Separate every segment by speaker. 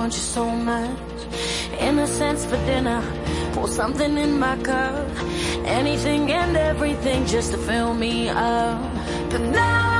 Speaker 1: want you so much. Innocence for dinner, pour something in my cup. Anything and everything just to fill me up. But now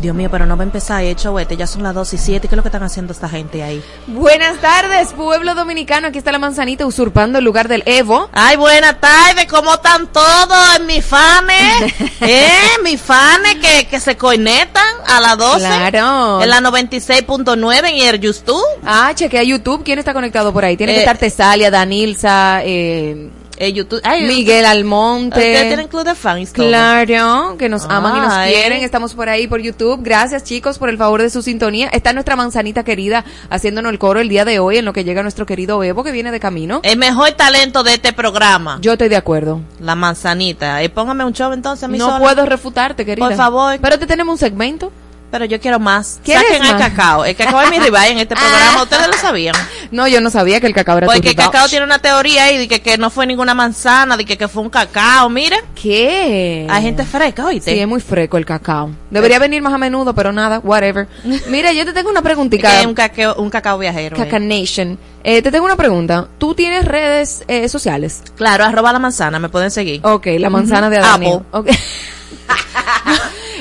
Speaker 2: Dios mío, pero no va a empezar hecho, vete, ya son las 2 y 7. ¿Qué es lo que están haciendo esta gente ahí?
Speaker 3: Buenas tardes, pueblo dominicano. Aquí está la manzanita usurpando el lugar del Evo.
Speaker 2: Ay, buenas tardes, ¿cómo están todos mis fanes? ¿Eh? Mis fanes que, que se conectan a las 12.
Speaker 3: Claro.
Speaker 2: En la 96.9 en el YouTube.
Speaker 3: Ah, chequea YouTube. ¿Quién está conectado por ahí? Tiene que
Speaker 2: Eh,
Speaker 3: estar Tesalia, Danilza, eh,
Speaker 2: En YouTube. Ay,
Speaker 3: Miguel
Speaker 2: Ustedes
Speaker 3: Almonte.
Speaker 2: tienen club de fans.
Speaker 3: Claro, que nos aman y nos quieren. Estamos por ahí por YouTube. Gracias, chicos, por el favor de su sintonía. Está nuestra manzanita querida haciéndonos el coro el día de hoy en lo que llega nuestro querido Evo que viene de camino.
Speaker 2: El mejor talento de este programa.
Speaker 3: Yo estoy de acuerdo.
Speaker 2: La manzanita. Y póngame un show entonces a mí
Speaker 3: No
Speaker 2: sola.
Speaker 3: puedo refutarte, querida.
Speaker 2: Por favor.
Speaker 3: Pero te tenemos un segmento.
Speaker 2: Pero yo quiero más.
Speaker 3: ¿Quieres
Speaker 2: Saquen el
Speaker 3: más?
Speaker 2: cacao. El cacao es mi rival en este programa. Ustedes lo sabían.
Speaker 3: No, yo no sabía que el cacao era tu
Speaker 2: Porque el
Speaker 3: rival.
Speaker 2: cacao tiene una teoría ahí de que, que no fue ninguna manzana, de que, que fue un cacao. Mira,
Speaker 3: ¿Qué?
Speaker 2: hay gente fresca, oíste.
Speaker 3: Sí, es muy freco el cacao. Debería venir más a menudo, pero nada, whatever. Mira, yo te tengo una preguntita.
Speaker 2: Es un cacao, un cacao viajero. eh.
Speaker 3: Caca Nation. Eh, te tengo una pregunta. ¿Tú tienes redes eh, sociales?
Speaker 2: Claro, arroba la manzana, me pueden seguir.
Speaker 3: Ok, la manzana de Adani.
Speaker 2: Apple.
Speaker 3: Ok.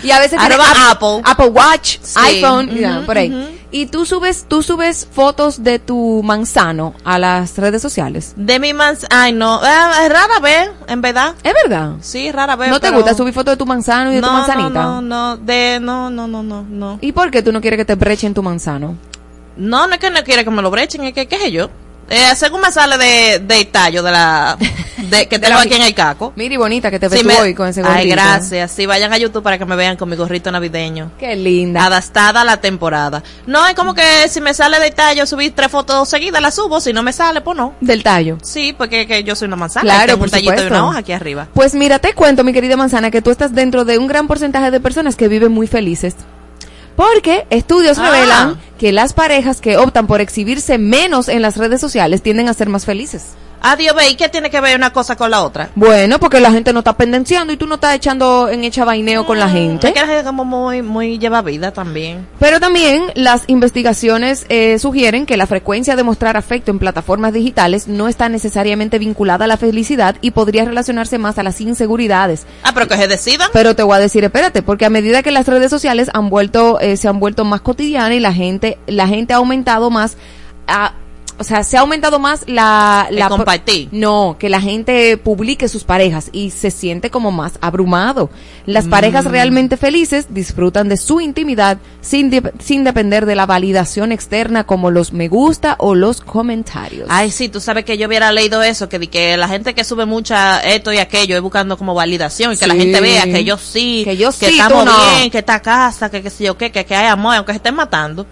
Speaker 3: y a veces
Speaker 2: Apple.
Speaker 3: Apple Watch,
Speaker 2: Sí.
Speaker 3: iPhone, ya, por ahí. Y tú subes, tú subes fotos de tu manzano a las redes sociales.
Speaker 2: De mi manzana, ay no, eh, es rara vez, en verdad.
Speaker 3: ¿Es verdad?
Speaker 2: Sí, rara vez.
Speaker 3: ¿No te gusta subir fotos de tu manzano y de
Speaker 2: no,
Speaker 3: tu manzanita?
Speaker 2: No, no, no, de, no, no, no, no, no.
Speaker 3: ¿Y por qué tú no quieres que te brechen tu manzano?
Speaker 2: No, no es que no quiere que me lo brechen, es que, ¿qué sé yo? Eh, según me sale de, de tallo de la, de, que tengo aquí en el caco.
Speaker 3: Miri bonita que te ves
Speaker 2: Sí, me-
Speaker 3: hoy con ese
Speaker 2: Ay,
Speaker 3: gorrito.
Speaker 2: gracias. Sí, vayan a YouTube para que me vean con mi gorrito navideño.
Speaker 3: Qué linda.
Speaker 2: Adaptada a la temporada. No, es como que si me sale de tallo, subir tres fotos seguidas, las subo. Si no me sale, pues no.
Speaker 3: Del tallo.
Speaker 2: Sí, porque que yo soy una manzana.
Speaker 3: Claro,
Speaker 2: y tengo
Speaker 3: por
Speaker 2: un tallito y
Speaker 3: supuesto.
Speaker 2: una hoja aquí arriba.
Speaker 3: Pues mira, te cuento, mi querida manzana, que tú estás dentro de un gran porcentaje de personas que viven muy felices. Porque estudios
Speaker 2: Ah.
Speaker 3: revelan que las parejas que optan por exhibirse menos en las redes sociales tienden a ser más felices.
Speaker 2: Adiós, ve, ¿y qué tiene que ver una cosa con la otra?
Speaker 3: Bueno, porque la gente no está pendenciando y tú no estás echando en echa vaineo con la gente.
Speaker 2: Es que la gente como muy, muy lleva vida también.
Speaker 3: Pero también las investigaciones eh, sugieren que la frecuencia de mostrar afecto en plataformas digitales no está necesariamente vinculada a la felicidad y podría relacionarse más a las inseguridades.
Speaker 2: Ah, pero que se decidan.
Speaker 3: Pero te voy a decir, espérate, porque a medida que las redes sociales han vuelto, eh, se han vuelto más cotidianas y la gente, la gente ha aumentado más, a- o sea, se ha aumentado más la, la
Speaker 2: compartir.
Speaker 3: No, que la gente publique sus parejas y se siente como más abrumado. Las
Speaker 2: Mm.
Speaker 3: parejas realmente felices disfrutan de su intimidad sin, de- sin depender de la validación externa como los me gusta o los comentarios.
Speaker 2: Ay, sí, tú sabes que yo hubiera leído eso, que, que la gente que sube mucha esto y aquello es buscando como validación y que la gente vea que yo sí,
Speaker 3: Que yo sí,
Speaker 2: estamos
Speaker 3: no.
Speaker 2: bien, que está casa, que qué sé yo qué, que, que hay amor, aunque se estén matando.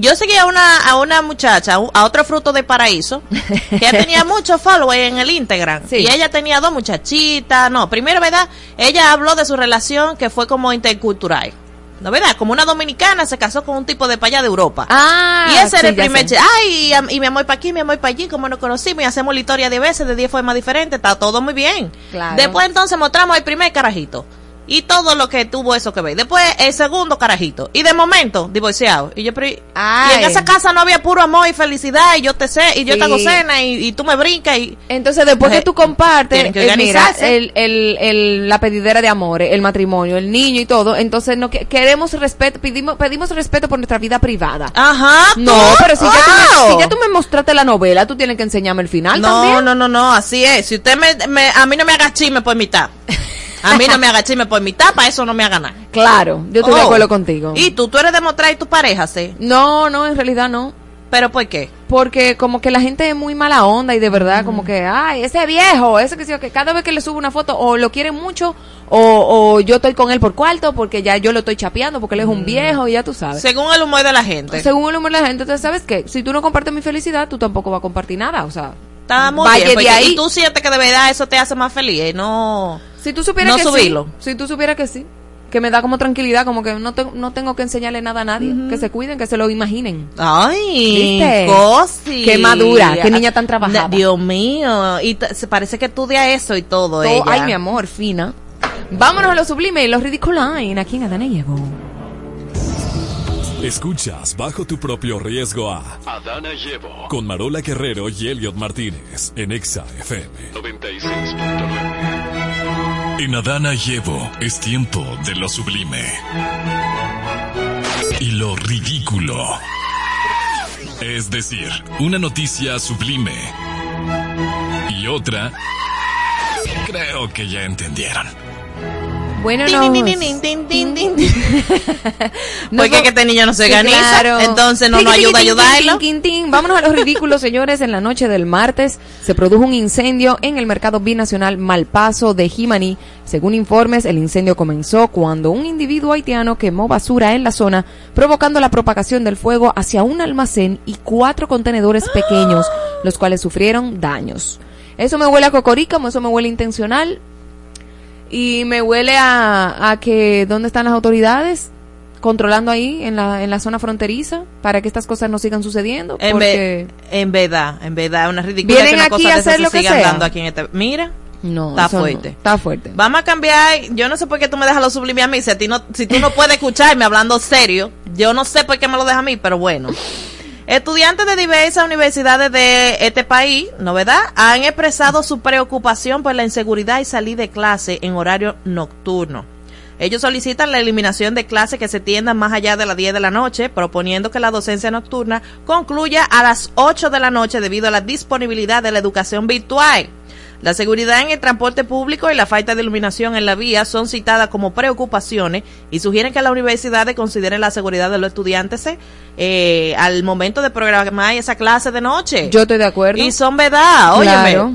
Speaker 2: Yo seguí a una, a una muchacha, a otro fruto de paraíso, que tenía muchos followers en el Instagram.
Speaker 3: Sí.
Speaker 2: Y ella tenía dos muchachitas, no, primero, ¿verdad? Ella habló de su relación que fue como intercultural. ¿No verdad? Como una dominicana se casó con un tipo de para allá de Europa.
Speaker 3: Ah,
Speaker 2: Y ese
Speaker 3: sí,
Speaker 2: era el primer che- Ay, y, y mi amor para aquí, mi amor para allí, como nos conocimos y hacemos la historia de veces, de 10 formas diferentes, está todo muy bien.
Speaker 3: Claro.
Speaker 2: Después entonces mostramos el primer carajito. Y todo lo que tuvo eso que ver. Después el segundo carajito. Y de momento, divorciado. Y yo,
Speaker 3: Ay.
Speaker 2: y en esa casa no había puro amor y felicidad. Y yo te sé, y yo
Speaker 3: Sí.
Speaker 2: te hago cena, y, y tú me brincas. Y,
Speaker 3: Entonces, después que tú compartes,
Speaker 2: que
Speaker 3: eh, mira, el, el, el- la pedidera de amores, el matrimonio, el niño y todo, entonces no que- queremos respeto, pedimos, pedimos respeto por nuestra vida privada.
Speaker 2: Ajá.
Speaker 3: No,
Speaker 2: ¿tú?
Speaker 3: pero si ya, tú me, si ya tú me mostraste la novela, tú tienes que enseñarme el final
Speaker 2: No,
Speaker 3: también.
Speaker 2: no, no, no, así es. Si usted me, me- a mí no me haga chisme por mitad. A mí no me haga chisme por mi tapa, eso no me haga nada.
Speaker 3: Claro, yo estoy de
Speaker 2: Oh.
Speaker 3: acuerdo contigo.
Speaker 2: Y tú, tú eres de mostrar y tu pareja, sí.
Speaker 3: No, no, en realidad no.
Speaker 2: ¿Pero por qué?
Speaker 3: Porque como que la gente es muy mala onda y de verdad como que, ay, ese viejo, ese que sí, que cada vez que le subo una foto o lo quieren mucho o, o yo estoy con él por cuarto porque ya yo lo estoy chapeando porque él es un viejo y ya tú sabes.
Speaker 2: Según el humor de la gente.
Speaker 3: Según el humor de la gente, entonces sabes qué, si tú no compartes mi felicidad, tú tampoco vas a compartir nada, o sea,
Speaker 2: Está muy
Speaker 3: Vaya
Speaker 2: bien.
Speaker 3: de
Speaker 2: porque-
Speaker 3: ahí.
Speaker 2: Y tú sientes que de verdad eso te hace más feliz. y No.
Speaker 3: si tú supieras
Speaker 2: No
Speaker 3: que
Speaker 2: subirlo.
Speaker 3: sí, si tú supieras que sí, que me da como tranquilidad, como que no, te- no tengo que enseñarle nada a nadie, que se cuiden, que se lo imaginen.
Speaker 2: Ay,
Speaker 3: ¿Viste?
Speaker 2: cosi.
Speaker 3: Qué madura, qué niña tan trabajada.
Speaker 2: Dios mío. Y se parece que estudia eso y todo.
Speaker 3: Todo-
Speaker 2: ella.
Speaker 3: ay, mi amor, fina. Vámonos a lo sublime y lo ridiculine, aquí en Adana llegó.
Speaker 4: Escuchas bajo tu propio riesgo a
Speaker 5: Adana Llevo
Speaker 4: con Marola Guerrero y Elliot Martínez en Exa FM.
Speaker 5: 96.9.
Speaker 4: En Adana Llevo es tiempo de lo sublime y lo ridículo. Es decir, una noticia sublime y otra... Creo que ya entendieron.
Speaker 3: Bueno, nos
Speaker 2: Porque que este niño no se organiza,
Speaker 3: claro.
Speaker 2: entonces no nos ayuda a ayudarlo.
Speaker 3: Vámonos a los ridículos, señores. En la noche del martes se produjo un incendio en el mercado binacional Malpaso de Jimaní. Según informes, el incendio comenzó cuando un individuo haitiano quemó basura en la zona, provocando la propagación del fuego hacia un almacén y cuatro contenedores pequeños, los cuales sufrieron daños. Eso me huele a cocorica, eso me huele intencional. Y me huele a, a que dónde están las autoridades controlando ahí en la, en la zona fronteriza para que estas cosas no sigan sucediendo.
Speaker 2: En,
Speaker 3: porque
Speaker 2: ve- en verdad, en verdad, una ridícula
Speaker 3: Vienen
Speaker 2: que una
Speaker 3: aquí
Speaker 2: cosa
Speaker 3: a hacer lo que
Speaker 2: sigan
Speaker 3: sea.
Speaker 2: dando aquí en este. Mira,
Speaker 3: no,
Speaker 2: está
Speaker 3: no,
Speaker 2: fuerte.
Speaker 3: está fuerte.
Speaker 2: Vamos a cambiar. Yo no sé por qué tú me dejas lo sublime a mí. Si, a ti no, si tú no puedes escucharme hablando serio, yo no sé por qué me lo dejas a mí, pero bueno. Estudiantes de diversas universidades de este país, ¿novedad? Han expresado su preocupación por la inseguridad y salir de clase en horario nocturno. Ellos solicitan la eliminación de clases que se tiendan más allá de las 10 de la noche, proponiendo que la docencia nocturna concluya a las 8 de la noche debido a la disponibilidad de la educación virtual. La seguridad en el transporte público y la falta de iluminación en la vía son citadas como preocupaciones y sugieren que las universidades consideren la seguridad de los estudiantes eh, al momento de programar esa clase de noche.
Speaker 3: Yo estoy de acuerdo.
Speaker 2: y son verdad, óyeme.
Speaker 3: Claro.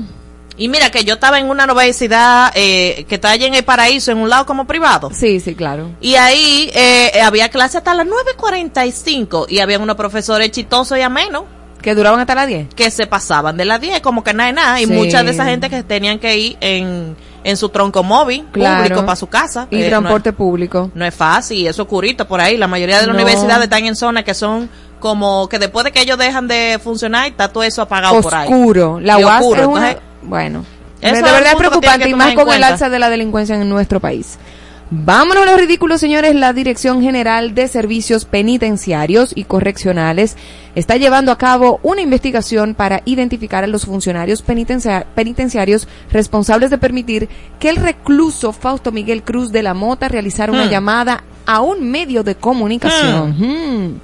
Speaker 2: Y mira que yo estaba en una universidad eh, que está allá en el paraíso, en un lado como privado.
Speaker 3: Sí, sí, claro.
Speaker 2: Y ahí eh, había clase hasta las 9.45 y habían unos profesores chistosos y amenos
Speaker 3: Que duraban hasta las 10.
Speaker 2: que se pasaban de las 10 como que nada nada y
Speaker 3: Sí.
Speaker 2: muchas de esa gente que tenían que ir en, en su tronco móvil
Speaker 3: Claro.
Speaker 2: público para su casa
Speaker 3: Y
Speaker 2: Eh,
Speaker 3: transporte
Speaker 2: no,
Speaker 3: público.
Speaker 2: no es fácil eso es curito por ahí la mayoría de las
Speaker 3: No.
Speaker 2: universidades están en zonas que son como que después de que ellos dejan de funcionar está todo eso apagado por ahí
Speaker 3: Oscuro. La UAS
Speaker 2: oscuro,
Speaker 3: es una...
Speaker 2: entonces,
Speaker 3: Bueno.
Speaker 2: Eso
Speaker 3: de verdad es preocupante y más con el alza de la delincuencia en nuestro país. Vámonos a los ridículos, señores. La Dirección General de Servicios Penitenciarios y Correccionales está llevando a cabo una investigación para identificar a los funcionarios penitencia- penitenciarios responsables de permitir que el recluso Fausto Miguel Cruz de la Mota realizara una
Speaker 2: Hmm.
Speaker 3: llamada a un medio de comunicación. Hmm.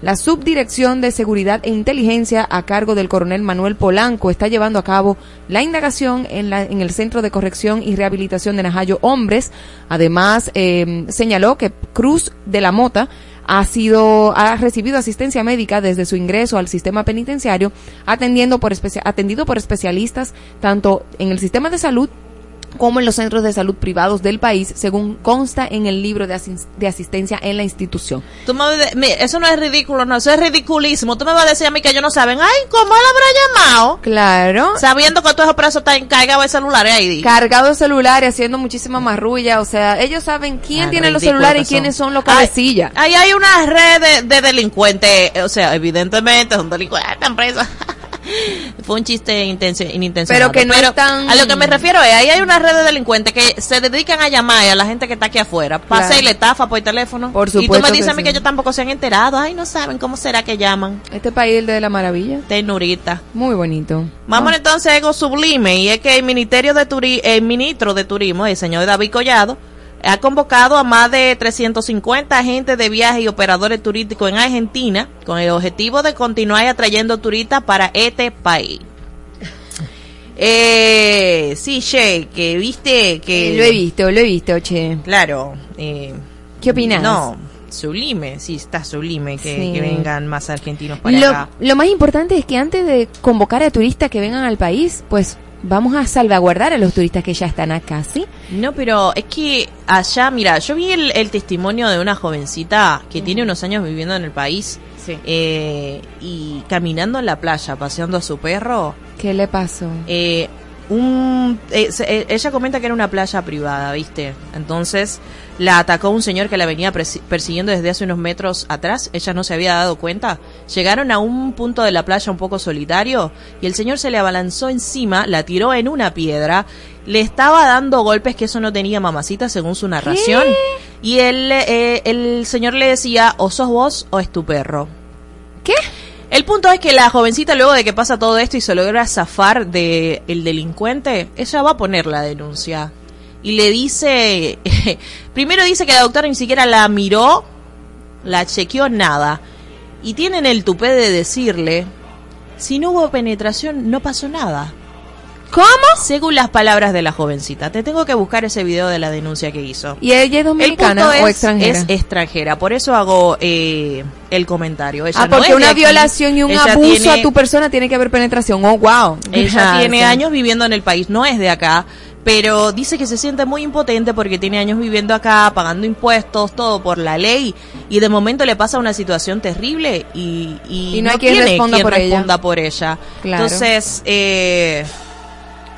Speaker 3: La Subdirección de Seguridad e Inteligencia a cargo del coronel Manuel Polanco está llevando a cabo la indagación en, la- en el Centro de Corrección y Rehabilitación de Najayo Hombres. Además, eh, señaló que Cruz de la Mota ha sido ha recibido asistencia médica desde su ingreso al sistema penitenciario, atendiendo por atendido por especialistas tanto en el sistema de salud como en los centros de salud privados del país, según consta en el libro de, de asistencia en la institución.
Speaker 2: Tú me mira, eso no es ridículo, no, eso es ridiculísimo. Tú me vas a decir a mí que ellos no saben. Ay, ¿cómo él habrá llamado?
Speaker 3: Claro.
Speaker 2: Sabiendo que todos esos presos están encargados de celulares ahí.
Speaker 3: cargado de celulares, haciendo muchísima marrulla, o sea, ellos saben quién
Speaker 2: Ah,
Speaker 3: tiene los celulares y quiénes son los cabecillas.
Speaker 2: Ahí hay una red de, de delincuentes, o sea, evidentemente son delincuentes, están presos. Fue un chiste intencio- inintencionado.
Speaker 3: Pero que no están-
Speaker 2: A lo que me refiero es, ahí hay una red de delincuentes que se dedican a llamar a la gente que está aquí afuera, para
Speaker 3: Claro.
Speaker 2: hacerle estafa por teléfono.
Speaker 3: Por
Speaker 2: Y tú
Speaker 3: supuesto
Speaker 2: me dices a mí
Speaker 3: sí.
Speaker 2: que ellos tampoco se han enterado. Ay, no saben cómo será que llaman.
Speaker 3: Este país es el de la maravilla.
Speaker 2: Ternurita.
Speaker 3: Muy bonito.
Speaker 2: Vamos entonces a algo sublime y es que el Ministerio de Turi el ministro de Turismo, el señor David Collado, ha convocado a más de 350 agentes de viaje y operadores turísticos en Argentina con el objetivo de continuar atrayendo turistas para este país. Eh, sí, Che, que viste que...
Speaker 3: Eh, lo he visto, lo he visto, che.
Speaker 2: Claro. Eh,
Speaker 3: ¿Qué opinas?
Speaker 2: No, sublime, sí, está sublime que,
Speaker 3: Sí.
Speaker 2: que vengan más argentinos para
Speaker 3: Lo,
Speaker 2: acá.
Speaker 3: lo más importante es que antes de convocar a turistas que vengan al país, pues vamos a salvaguardar a los turistas que ya están acá, ¿sí?
Speaker 2: No, pero es que allá, mira, yo vi el, el testimonio de una jovencita que tiene unos años viviendo en el país
Speaker 3: Sí.
Speaker 2: eh, y caminando en la playa, paseando a su perro.
Speaker 3: ¿Qué le pasó?
Speaker 2: Eh, un, eh, se- eh, ella comenta que era una playa privada, ¿viste? Entonces la atacó un señor que la venía persiguiendo desde hace unos metros atrás. Ella no se había dado cuenta. Llegaron a un punto de la playa un poco solitario y el señor se le abalanzó encima, la tiró en una piedra, le estaba dando golpes que eso no tenía mamacita según su narración. Y él, eh, el señor le decía, o sos vos o es tu perro.
Speaker 3: ¿Qué?
Speaker 2: El punto es que la jovencita, luego de que pasa todo esto y se logra zafar de el delincuente, ella va a poner la denuncia. Y le dice, primero dice que la doctora ni siquiera la miró, la chequeó nada. Y tienen el tupé de decirle, si no hubo penetración, no pasó nada.
Speaker 3: ¿Cómo?
Speaker 2: Según las palabras de la jovencita. Te tengo que buscar ese video de la denuncia que hizo.
Speaker 3: ¿Y ella es
Speaker 2: El
Speaker 3: dominicana
Speaker 2: punto
Speaker 3: o
Speaker 2: es,
Speaker 3: extranjera?
Speaker 2: es extranjera, por eso hago eh, el comentario. Ella
Speaker 3: ah,
Speaker 2: no
Speaker 3: porque una violación y un
Speaker 2: ella
Speaker 3: abuso
Speaker 2: tiene-
Speaker 3: a tu persona tiene que haber penetración. Oh, wow.
Speaker 2: Ella tiene años viviendo en el país, no es de acá, pero dice que se siente muy impotente porque tiene años viviendo acá, pagando impuestos, todo por la ley, y de momento le pasa una situación terrible y, y,
Speaker 3: Y no hay quien
Speaker 2: tiene
Speaker 3: responda
Speaker 2: quien
Speaker 3: por ella.
Speaker 2: responda por ella.
Speaker 3: Claro.
Speaker 2: Entonces, eh,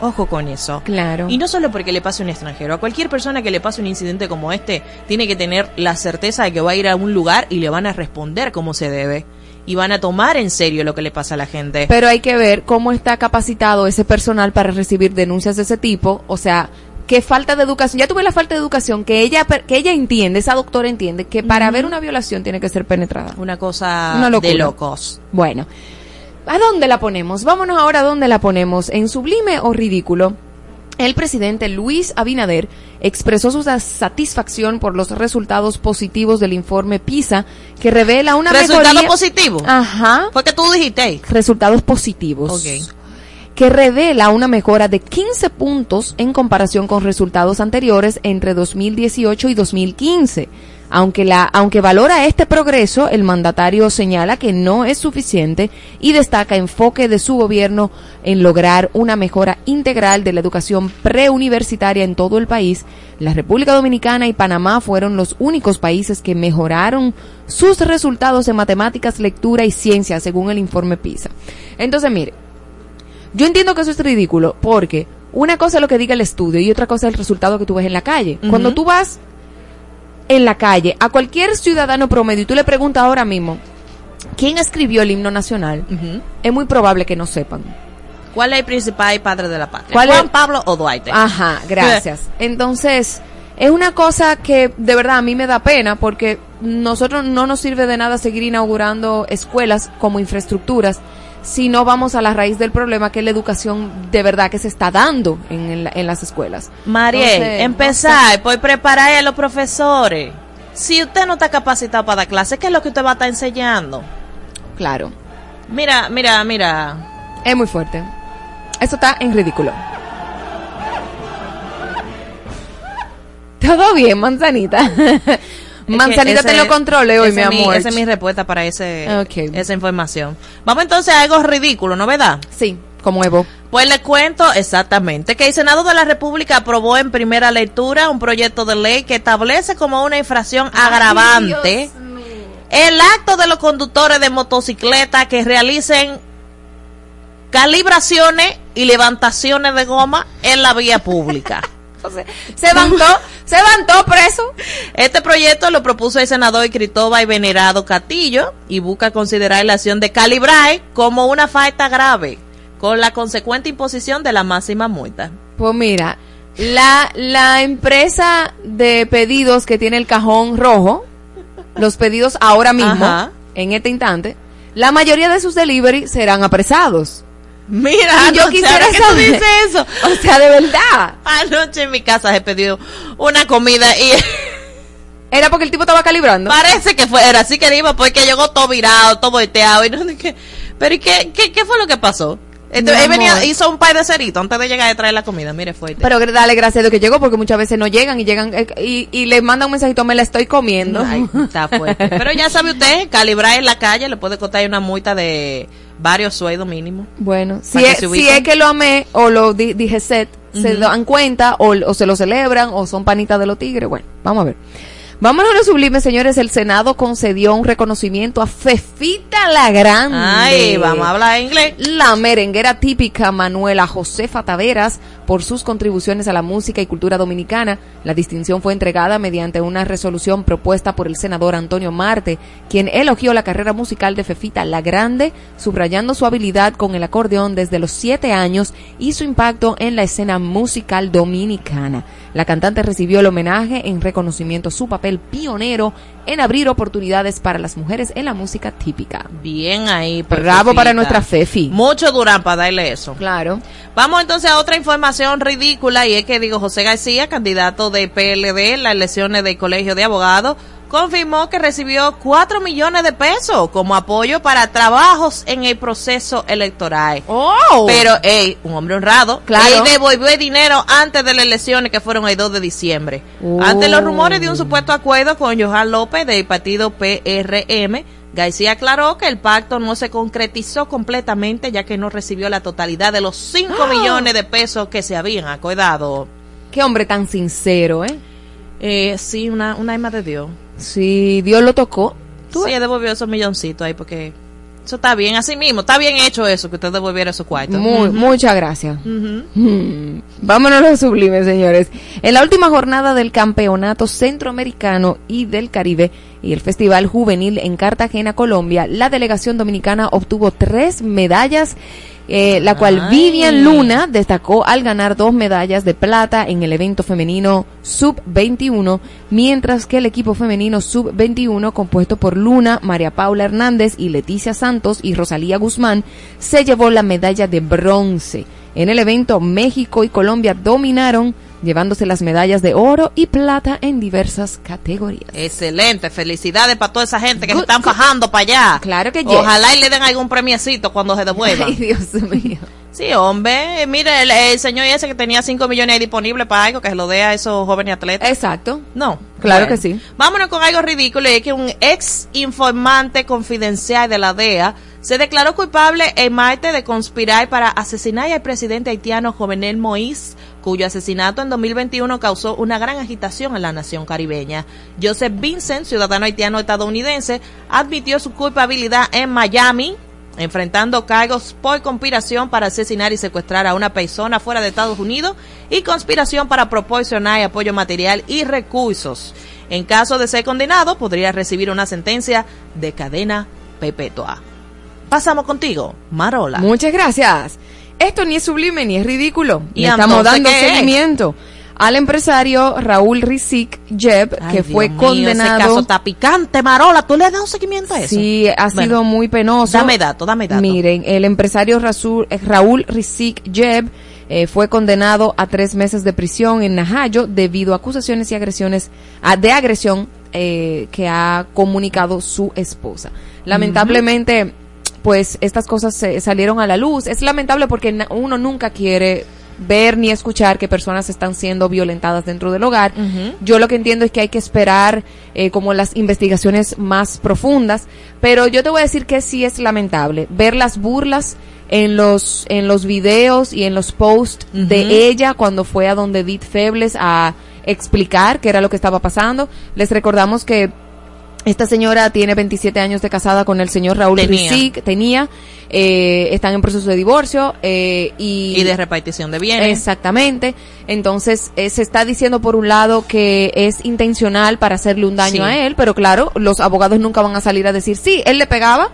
Speaker 2: ojo con eso.
Speaker 3: Claro.
Speaker 2: Y no solo porque le pase a un extranjero, a cualquier persona que le pase un incidente como este, tiene que tener la certeza de que va a ir a un lugar y le van a responder como se debe. Y van a tomar en serio lo que le pasa a la gente.
Speaker 3: Pero hay que ver cómo está capacitado ese personal para recibir denuncias de ese tipo. O sea, qué falta de educación. Ya tuve la falta de educación que ella que ella entiende, esa doctora entiende que para ver una violación tiene que ser penetrada.
Speaker 2: Una cosa
Speaker 3: Una
Speaker 2: de locos.
Speaker 3: Bueno, ¿a dónde la ponemos? Vámonos ahora a dónde la ponemos. ¿En sublime o ridículo? El presidente Luis Abinader expresó su satisfacción por los resultados positivos del informe PISA que revela una
Speaker 2: ¿Resultado
Speaker 3: mejoría.
Speaker 2: positivo?
Speaker 3: Ajá.
Speaker 2: Fue que tú dijiste.
Speaker 3: Resultados positivos.
Speaker 2: Ok.
Speaker 3: Que revela una mejora de 15 puntos en comparación con resultados anteriores entre 2018 y 2015. Aunque, la, aunque valora este progreso, el mandatario señala que no es suficiente y destaca enfoque de su gobierno en lograr una mejora integral de la educación preuniversitaria en todo el país. La República Dominicana y Panamá fueron los únicos países que mejoraron sus resultados en matemáticas, lectura y ciencia, según el informe PISA. Entonces, mire, yo entiendo que eso es ridículo porque una cosa es lo que diga el estudio y otra cosa es el resultado que tú ves en la calle. Cuando tú vas en la calle a cualquier ciudadano promedio y tú le preguntas ahora mismo quién escribió el himno nacional, es muy probable que no sepan.
Speaker 2: ¿Cuál es el principal padre de la patria?
Speaker 3: ¿Cuál
Speaker 2: ¿Juan
Speaker 3: es?
Speaker 2: Pablo o Duarte?
Speaker 3: Ajá, gracias. Entonces, es una cosa que de verdad a mí me da pena porque nosotros no nos sirve de nada seguir inaugurando escuelas como infraestructuras si no vamos a la raíz del problema que es la educación de verdad que se está dando en, en la- en las escuelas.
Speaker 2: Mariel,
Speaker 3: Entonces,
Speaker 2: empezar por preparar a los profesores. Si usted no está capacitado para dar clases, ¿qué es lo que usted va a estar enseñando?
Speaker 3: Claro,
Speaker 2: Mira, mira, mira.
Speaker 3: es muy fuerte. Eso está en ridículo. Todo bien, manzanita. Manzanita te lo controle hoy, mi amor.
Speaker 2: Esa es mi respuesta para ese,
Speaker 3: Ok.
Speaker 2: esa información. Vamos entonces a algo ridículo, ¿no verdad?
Speaker 3: Sí, como Evo.
Speaker 2: Pues le cuento exactamente que el Senado de la República aprobó en primera lectura un proyecto de ley que establece como una infracción agravante el acto de los conductores de motocicleta que realicen calibraciones y levantaciones de goma en la vía pública.
Speaker 3: Se levantó, se levantó preso.
Speaker 2: Este proyecto lo propuso el senador Cristóbal Venerado Catillo y busca considerar la acción de calibrar como una falta grave, con la consecuente imposición de la máxima multa.
Speaker 3: Pues mira, la, la empresa de pedidos que tiene el cajón rojo, los pedidos ahora mismo,
Speaker 2: Ajá.
Speaker 3: en este instante, la mayoría de sus delivery serán apresados.
Speaker 2: Mira,
Speaker 3: Y yo
Speaker 2: anoche,
Speaker 3: quisiera
Speaker 2: ahora que tú
Speaker 3: saber-
Speaker 2: dices eso.
Speaker 3: O sea, de verdad.
Speaker 2: Anoche en mi casa he pedido una comida y
Speaker 3: Era porque el tipo estaba calibrando.
Speaker 2: parece que fue, era así que iba porque llegó todo virado, todo volteado y no qué. Pero ¿y qué, qué, qué fue lo que pasó? Entonces, él venía, hizo un par de ceritos antes de llegar a traer la comida. Mire, fuerte.
Speaker 3: Pero dale gracias a Dios que llegó porque muchas veces no llegan y llegan eh, y, y le mandan un mensajito, me la estoy comiendo.
Speaker 2: Ay, está fuerte. Pero ya sabe usted, calibrar en la calle le puede costar una multa de varios sueldos mínimos.
Speaker 3: Bueno, si es, si es que lo amé o lo di- dije set, se dan cuenta o, o se lo celebran o son panitas de los tigres. Bueno, vamos a ver. Vámonos a lo sublime, señores. El Senado concedió un reconocimiento a Fefita la Grande.
Speaker 2: Ay, vamos a hablar inglés.
Speaker 3: La merenguera típica Manuela Josefa Taveras por sus contribuciones a la música y cultura dominicana. La distinción fue entregada mediante una resolución propuesta por el senador Antonio Marte, quien elogió la carrera musical de Fefita la Grande, subrayando su habilidad con el acordeón desde los siete años y su impacto en la escena musical dominicana. La cantante recibió el homenaje en reconocimiento a su papel pionero en abrir oportunidades para las mujeres en la música típica.
Speaker 2: Bien ahí.
Speaker 3: Bravo para nuestra Fefi.
Speaker 2: Mucho Durán para darle eso.
Speaker 3: Claro.
Speaker 2: Vamos entonces a otra información ridícula y es que digo José García, candidato de PLD en las elecciones del Colegio de Abogados, confirmó que recibió 4 millones de pesos como apoyo para trabajos en el proceso electoral.
Speaker 3: Oh.
Speaker 2: Pero, ey, un hombre honrado.
Speaker 3: Claro.
Speaker 2: Él devolvió dinero antes de las elecciones que fueron el 2 de diciembre.
Speaker 3: Oh.
Speaker 2: Ante los rumores de un supuesto acuerdo con Johan López del partido PRM, García aclaró que el pacto no se concretizó completamente ya que no recibió la totalidad de los 5
Speaker 3: ¡Ah!
Speaker 2: millones de pesos que se habían acordado.
Speaker 3: Qué hombre tan sincero, ¿eh?
Speaker 2: Eh, sí, una, una alma de Dios.
Speaker 3: Si Dios lo tocó. tú
Speaker 2: Sí, devolvió esos milloncitos ahí porque eso está bien, así mismo, está bien hecho eso, que usted devolviera esos cuartos.
Speaker 3: Muy, muchas gracias. Hmm. Vámonos a lo sublime, señores. En la última jornada del Campeonato Centroamericano y del Caribe y el Festival Juvenil en Cartagena, Colombia, la delegación dominicana obtuvo tres medallas, eh, la cual
Speaker 2: Ay.
Speaker 3: Vivian Luna destacó al ganar dos medallas de plata en el evento femenino Sub-21, mientras que el equipo femenino Sub-21, compuesto por Luna, María Paula Hernández y Leticia Santos y Rosalía Guzmán, se llevó la medalla de bronce. En el evento, México y Colombia dominaron, llevándose las medallas de oro y plata en diversas categorías.
Speaker 2: Excelente, felicidades para toda esa gente que
Speaker 3: Good,
Speaker 2: se están
Speaker 3: good.
Speaker 2: fajando para allá.
Speaker 3: Claro que yes.
Speaker 2: Ojalá y le den algún premiecito cuando se devuelvan.
Speaker 3: Ay, Dios mío.
Speaker 2: Sí, hombre, mire, el, el señor ese que tenía 5 millones ahí disponibles para algo, que se lo dé a esos jóvenes atletas.
Speaker 3: Exacto.
Speaker 2: No.
Speaker 3: Claro que sí.
Speaker 2: Vámonos con algo ridículo y es que un ex informante confidencial de la DEA se declaró culpable el martes de conspirar para asesinar al presidente haitiano Jovenel Moïse, cuyo asesinato en 2021 causó una gran agitación en la nación caribeña. Joseph Vincent, ciudadano haitiano estadounidense, admitió su culpabilidad en Miami, enfrentando cargos por conspiración para asesinar y secuestrar a una persona fuera de Estados Unidos y conspiración para proporcionar apoyo material y recursos. En caso de ser condenado, podría recibir una sentencia de cadena perpetua. Pasamos contigo, Marola.
Speaker 3: Muchas gracias. Esto ni es sublime ni es ridículo.
Speaker 2: ¿Y
Speaker 3: Le estamos dando seguimiento al empresario Raúl Rizik Jeb,
Speaker 2: Ay,
Speaker 3: que
Speaker 2: Dios
Speaker 3: fue
Speaker 2: mío,
Speaker 3: condenado.
Speaker 2: Ese caso está picante, Marola. ¿Tú le has dado seguimiento a eso?
Speaker 3: Sí, ha
Speaker 2: Bueno,
Speaker 3: sido muy penoso.
Speaker 2: Dame dato, dame dato.
Speaker 3: Miren, el empresario Rasul- eh, Raúl Rizik Jeb eh, fue condenado a tres meses de prisión en Najayo debido a acusaciones y agresiones ah, de agresión eh, que ha comunicado su esposa. Lamentablemente, pues estas cosas se- salieron a la luz. Es lamentable porque uno nunca quiere ver ni escuchar que personas están siendo violentadas dentro del hogar. Yo lo que entiendo es que hay que esperar eh, como las investigaciones más profundas, pero yo te voy a decir que sí es lamentable ver las burlas en los en los videos y en los posts de ella cuando fue a donde Edith Febles a explicar qué era lo que estaba pasando. Les recordamos que esta señora tiene 27 años de casada con el señor Raúl
Speaker 2: Tenía.
Speaker 3: Rizik, tenía, eh, están en proceso de divorcio eh, y,
Speaker 2: Y de repartición de bienes.
Speaker 3: Exactamente. Entonces, eh, se está diciendo por un lado que es intencional para hacerle un daño
Speaker 2: Sí.
Speaker 3: a él, pero claro, los abogados nunca van a salir a decir, sí, él le pegaba.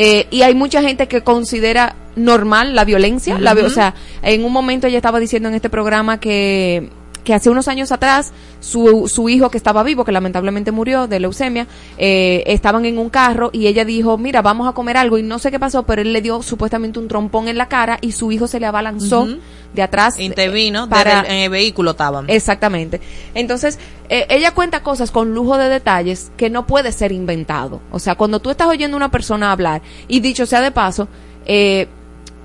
Speaker 3: eh, y hay mucha gente que considera normal la violencia. la o sea, en un momento ella estaba diciendo en este programa que que hace unos años atrás su, su hijo que estaba vivo, que lamentablemente murió de leucemia, eh, estaban en un carro y ella dijo, mira, vamos a comer algo y no sé qué pasó, pero él le dio supuestamente un trompón en la cara y su hijo se le abalanzó de atrás.
Speaker 2: Intervino,
Speaker 3: eh, para,
Speaker 2: desde el- en el vehículo estaban.
Speaker 3: Exactamente. Entonces, eh, ella cuenta cosas con lujo de detalles que no puede ser inventado. O sea, cuando tú estás oyendo a una persona hablar, y dicho sea de paso, eh,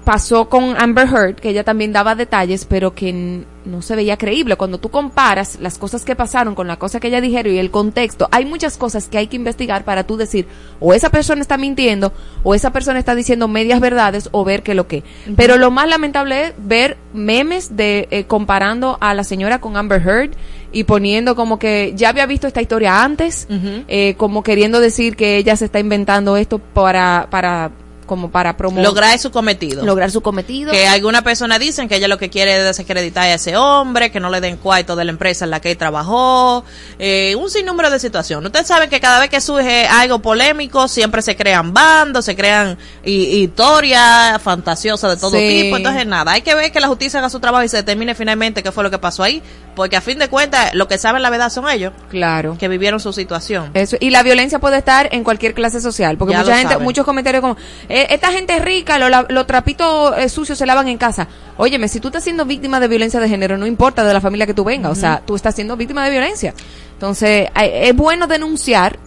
Speaker 3: pasó con Amber Heard, que ella también daba detalles, pero que no se veía creíble. Cuando tú comparas las cosas que pasaron con la cosa que ella dijeron y el contexto, hay muchas cosas que hay que investigar para tú decir, o esa persona está mintiendo, o esa persona está diciendo medias verdades, o ver qué lo que. Pero lo más lamentable es ver memes de eh, comparando a la señora con Amber Heard y poniendo como que ya había visto esta historia antes, eh, como queriendo decir que ella se está inventando esto para, para, como para promover
Speaker 2: Lograr su cometido.
Speaker 3: lograr su cometido.
Speaker 2: que algunas personas dicen que ella lo que quiere es desacreditar a ese hombre, que no le den cuarto de la empresa en la que él trabajó, eh, un sinnúmero de situaciones. Ustedes saben que cada vez que surge algo polémico, siempre se crean bandos, se crean hi- historias fantasiosas de todo
Speaker 3: Sí.
Speaker 2: tipo. Entonces, nada, hay que ver que la justicia haga su trabajo y se determine finalmente qué fue lo que pasó ahí, porque a fin de cuentas, lo que saben la verdad son ellos,
Speaker 3: Claro.
Speaker 2: que vivieron su situación.
Speaker 3: Eso, y la violencia puede estar en cualquier clase social, porque
Speaker 2: Ya
Speaker 3: mucha
Speaker 2: lo
Speaker 3: gente,
Speaker 2: saben.
Speaker 3: muchos comentarios como, "Eh, esta gente es rica, lo los trapitos eh, sucios se lavan en casa. Óyeme, si tú estás siendo víctima de violencia de género, no importa de la familia que tú vengas, o sea, tú estás siendo víctima de violencia. Entonces, eh, es bueno denunciar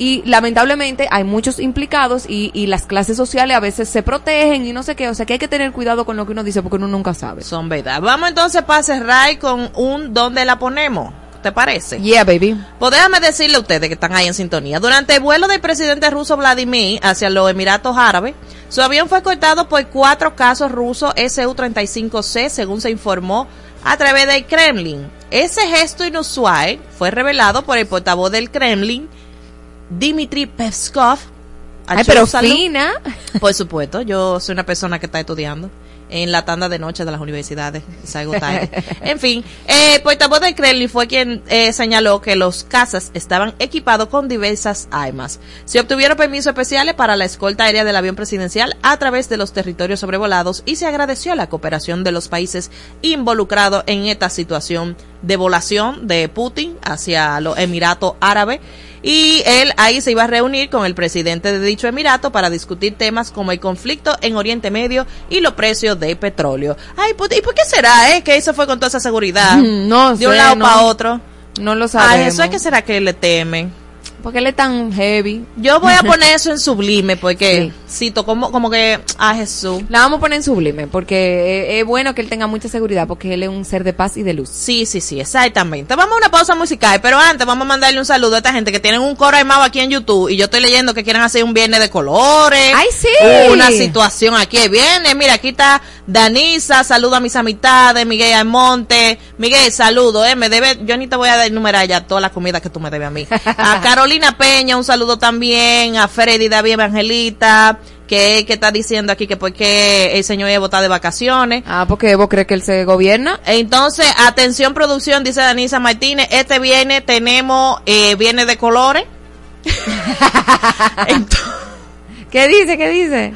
Speaker 3: y lamentablemente hay muchos implicados y, y las clases sociales a veces se protegen y no sé qué, o sea que hay que tener cuidado con lo que uno dice porque uno nunca sabe.
Speaker 2: Son verdad. Vamos entonces para cerrar con un ¿dónde la ponemos? ¿Te parece?
Speaker 3: Yeah, baby.
Speaker 2: Pues déjame decirle a ustedes que están ahí en sintonía. Durante el vuelo del presidente ruso Vladimir hacia los Emiratos Árabes, su avión fue cortado por cuatro casos rusos Su-35C, según se informó a través del Kremlin. Ese gesto inusual fue revelado por el portavoz del Kremlin, Dmitry Peskov.
Speaker 3: Ay, pero
Speaker 2: Salud.
Speaker 3: fina.
Speaker 2: Por supuesto, yo soy una persona que está estudiando en la tanda de noche de las universidades. Salgo tarde. En fin, eh, portavoz del Kremlin fue quien eh, señaló que los cazas estaban equipados con diversas armas. Se obtuvieron permisos especiales para la escolta aérea del avión presidencial a través de los territorios sobrevolados y se agradeció la cooperación de los países involucrados en esta situación de volación de Putin hacia los Emiratos Árabes. Y él ahí se iba a reunir con el presidente de dicho emirato para discutir temas como el conflicto en Oriente Medio y los precios de petróleo. Ay, pues, ¿y por qué será, eh? Que eso fue con toda esa seguridad.
Speaker 3: No
Speaker 2: De un
Speaker 3: sé,
Speaker 2: lado
Speaker 3: no.
Speaker 2: para otro.
Speaker 3: No lo sabemos.
Speaker 2: Ay, eso es que será que le temen.
Speaker 3: Porque él es tan heavy.
Speaker 2: Yo voy a poner eso en sublime porque
Speaker 3: Sí.
Speaker 2: cito como, como que a Jesús.
Speaker 3: La vamos a poner en sublime, porque es, es bueno que él tenga mucha seguridad, porque él es un ser de paz y de luz.
Speaker 2: Sí, sí, sí, exactamente. Vamos a una pausa musical, pero antes vamos a mandarle un saludo a esta gente que tienen un coro armado aquí en YouTube y yo estoy leyendo que quieren hacer un viernes de colores.
Speaker 3: ¡Ay, sí!
Speaker 2: Una situación aquí viene. Mira, aquí está Danisa, saludo a mis amistades, Miguel Almonte. Miguel, saludo, eh, me debe, yo ni te voy a enumerar ya toda la comida que tú me debes a mí. A Carolina Peña, un saludo también, a Freddy David Evangelita, que, que está diciendo aquí que porque el señor Evo está de vacaciones.
Speaker 3: Ah, porque vos crees que él se gobierna.
Speaker 2: Entonces, atención producción, dice Danisa Martínez, este viernes tenemos eh, viernes de colores. Entonces,
Speaker 3: ¿Qué dice? ¿Qué dice?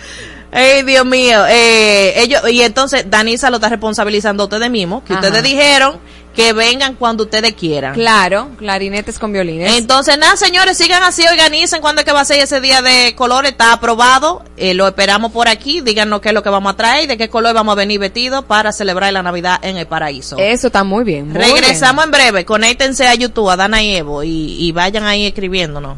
Speaker 2: Ay, Dios mío, eh, ellos, y entonces Danisa lo está responsabilizando a ustedes mismos, que
Speaker 3: Ajá.
Speaker 2: ustedes dijeron que vengan cuando ustedes quieran.
Speaker 3: Claro, clarinetes con violines.
Speaker 2: Entonces, nada, señores, sigan así, organicen cuándo es que va a ser ese día de colores, está aprobado, eh, lo esperamos por aquí, díganos qué es lo que vamos a traer y de qué color vamos a venir vestidos para celebrar la Navidad en el paraíso.
Speaker 3: Eso está muy bien. muy
Speaker 2: Regresamos en breve, conéctense a YouTube, a Dana y Evo, y, y vayan ahí escribiéndonos.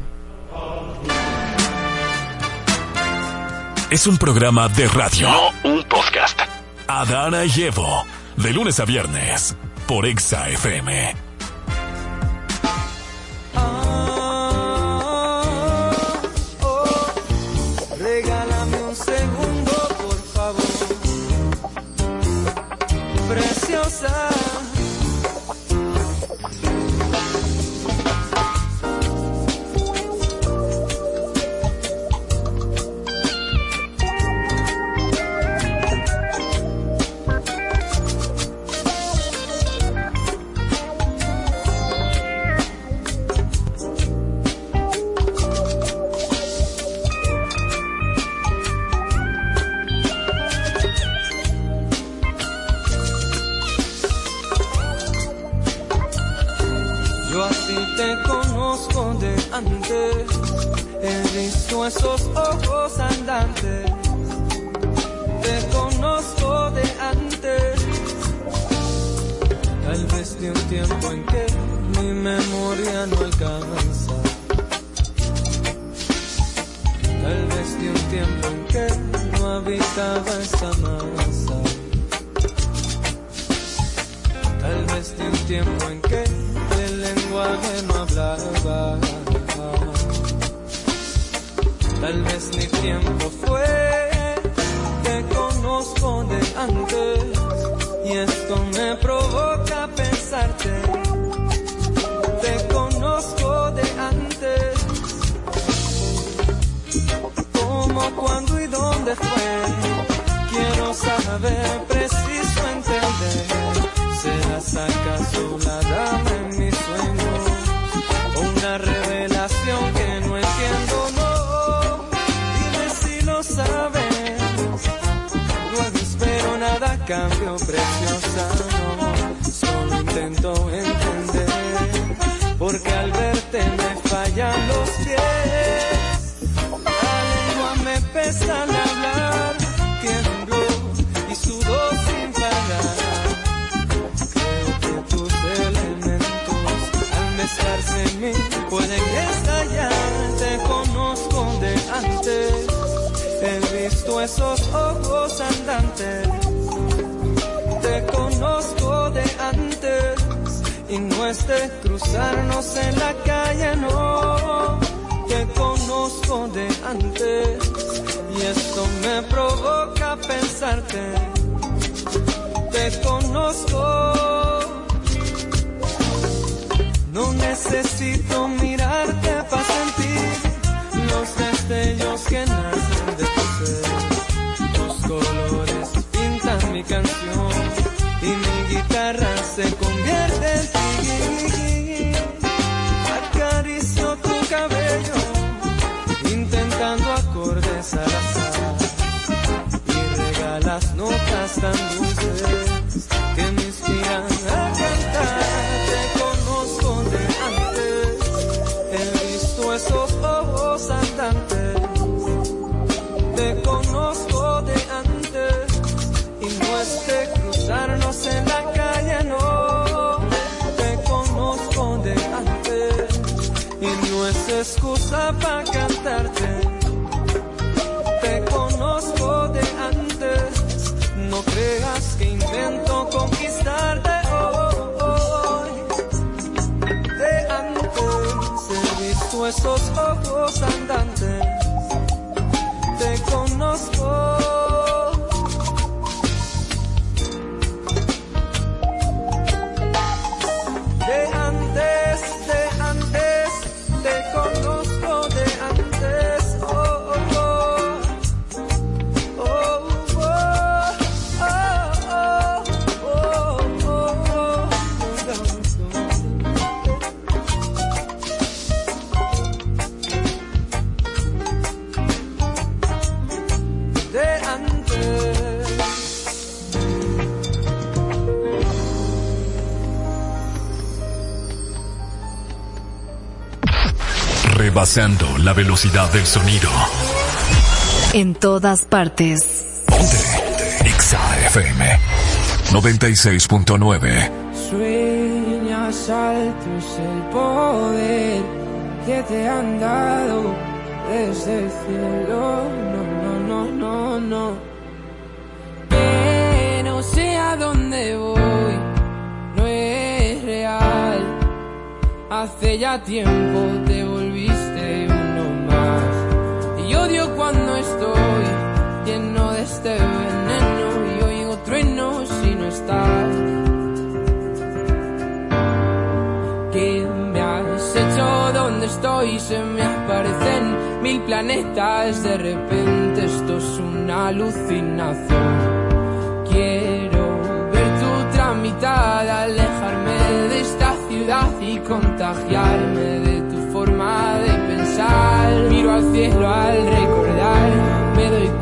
Speaker 4: Es un programa de radio.
Speaker 5: No un podcast.
Speaker 4: Adana y Evo. De lunes a viernes. Por Exa FM. Rebasando la velocidad del sonido.
Speaker 6: En todas partes.
Speaker 4: Ponte. Exa FM 96.9.
Speaker 7: Sueñas altos el poder que te han dado desde el cielo. No, no, no, no, no. Que no sé a dónde voy, no es real. Hace ya tiempo te este veneno y oigo truenos si no estás. ¿Qué me has hecho? ¿Dónde estoy? Se me aparecen mil planetas. De repente esto es una alucinación. Quiero ver tu tramitada, alejarme de esta ciudad y contagiarme de tu forma de pensar. Miro al cielo al recordar,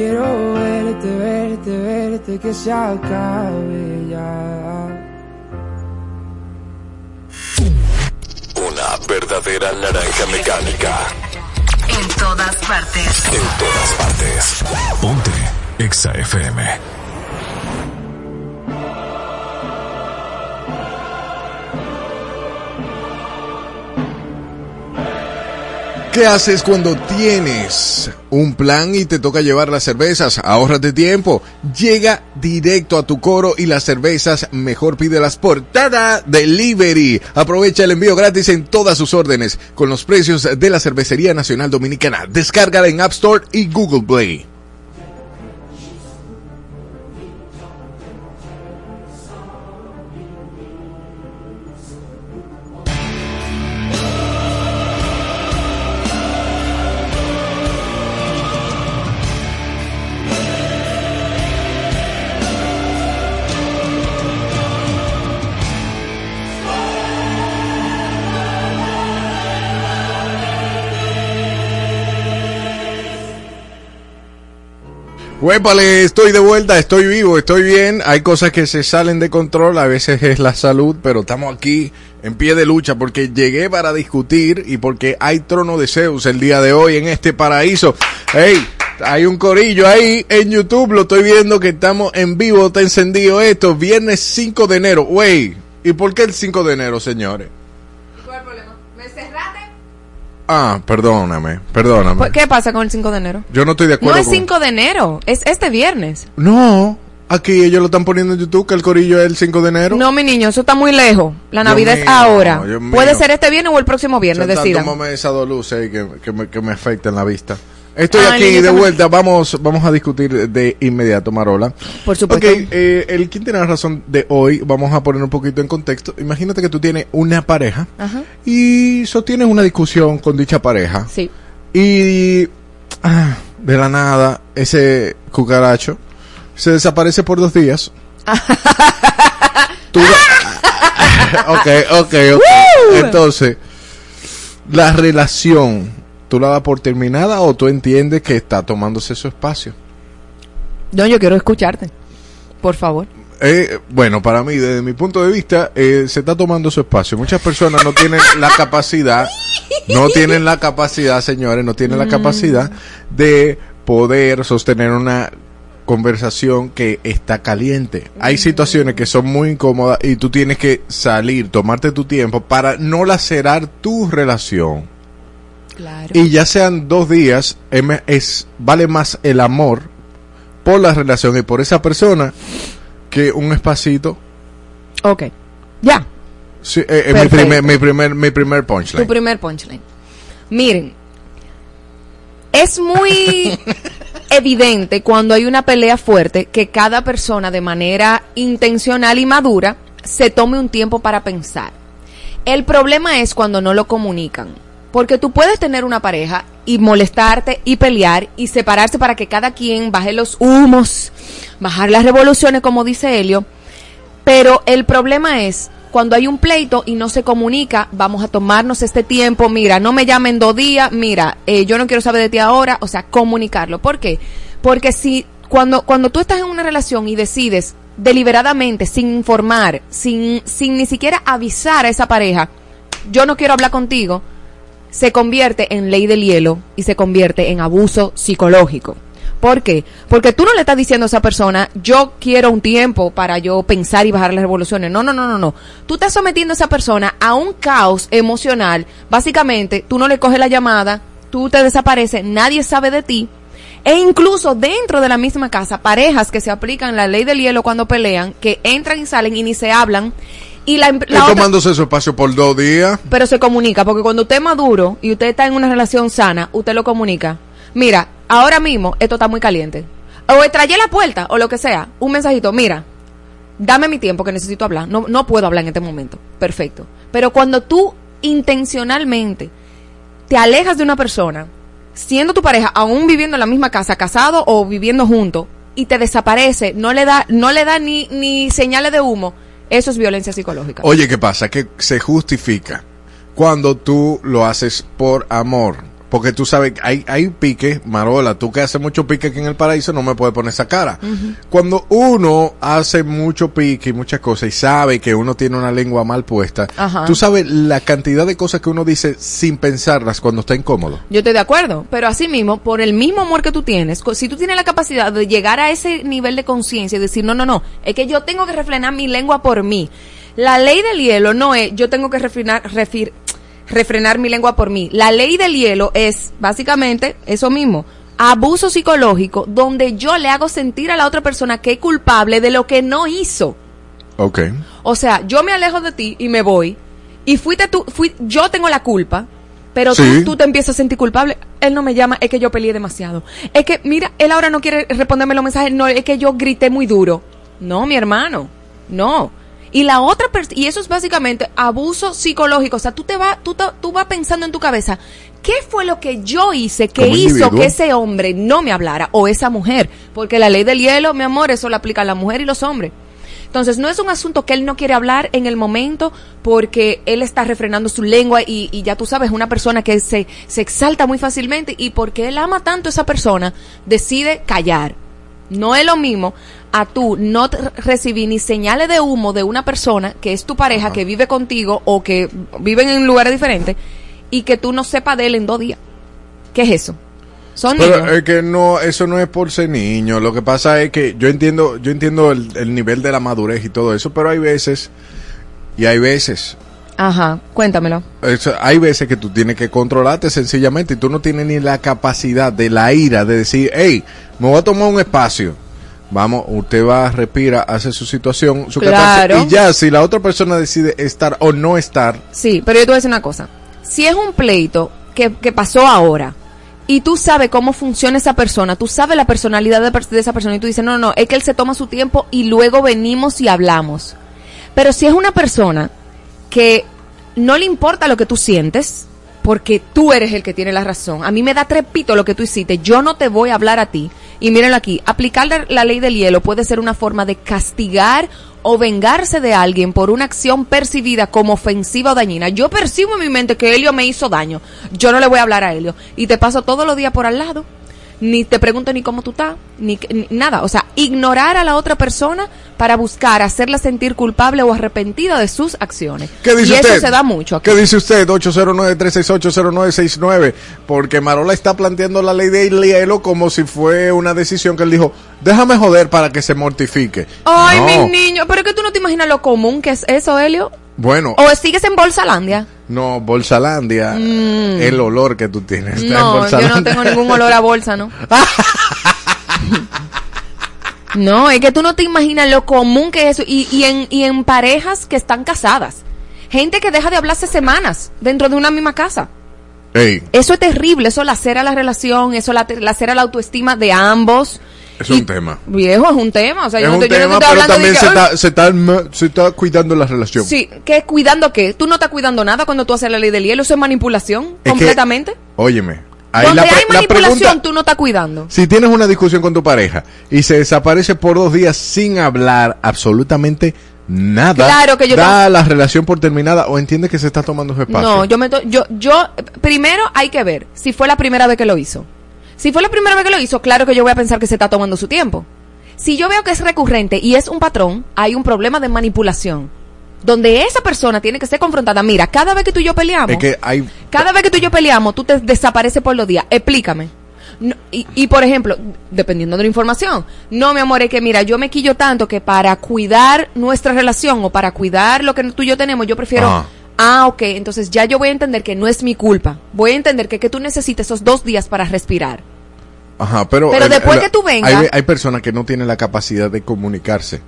Speaker 7: Quiero verte, verte, verte, que se acabe ya.
Speaker 5: Una verdadera naranja mecánica.
Speaker 6: En todas partes.
Speaker 5: En todas partes.
Speaker 4: Ponte Exa FM.
Speaker 8: ¿Qué haces cuando tienes un plan y te toca llevar las cervezas? Ahórrate tiempo. Llega directo a tu coro y las cervezas mejor pídelas por Tada Delivery. Aprovecha el envío gratis en todas sus órdenes con los precios de la Cervecería Nacional Dominicana. Descárgala en App Store y Google Play. Huépale, estoy de vuelta, estoy vivo, estoy bien. Hay cosas que se salen de control, a veces es la salud, pero estamos aquí en pie de lucha porque llegué para discutir y porque hay trono de Zeus el día de hoy en este paraíso. Hey, hay un corillo ahí en YouTube, lo estoy viendo que estamos en vivo, está encendido esto, viernes 5 de enero. Wey, ¿y por qué el 5 de enero, señores?
Speaker 3: ¿Cuál es el problema? ¿Me cerraste?
Speaker 8: Ah, perdóname, perdóname.
Speaker 3: ¿Qué pasa con el 5 de enero?
Speaker 8: Yo no estoy de
Speaker 3: No
Speaker 8: acuerdo
Speaker 3: es
Speaker 8: con-
Speaker 3: 5 de enero, es este viernes.
Speaker 8: No, aquí ellos lo están poniendo en YouTube que el corillo es el 5 de enero.
Speaker 3: No, mi niño, eso está muy lejos. La
Speaker 8: Dios
Speaker 3: Navidad es
Speaker 8: mío,
Speaker 3: ahora.
Speaker 8: Dios mío.
Speaker 3: Puede ser este viernes o el próximo viernes, decidan.
Speaker 8: tómame esas dos luces que, que me, que me afectan la vista. Estoy
Speaker 3: Ah,
Speaker 8: aquí de vuelta. Vamos, vamos a discutir de inmediato, Marola.
Speaker 3: Por supuesto.
Speaker 8: Ok, eh, el quien tiene la razón de hoy, vamos a poner un poquito en contexto. Imagínate que tú tienes una pareja
Speaker 3: Ajá.
Speaker 8: y sostienes una discusión con dicha pareja.
Speaker 3: Sí.
Speaker 8: Y ah, de la nada, ese cucaracho se desaparece por dos días. Tú- ok, ok, ok. Entonces, la relación, ¿tú la das por terminada o tú entiendes que está tomándose su espacio?
Speaker 3: No, yo quiero escucharte. Por favor.
Speaker 8: Eh, bueno, para mí, desde mi punto de vista, eh, se está tomando su espacio. Muchas personas no tienen la capacidad, no tienen la capacidad, señores, no tienen la capacidad de poder sostener una conversación que está caliente. Hay situaciones que son muy incómodas y tú tienes que salir, tomarte tu tiempo para no lacerar tu relación.
Speaker 3: Claro.
Speaker 8: Y ya sean dos días, es, vale más el amor por la relación y por esa persona que un espacito.
Speaker 3: Ok. Ya.
Speaker 8: Sí, eh, eh, mi, primer, mi primer, mi primer
Speaker 3: Tu
Speaker 8: punchline.
Speaker 3: primer punchline. Miren, es muy evidente cuando hay una pelea fuerte que cada persona de manera intencional y madura se tome un tiempo para pensar. El problema es cuando no lo comunican. Porque tú puedes tener una pareja y molestarte y pelear y separarse para que cada quien baje los humos, bajar las revoluciones, como dice Helio. Pero el problema es cuando hay un pleito y no se comunica, vamos a tomarnos este tiempo, mira, no me llamen dos días, mira, eh, yo no quiero saber de ti ahora, o sea, comunicarlo. ¿Por qué? Porque si cuando, cuando tú estás en una relación y decides deliberadamente, sin informar, sin, sin ni siquiera avisar a esa pareja, yo no quiero hablar contigo, se convierte en ley del hielo y se convierte en abuso psicológico. ¿Por qué? Porque tú no le estás diciendo a esa persona, yo quiero un tiempo para yo pensar y bajar las revoluciones. No, no, no, no, no. Tú estás sometiendo a esa persona a un caos emocional. Básicamente, tú no le coges la llamada, tú te desapareces, nadie sabe de ti. E incluso dentro de la misma casa, parejas que se aplican la ley del hielo cuando pelean, que entran y salen y ni se hablan. Y la, la otra-
Speaker 8: tomándose su espacio por dos días.
Speaker 3: pero se comunica, porque cuando usted es maduro y usted está en una relación sana, usted lo comunica. Mira, ahora mismo esto está muy caliente. O trae la puerta, o lo que sea, un mensajito, mira, dame mi tiempo que necesito hablar. No, no puedo hablar en este momento. Perfecto. Pero cuando tú intencionalmente te alejas de una persona, siendo tu pareja, aún viviendo en la misma casa, casado o viviendo juntos, y te desaparece, no le da, no le da ni, ni señales de humo, eso es violencia psicológica.
Speaker 8: Oye, ¿qué pasa? Que se justifica cuando tú lo haces por amor. Porque tú sabes, hay, hay pique, Marola, tú que haces mucho pique aquí en el paraíso, no me puedes poner esa cara. Cuando uno hace mucho pique y muchas cosas y sabe que uno tiene una lengua mal puesta,
Speaker 3: Ajá.
Speaker 8: tú sabes la cantidad de cosas que uno dice sin pensarlas cuando está incómodo.
Speaker 3: Yo estoy de acuerdo, pero así mismo, por el mismo amor que tú tienes, si tú tienes la capacidad de llegar a ese nivel de conciencia y decir, no, no, no, es que yo tengo que refrenar mi lengua por mí. La ley del hielo no es, yo tengo que refrenar, refir- refrenar mi lengua por mí. La ley del hielo es básicamente eso mismo. Abuso psicológico donde yo le hago sentir a la otra persona que es culpable de lo que no hizo.
Speaker 8: Ok.
Speaker 3: O sea, yo me alejo de ti y me voy. Y fuiste tú, fui, yo tengo la culpa. Pero
Speaker 8: Sí.
Speaker 3: tú, tú te empiezas a sentir culpable. Él no me llama, es que yo peleé demasiado. Es que, mira, él ahora no quiere responderme los mensajes. No, es que yo grité muy duro. No, mi hermano. No. Y la otra y eso es básicamente abuso psicológico. O sea, tú te vas, tú, te- tú vas pensando en tu cabeza, ¿qué fue lo que yo hice que
Speaker 8: Como
Speaker 3: hizo
Speaker 8: individuo.
Speaker 3: que ese hombre no me hablara? O esa mujer. Porque la ley del hielo, mi amor, eso lo aplica a la mujer y los hombres. Entonces, no es un asunto que él no quiere hablar en el momento porque él está refrenando su lengua y, y ya tú sabes, una persona que se, se exalta muy fácilmente y porque él ama tanto a esa persona, decide callar. No es lo mismo a tú no recibir ni señales de humo de una persona que es tu pareja, que vive contigo o que viven en lugares diferentes y que tú no sepas de él en dos días. ¿Qué es eso? Son
Speaker 8: Pero
Speaker 3: niños.
Speaker 8: es que no, eso no es por ser niño. Lo que pasa es que yo entiendo, yo entiendo el, el nivel de la madurez y todo eso, pero hay veces y hay veces.
Speaker 3: Ajá, cuéntamelo.
Speaker 8: hay veces que tú tienes que controlarte sencillamente y tú no tienes ni la capacidad de la ira de decir, hey, me voy a tomar un espacio. Vamos, usted va, respira, hace su situación, su
Speaker 3: Claro.
Speaker 8: y ya, si la otra persona decide estar o no estar,
Speaker 3: Sí, pero yo te voy a decir una cosa. Si es un pleito que, que pasó ahora y tú sabes cómo funciona esa persona, tú sabes la personalidad de, de esa persona y tú dices, no, no, no, es que él se toma su tiempo y luego venimos y hablamos. Pero si es una persona que no le importa lo que tú sientes, porque tú eres el que tiene la razón. A mí me da trepito lo que tú hiciste. Yo no te voy a hablar a ti. Y mírenlo aquí, aplicar la, ley del hielo puede ser una forma de castigar o vengarse de alguien por una acción percibida como ofensiva o dañina. Yo percibo en mi mente que Helio me hizo daño. Yo no le voy a hablar a Helio. Y te paso todos los días por al lado. Ni te pregunto ni cómo tú estás, ni, ni nada. O sea, ignorar a la otra persona para buscar hacerla sentir culpable o arrepentida de sus acciones.
Speaker 8: ¿Qué dice
Speaker 3: y
Speaker 8: usted?
Speaker 3: eso se da mucho aquí.
Speaker 8: ¿Qué dice usted? 809-368-0969. Porque Marola está planteando la ley del hielo como si fue una decisión que él dijo, déjame joder para que se mortifique.
Speaker 3: Ay,
Speaker 8: No.
Speaker 3: mi niño, pero es que tú no te imaginas lo común que es eso, Helio.
Speaker 8: Bueno,
Speaker 3: O sigues en Bolsalandia.
Speaker 8: no, Bolsalandia, el olor que tú tienes. está en
Speaker 3: Mm. No, yo no tengo ningún olor a bolsa, ¿no? No, es que tú no te imaginas lo común que es eso. Y, y, en, y en parejas que están casadas. Gente que deja de hablarse semanas dentro de una misma casa.
Speaker 8: Ey,
Speaker 3: Eso es terrible, eso lacera la relación, eso la- lacera la autoestima de ambos.
Speaker 8: Es un tema.
Speaker 3: Viejo, es un tema. O sea,
Speaker 8: Es
Speaker 3: yo no
Speaker 8: un
Speaker 3: yo no te
Speaker 8: tema, pero
Speaker 3: hablando de
Speaker 8: también
Speaker 3: que,
Speaker 8: se
Speaker 3: "Ay,
Speaker 8: está, se, está, se está cuidando la relación.
Speaker 3: Sí, ¿qué? ¿Cuidando qué? Tú no estás cuidando nada cuando tú haces la ley del hielo. Eso es manipulación
Speaker 8: Es que-
Speaker 3: completamente.
Speaker 8: Óyeme, Ahí
Speaker 3: Donde
Speaker 8: la
Speaker 3: hay
Speaker 8: la
Speaker 3: manipulación,
Speaker 8: pregunta-
Speaker 3: tú no estás cuidando.
Speaker 8: Si tienes una discusión con tu pareja y se desaparece por dos días sin hablar absolutamente nada,
Speaker 3: Claro que yo
Speaker 8: da la relación por terminada o entiende que se está tomando su espacio.
Speaker 3: No, yo me to- yo yo primero hay que ver si fue la primera vez que lo hizo. Si fue la primera vez que lo hizo, claro que yo voy a pensar que se está tomando su tiempo. Si yo veo que es recurrente y es un patrón, hay un problema de manipulación. Donde esa persona tiene que ser confrontada. Mira, cada vez que tú y yo peleamos,
Speaker 8: Es que hay
Speaker 3: cada vez que tú y yo peleamos, tú te desapareces por los días. Explícame. No, y, y, por ejemplo, dependiendo de la información, no, mi amor, es que mira, yo me quillo tanto que para cuidar nuestra relación o para cuidar lo que tú y yo tenemos, yo prefiero. Ah, ok, entonces ya yo voy a entender que no es mi culpa. Voy a entender que, que tú necesites esos dos días para respirar.
Speaker 8: Ajá, pero,
Speaker 3: Pero
Speaker 8: el-
Speaker 3: después
Speaker 8: el-
Speaker 3: que tú vengas-
Speaker 8: Hay, hay personas que no tienen la capacidad de comunicarse.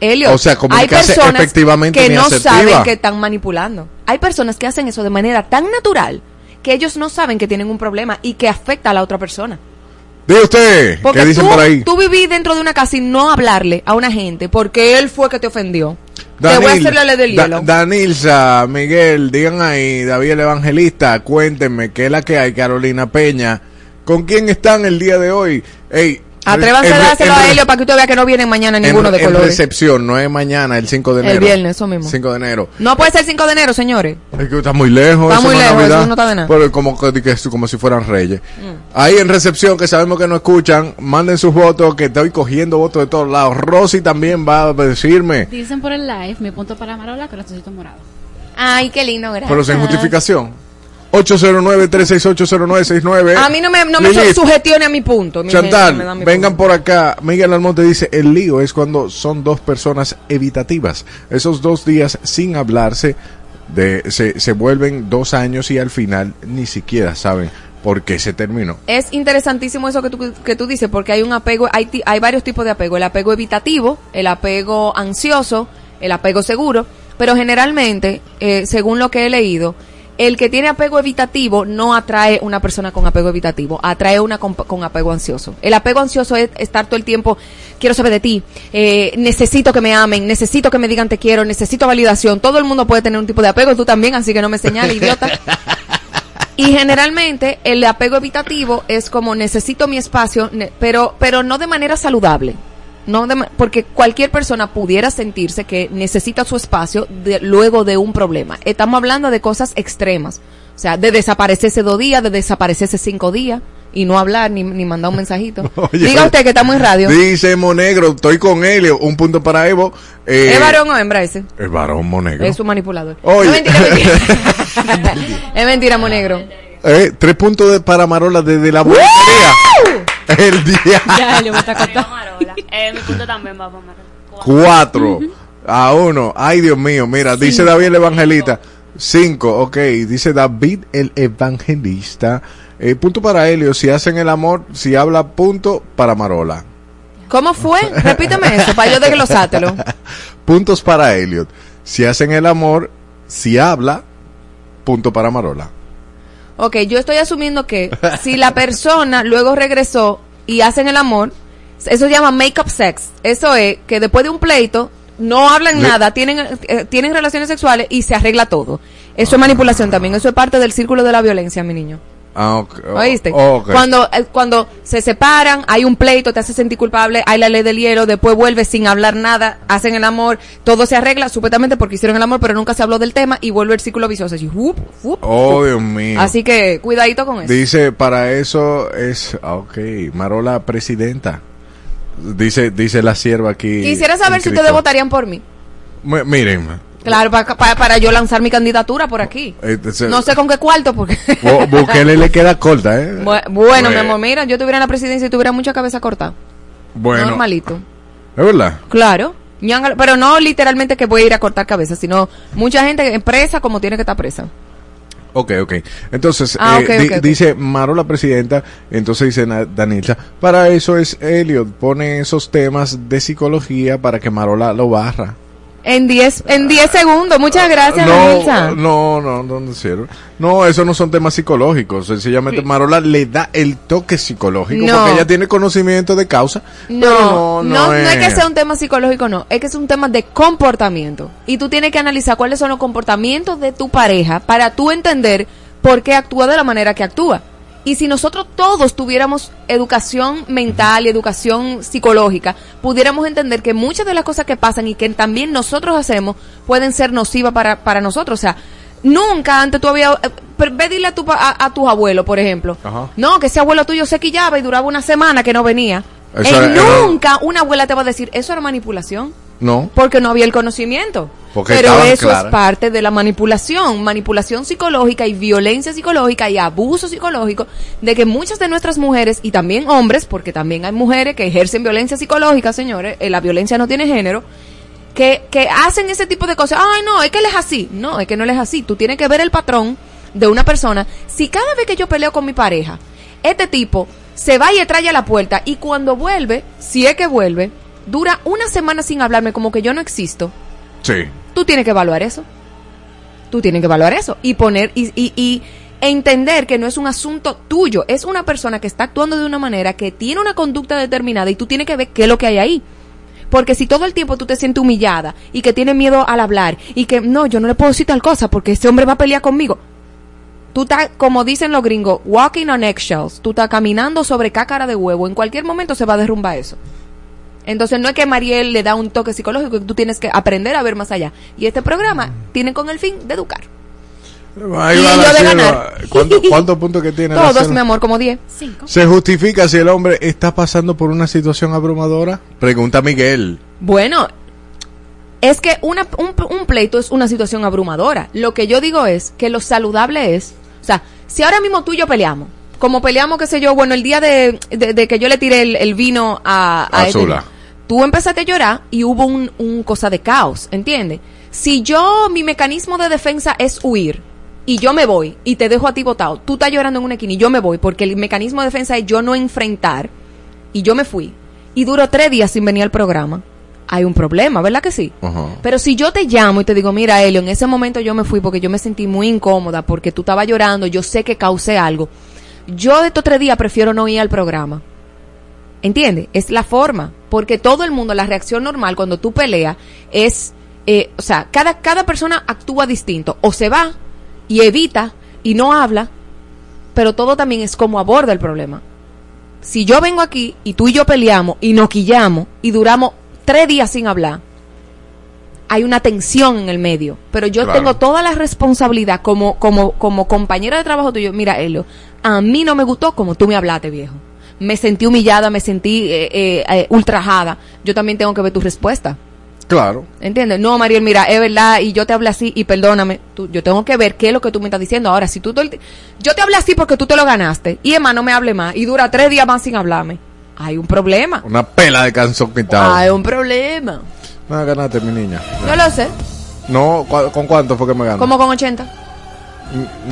Speaker 3: Elliot,
Speaker 8: O sea,
Speaker 3: hay
Speaker 8: comunicarse
Speaker 3: personas
Speaker 8: efectivamente
Speaker 3: que no
Speaker 8: asertiva.
Speaker 3: saben que están manipulando. Hay personas que hacen eso de manera tan natural que ellos no saben que tienen un problema y que afecta a la otra persona.
Speaker 8: Diga usted,
Speaker 3: Porque
Speaker 8: ¿qué dicen
Speaker 3: tú,
Speaker 8: por ahí?
Speaker 3: tú viví dentro de una casa y no hablarle a una gente porque él fue que te ofendió. Te voy a
Speaker 8: Danil-
Speaker 3: hacer la ley del
Speaker 8: Da-
Speaker 3: hielo.
Speaker 8: Danilza, Miguel, digan ahí, David el Evangelista, cuéntenme qué es la que hay, Carolina Peña. ¿Con quién están el día de hoy? Ey,
Speaker 3: Atrévanse
Speaker 8: en-
Speaker 3: a dárselo
Speaker 8: en-
Speaker 3: a Helio para que usted vea que no vienen mañana ninguno
Speaker 8: en,
Speaker 3: de
Speaker 8: en
Speaker 3: colores.
Speaker 8: recepción, no es mañana, el 5 de
Speaker 3: El
Speaker 8: enero.
Speaker 3: viernes, eso mismo.
Speaker 8: 5 de enero.
Speaker 3: No puede ser 5 de enero, señores.
Speaker 8: Es que está muy lejos.
Speaker 3: Está muy
Speaker 8: no
Speaker 3: lejos,
Speaker 8: Navidad,
Speaker 3: eso no está de nada.
Speaker 8: Pero como, que- que es como si fueran reyes.
Speaker 3: Mm.
Speaker 8: Ahí en recepción, que sabemos que no escuchan, manden sus votos, que estoy cogiendo votos de todos lados. Rosy también va a decirme,
Speaker 9: Dicen por el live, mi punto para Marola, corazoncito morado.
Speaker 3: Ay, qué lindo, gracias.
Speaker 8: pero sin justificación. 809-368-0969.
Speaker 3: A mí no me, no me sugestione a mi punto. mi
Speaker 8: Chantal,
Speaker 3: mi
Speaker 8: vengan
Speaker 3: punto.
Speaker 8: por acá. Miguel Almonte dice, el lío es cuando son dos personas evitativas. Esos dos días sin hablarse de, se, se vuelven dos años y al final ni siquiera saben por qué se terminó.
Speaker 3: Es interesantísimo eso que tú, que tú dices, porque hay un apego, hay, hay varios tipos de apego. El apego evitativo, el apego ansioso, el apego seguro, pero generalmente, eh, según lo que he leído, el que tiene apego evitativo no atrae una persona con apego evitativo, atrae una con, con apego ansioso. El apego ansioso es estar todo el tiempo, quiero saber de ti, eh, necesito que me amen, necesito que me digan te quiero, necesito validación. Todo el mundo puede tener un tipo de apego, tú también, así que no me señales, idiota. Y generalmente el apego evitativo es como necesito mi espacio, pero pero no de manera saludable. No de porque cualquier persona pudiera sentirse que necesita su espacio de- luego de un problema. Estamos hablando de cosas extremas. O sea, de desaparecerse dos días, de desaparecerse cinco días y no hablar ni, ni mandar un mensajito.
Speaker 8: Oye,
Speaker 3: Diga usted que estamos en radio.
Speaker 8: Dice Monegro, estoy con Helio, un punto para Evo. Eh,
Speaker 3: ¿Es varón o hembra ese?
Speaker 8: Es varón Monegro.
Speaker 3: Es un manipulador.
Speaker 8: Oye.
Speaker 3: No, mentira, mentira. es mentira, monegro.
Speaker 8: Eh, tres puntos de, para Marola desde la boletería. El día
Speaker 9: Ya, le voy a estar contando.
Speaker 10: Eh, mi punto también va para Marola.
Speaker 8: cuatro a uno. Ay, Dios mío, mira, dice David el Evangelista. Cinco, ok, dice David el Evangelista. Eh, punto para Helio, si hacen el amor, si habla, punto para Marola.
Speaker 3: ¿Cómo fue? Repíteme eso, para yo desglosártelo.
Speaker 8: Puntos para Elliot. Si hacen el amor, si habla, punto para Marola.
Speaker 3: Ok, yo estoy asumiendo que si la persona luego regresó y hacen el amor, eso se llama make-up sex. Eso es que después de un pleito no hablan nada, tienen, eh, tienen relaciones sexuales y se arregla todo. Eso es manipulación también, eso es parte del círculo de la violencia, mi niño.
Speaker 8: Ah, oh,
Speaker 3: ¿Oíste?
Speaker 8: ok.
Speaker 3: Cuando, eh, cuando se separan, hay un pleito, te hace sentir culpable, hay la ley del hielo, después vuelve sin hablar nada, hacen el amor, todo se arregla, supuestamente porque hicieron el amor, pero nunca se habló del tema y vuelve el círculo vicioso. Así, ¡fup! ¡fup!
Speaker 8: Oh, Dios mío.
Speaker 3: Así que cuidadito con eso.
Speaker 8: Dice, para eso es, ah, ok, Marola presidenta. Dice, dice la sierva aquí.
Speaker 3: Quisiera saber si ustedes votarían por mí.
Speaker 8: Mi- Miren,
Speaker 3: Claro, pa- pa- para yo lanzar mi candidatura por aquí. No sé con qué cuarto, porque...
Speaker 8: Bu- Bukele le queda corta, ¿eh?
Speaker 3: Bu- bueno, mi amor, mira, yo tuviera en la presidencia y tuviera mucha cabeza cortada.
Speaker 8: Bueno,
Speaker 3: Normalito.
Speaker 8: es verdad.
Speaker 3: Claro. Pero no literalmente que voy a ir a cortar cabeza, sino mucha gente presa como tiene que estar presa.
Speaker 8: Ok, ok. Entonces,
Speaker 3: Ah,
Speaker 8: eh,
Speaker 3: ok,
Speaker 8: di-
Speaker 3: ok, ok.
Speaker 8: dice Marola presidenta, entonces dice Danilza, para eso es Elliot, pone esos temas de psicología para que Marola lo barra.
Speaker 3: En 10 en 10 segundos. Muchas gracias,
Speaker 8: no, no, no, no, no, cierto. No, eso no son temas psicológicos. Sencillamente Marola le da el toque psicológico
Speaker 3: No.
Speaker 8: porque ella tiene conocimiento de causa.
Speaker 3: No,
Speaker 8: pero
Speaker 3: no, no, es que sea un tema psicológico, no. Es que es un tema de comportamiento. Y tú tienes que analizar cuáles son los comportamientos de tu pareja para tú entender por qué actúa de la manera que actúa. Y si nosotros todos tuviéramos educación mental y educación psicológica, pudiéramos entender que muchas de las cosas que pasan y que también nosotros hacemos pueden ser nocivas para, para nosotros. O sea, nunca antes tú habías... eh, Ve dile a, tu, a, a tus abuelos, por ejemplo.
Speaker 8: Ajá.
Speaker 3: No, que ese abuelo tuyo se quillaba y duraba una semana que no venía.
Speaker 8: Eso
Speaker 3: Eh, nunca una abuela te va a decir, eso era manipulación
Speaker 8: No.
Speaker 3: porque no había el conocimiento.
Speaker 8: Porque
Speaker 3: Pero eso
Speaker 8: claras.
Speaker 3: es parte de la manipulación, manipulación psicológica y violencia psicológica y abuso psicológico de que muchas de nuestras mujeres y también hombres, porque también hay mujeres que ejercen violencia psicológica, señores, eh, la violencia no tiene género, que, que hacen ese tipo de cosas. Ay, no, es que él es así. No, es que no él es así. Tú tienes que ver el patrón de una persona. Si cada vez que yo peleo con mi pareja, este tipo se va y trae a la puerta y cuando vuelve, si es que vuelve, dura una semana sin hablarme como que yo no existo,
Speaker 8: Sí.
Speaker 3: tú tienes que evaluar eso. Tú tienes que evaluar eso y poner y, y, y entender que no es un asunto tuyo, es una persona que está actuando de una manera que tiene una conducta determinada y tú tienes que ver qué es lo que hay ahí. Porque si todo el tiempo tú te sientes humillada y que tienes miedo al hablar y que no, yo no le puedo decir tal cosa porque ese hombre va a pelear conmigo. Tú estás, como dicen los gringos, walking on eggshells. Tú estás caminando sobre cácara de huevo. En cualquier momento se va a derrumbar eso. Entonces no es que Mariel le da un toque psicológico, tú tienes que aprender a ver más allá. Y este programa tiene con el fin de educar.
Speaker 8: Ahí
Speaker 3: Y
Speaker 8: va
Speaker 3: yo
Speaker 8: la
Speaker 3: de
Speaker 8: Silva.
Speaker 3: ganar.
Speaker 8: ¿Cuánto- ¿Cuántos puntos que tiene
Speaker 3: Todos, mi amor, como 10.
Speaker 9: Cinco.
Speaker 8: ¿Se justifica si el hombre está pasando por una situación abrumadora? Pregunta Miguel.
Speaker 3: Bueno, es que una, un, un pleito es una situación abrumadora. Lo que yo digo es que lo saludable es, o sea, si ahora mismo tú y yo peleamos, como peleamos, qué sé yo, bueno, el día de, de- de que yo le tiré el, el vino a, a
Speaker 8: Azula.
Speaker 3: Tú empezaste a llorar y hubo un, un cosa de caos, ¿entiendes? Si yo, mi mecanismo de defensa es huir, y yo me voy y te dejo a ti botado, tú estás llorando en una esquina y yo me voy, porque el mecanismo de defensa es yo no enfrentar, y yo me fui, y duro tres días sin venir al programa, hay un problema, ¿verdad que sí? Pero si yo te llamo y te digo, mira, Elio, en ese momento yo me fui porque yo me sentí muy incómoda, porque tú estabas llorando, yo sé que causé algo. Yo de estos tres días prefiero no ir al programa. ¿Entiendes? Es la forma. Porque todo el mundo, la reacción normal cuando tú peleas es, eh, o sea, cada, cada persona actúa distinto. O se va y evita y no habla, pero todo también es como aborda el problema. Si yo vengo aquí y tú y yo peleamos y nos quillamos y duramos tres días sin hablar, hay una tensión en el medio. Pero yo
Speaker 8: Claro.
Speaker 3: tengo toda la responsabilidad como, como, como compañera de trabajo tuyo. Mira, Elio, a mí no me gustó como tú me hablaste, viejo. Me sentí humillada, me sentí eh, eh, eh, ultrajada. Yo también tengo que ver tu respuesta.
Speaker 8: Claro.
Speaker 3: ¿Entiendes? No, Mariel, mira, es verdad, y yo te hablé así, y perdóname, tú, yo tengo que ver qué es lo que tú me estás diciendo. Ahora, si tú, yo te hablé así porque tú te lo ganaste, y Emma no me hable más, y dura tres días más sin hablarme, hay un problema.
Speaker 8: Una pela de canción quitado.
Speaker 3: Hay un problema.
Speaker 8: No ganaste, mi niña.
Speaker 3: No lo sé,
Speaker 8: No, ¿cu- ¿con cuánto fue que me ganó?
Speaker 3: como con 80.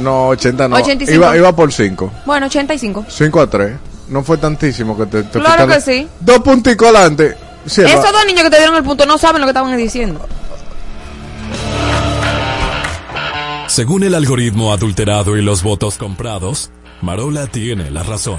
Speaker 8: No, 80 no.
Speaker 3: 85.
Speaker 8: Iba, iba por 5.
Speaker 3: Bueno, 85.
Speaker 8: 5 a 3. No fue tantísimo que te, te
Speaker 3: Claro que sí.
Speaker 8: Dos punticos adelante.
Speaker 3: Esos dos niños que te dieron el punto no saben lo que estaban diciendo.
Speaker 4: Según el algoritmo adulterado y los votos comprados, Marola tiene la razón.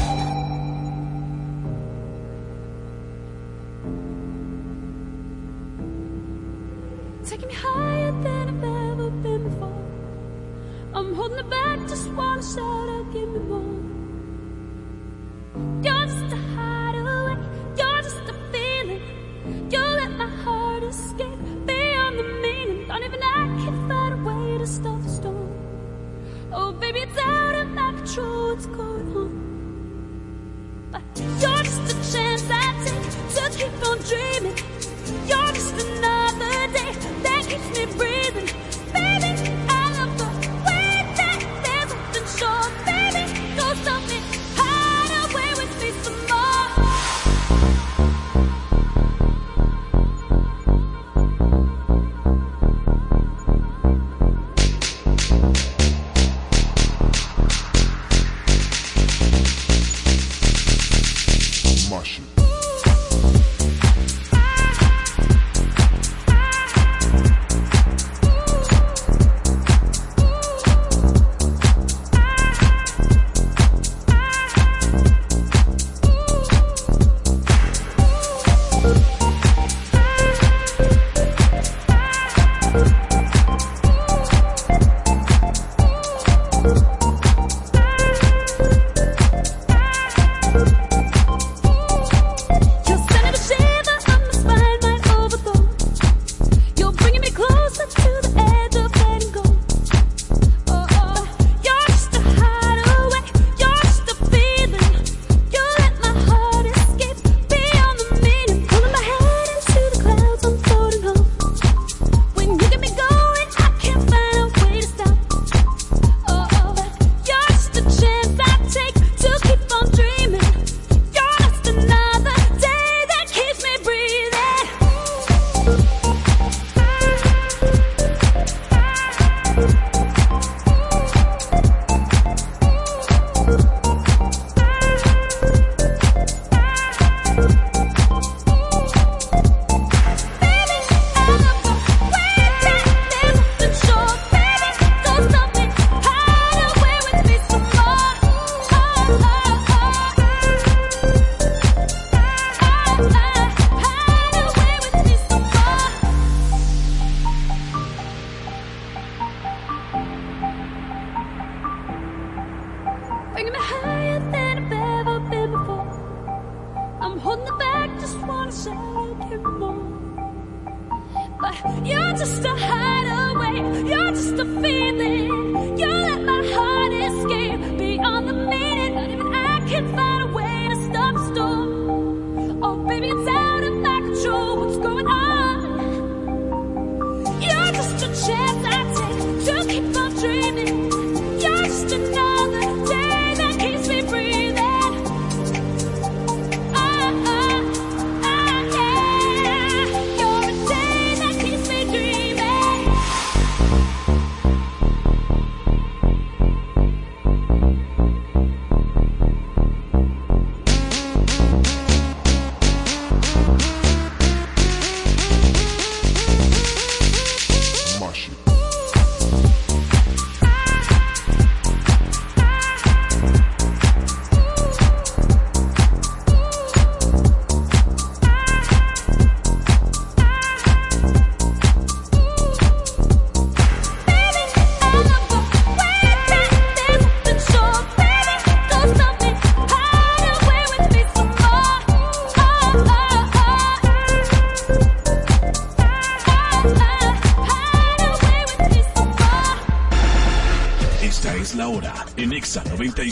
Speaker 1: to
Speaker 11: feel.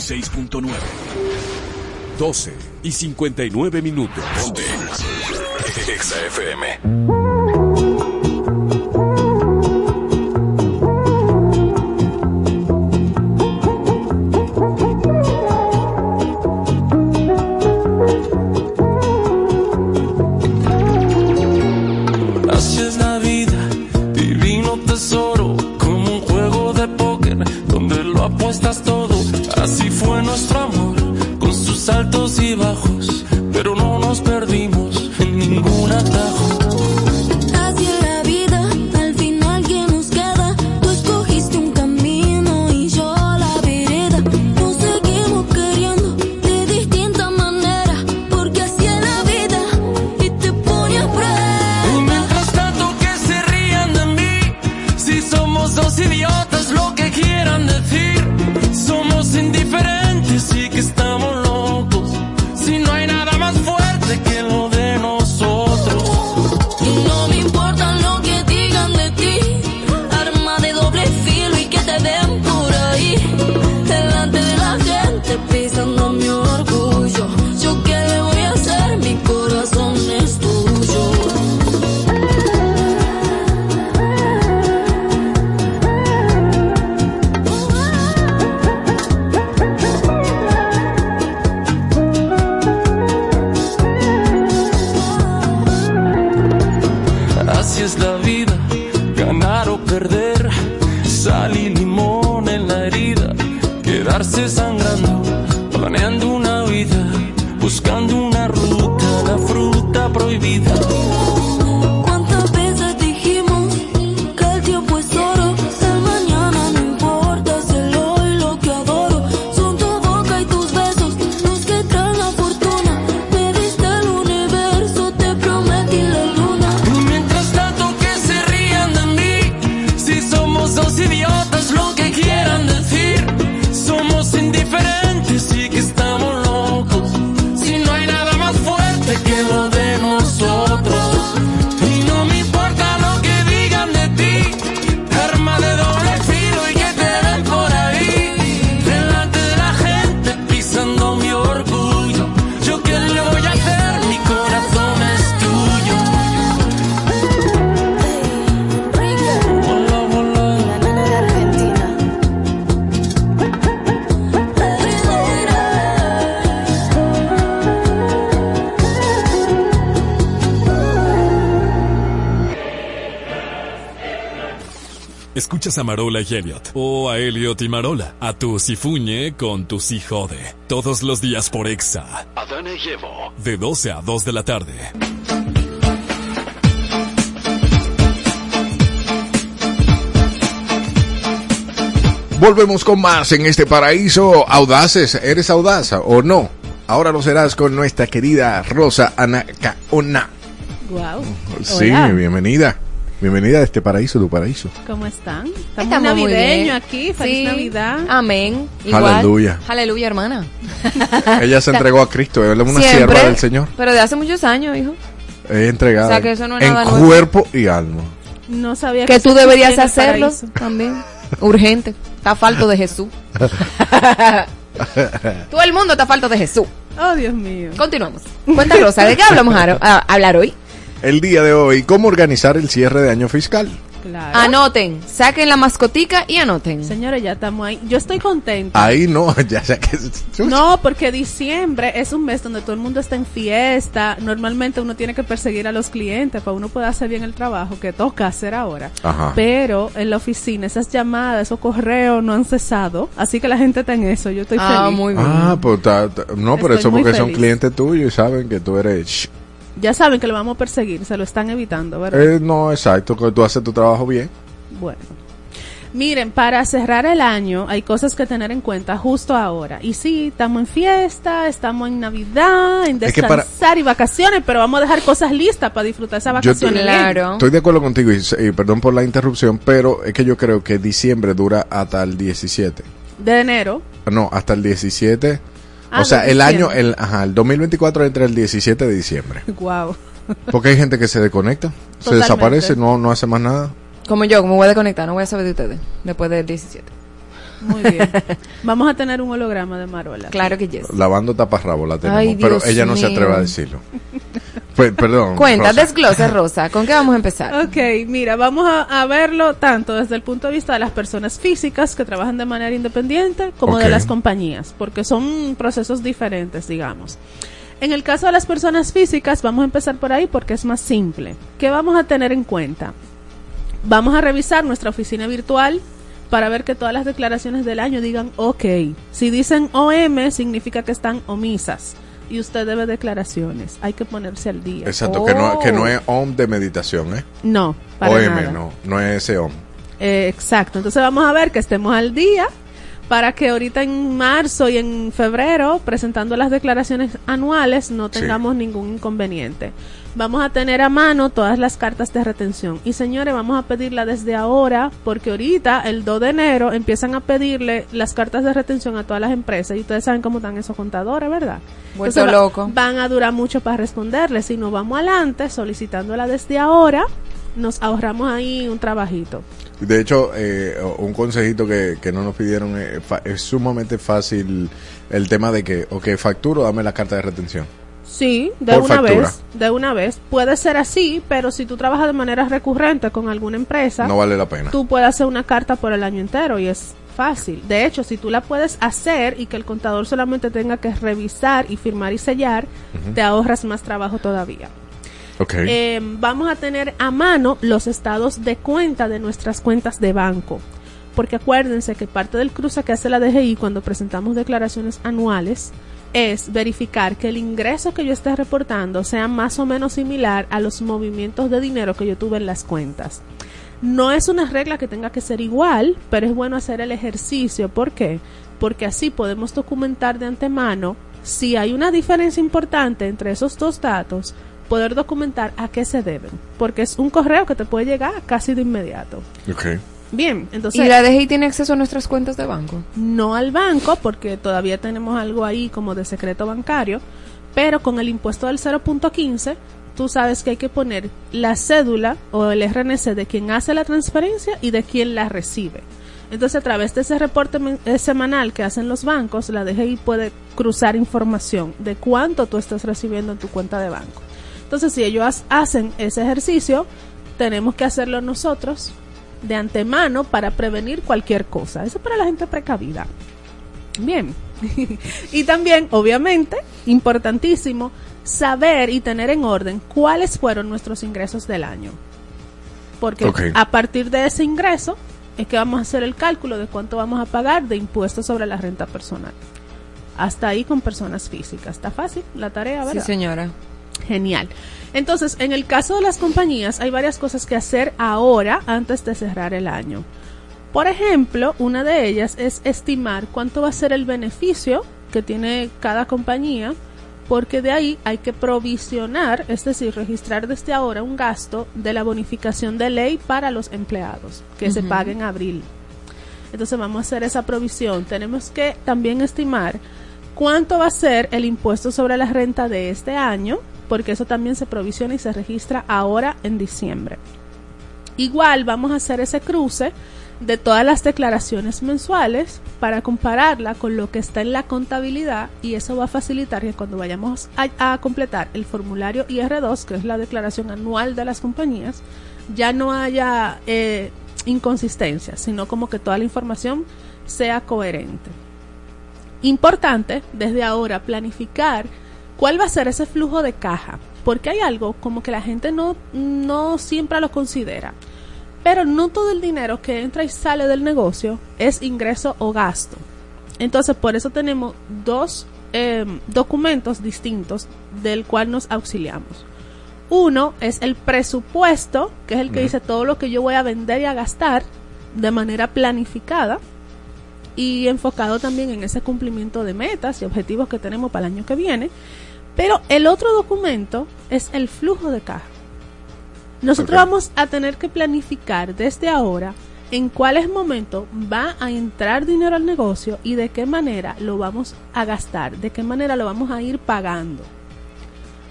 Speaker 11: 96.9. 12 y 59 minutos.
Speaker 12: Ponte.
Speaker 13: XFM.
Speaker 4: escuchas a Marola y Elliot, o a Elliot y Marola, a tu Sifuñe con tu Sijode. Todos los días por Exa.
Speaker 12: Adana y Evo.
Speaker 4: De 12 a 2 de la tarde.
Speaker 8: Volvemos con más en este paraíso. Audaces, ¿eres audaza o no? Ahora lo serás con nuestra querida Rosa Anacaona.
Speaker 14: Wow.
Speaker 8: Sí, bienvenida. Bienvenida a este paraíso, tu paraíso.
Speaker 14: ¿Cómo están? Estamos,
Speaker 3: Estamos navideños
Speaker 14: aquí, feliz
Speaker 3: sí.
Speaker 14: Navidad.
Speaker 3: Amén.
Speaker 8: Aleluya.
Speaker 3: Aleluya, hermana.
Speaker 8: Ella se entregó a Cristo, es una
Speaker 3: Siempre,
Speaker 8: sierva del Señor.
Speaker 3: Pero de hace muchos años, hijo.
Speaker 8: He entregado
Speaker 3: o sea, que eso no es
Speaker 8: en cuerpo y alma.
Speaker 14: No sabía
Speaker 3: que, que
Speaker 14: tú
Speaker 3: deberías hacerlo también. Urgente. Está falto de Jesús. Todo el mundo está falto de Jesús.
Speaker 14: Oh, Dios mío.
Speaker 3: Continuamos. Cuenta Rosa, ¿de qué hablamos a, a hablar hoy?
Speaker 8: El día de hoy, ¿cómo organizar el cierre de año fiscal?
Speaker 14: Claro.
Speaker 3: Anoten, saquen la mascotica y anoten.
Speaker 14: Señores, ya estamos ahí. Yo estoy contenta.
Speaker 8: Ahí no, ya sé que...
Speaker 14: No, porque diciembre es un mes donde todo el mundo está en fiesta. Normalmente uno tiene que perseguir a los clientes para uno poder hacer bien el trabajo que toca hacer ahora.
Speaker 8: Ajá.
Speaker 14: Pero en la oficina esas llamadas, esos correos no han cesado. Así que la gente está en eso. Yo estoy
Speaker 3: Ah,
Speaker 14: feliz.
Speaker 3: muy bien.
Speaker 8: Ah, pues ta- ta- no, pero
Speaker 14: Estoy
Speaker 8: eso porque son clientes tuyos y saben que tú eres...
Speaker 14: Ya saben que lo vamos a perseguir. Se lo están evitando, ¿verdad?
Speaker 8: Eh, no, exacto, que tú haces tu trabajo bien.
Speaker 14: Bueno. Miren, para cerrar el año hay cosas que tener en cuenta justo ahora. Y sí, estamos en fiesta, estamos en Navidad, en
Speaker 8: Es que para-
Speaker 14: descansar y vacaciones, pero vamos a dejar cosas listas para disfrutar esas
Speaker 8: Yo te-
Speaker 14: vacaciones. bien.
Speaker 8: Estoy de acuerdo contigo y, y perdón por la interrupción, pero es que yo creo que diciembre dura hasta el 17.
Speaker 14: De enero.
Speaker 8: No, hasta el 17.
Speaker 14: Ah,
Speaker 8: o sea, el año, el, ajá, el 2024 entra el 17 de diciembre.
Speaker 14: Wow.
Speaker 8: Porque hay gente que se desconecta, se desaparece, no, no hace más nada.
Speaker 3: Como yo, como voy a desconectar, no voy a saber de ustedes después del 17.
Speaker 14: Muy bien. Vamos a tener un holograma de Marola.
Speaker 3: Claro que yes.
Speaker 8: Lavando taparrabo la tenemos,
Speaker 3: Ay,
Speaker 8: pero ella no se atreve a decirlo. Pues, perdón.
Speaker 3: Cuenta,
Speaker 8: Rosa.
Speaker 3: desglose, Rosa. ¿Con qué vamos a empezar?
Speaker 14: Ok, mira, vamos a, a verlo tanto desde el punto de vista de las personas físicas que trabajan de manera independiente como de las compañías, porque son procesos diferentes, digamos. En el caso de las personas físicas, vamos a empezar por ahí porque es más simple. ¿Qué vamos a tener en cuenta? Vamos a revisar nuestra oficina virtual para ver que todas las declaraciones del año digan OK. Si dicen OM, significa que están omisas. Y usted debe declaraciones. Hay que ponerse al día.
Speaker 8: Exacto, que, no, que no
Speaker 14: Oh.
Speaker 8: es OM de meditación, ¿eh?
Speaker 14: No, para
Speaker 8: OM,
Speaker 14: nada.
Speaker 8: no, no es ese OM.
Speaker 14: Eh, exacto. Entonces vamos a ver que estemos al día para que ahorita en marzo y en febrero, presentando las declaraciones anuales, no
Speaker 15: Sí.
Speaker 14: tengamos ningún inconveniente. Vamos a tener a mano todas las cartas de retención. Y señores, vamos a pedirla desde ahora, porque ahorita, el 2 de enero, empiezan a pedirle las cartas de retención a todas las empresas. Y ustedes saben cómo están esos contadores, ¿verdad?
Speaker 3: Vuelto
Speaker 14: Entonces,
Speaker 3: loco.
Speaker 14: Van a durar mucho para responderles. Si nos vamos adelante, solicitándola desde ahora, nos ahorramos ahí un trabajito.
Speaker 8: De hecho, eh, un consejito que, que no nos pidieron eh, fa- es sumamente fácil el tema de que, ok, facturo, dame la carta de retención.
Speaker 14: Sí, de
Speaker 8: Por
Speaker 14: una
Speaker 8: factura.
Speaker 14: vez, de una vez. Puede ser así, pero si tú trabajas de manera recurrente con alguna empresa,
Speaker 8: No vale la pena.
Speaker 14: tú puedes hacer una carta por el año entero y es fácil. De hecho, si tú la puedes hacer y que el contador solamente tenga que revisar y firmar y sellar, te ahorras más trabajo todavía. Eh, vamos a tener a mano los estados de cuenta de nuestras cuentas de banco. Porque acuérdense que parte del cruce que hace la DGI cuando presentamos declaraciones anuales es verificar que el ingreso que yo esté reportando sea más o menos similar a los movimientos de dinero que yo tuve en las cuentas. No es una regla que tenga que ser igual, pero es bueno hacer el ejercicio. ¿Por qué? Porque así podemos documentar de antemano si hay una diferencia importante entre esos dos datos, poder documentar a qué se deben. Porque es un correo que te puede llegar casi de inmediato.
Speaker 8: Ok.
Speaker 14: Bien, entonces...
Speaker 3: ¿Y la DGI tiene acceso a nuestras cuentas de banco?
Speaker 14: No al banco, porque todavía tenemos algo ahí como de secreto bancario, pero con el impuesto del 0.15, tú sabes que hay que poner la cédula o el RNC de quien hace la transferencia y de quien la recibe. Entonces, a través de ese reporte eh, semanal que hacen los bancos, la DGI puede cruzar información de cuánto tú estás recibiendo en tu cuenta de banco. Entonces, si ellos ha- hacen ese ejercicio, tenemos que hacerlo nosotros de antemano para prevenir cualquier cosa. Eso para la gente precavida. Bien. y también, obviamente, importantísimo, saber y tener en orden cuáles fueron nuestros ingresos del año. Porque a partir de ese ingreso es que vamos a hacer el cálculo de cuánto vamos a pagar de impuestos sobre la renta personal. Hasta ahí con personas físicas. Está fácil la tarea,
Speaker 3: Sí,
Speaker 14: ¿verdad?
Speaker 3: señora.
Speaker 14: Genial. Entonces, en el caso de las compañías, hay varias cosas que hacer ahora antes de cerrar el año. Por ejemplo, una de ellas es estimar cuánto va a ser el beneficio que tiene cada compañía, porque de ahí hay que provisionar, es decir, registrar desde ahora un gasto de la bonificación de ley para los empleados, que se pague en abril. Entonces vamos a hacer esa provisión. Tenemos que también estimar cuánto va a ser el impuesto sobre la renta de este año, porque eso también se provisiona y se registra ahora en diciembre. Igual vamos a hacer ese cruce de todas las declaraciones mensuales para compararla con lo que está en la contabilidad y eso va a facilitar que cuando vayamos a, completar el formulario IR2, que es la declaración anual de las compañías, ya no haya eh, inconsistencias, sino como que toda la información sea coherente. Importante desde ahora planificar cuál va a ser ese flujo de caja, porque hay algo como que la gente no, no siempre lo considera. Pero no todo el dinero que entra y sale del negocio es ingreso o gasto. Entonces, por eso tenemos dos eh, documentos distintos del cual nos auxiliamos. Uno es el presupuesto, que es el que dice todo lo que yo voy a vender y a gastar de manera planificada y enfocado también en ese cumplimiento de metas y objetivos que tenemos para el año que viene. Pero el otro documento es el flujo de caja. Nosotros vamos a tener que planificar desde ahora en cuáles momentos va a entrar dinero al negocio y de qué manera lo vamos a gastar, de qué manera lo vamos a ir pagando.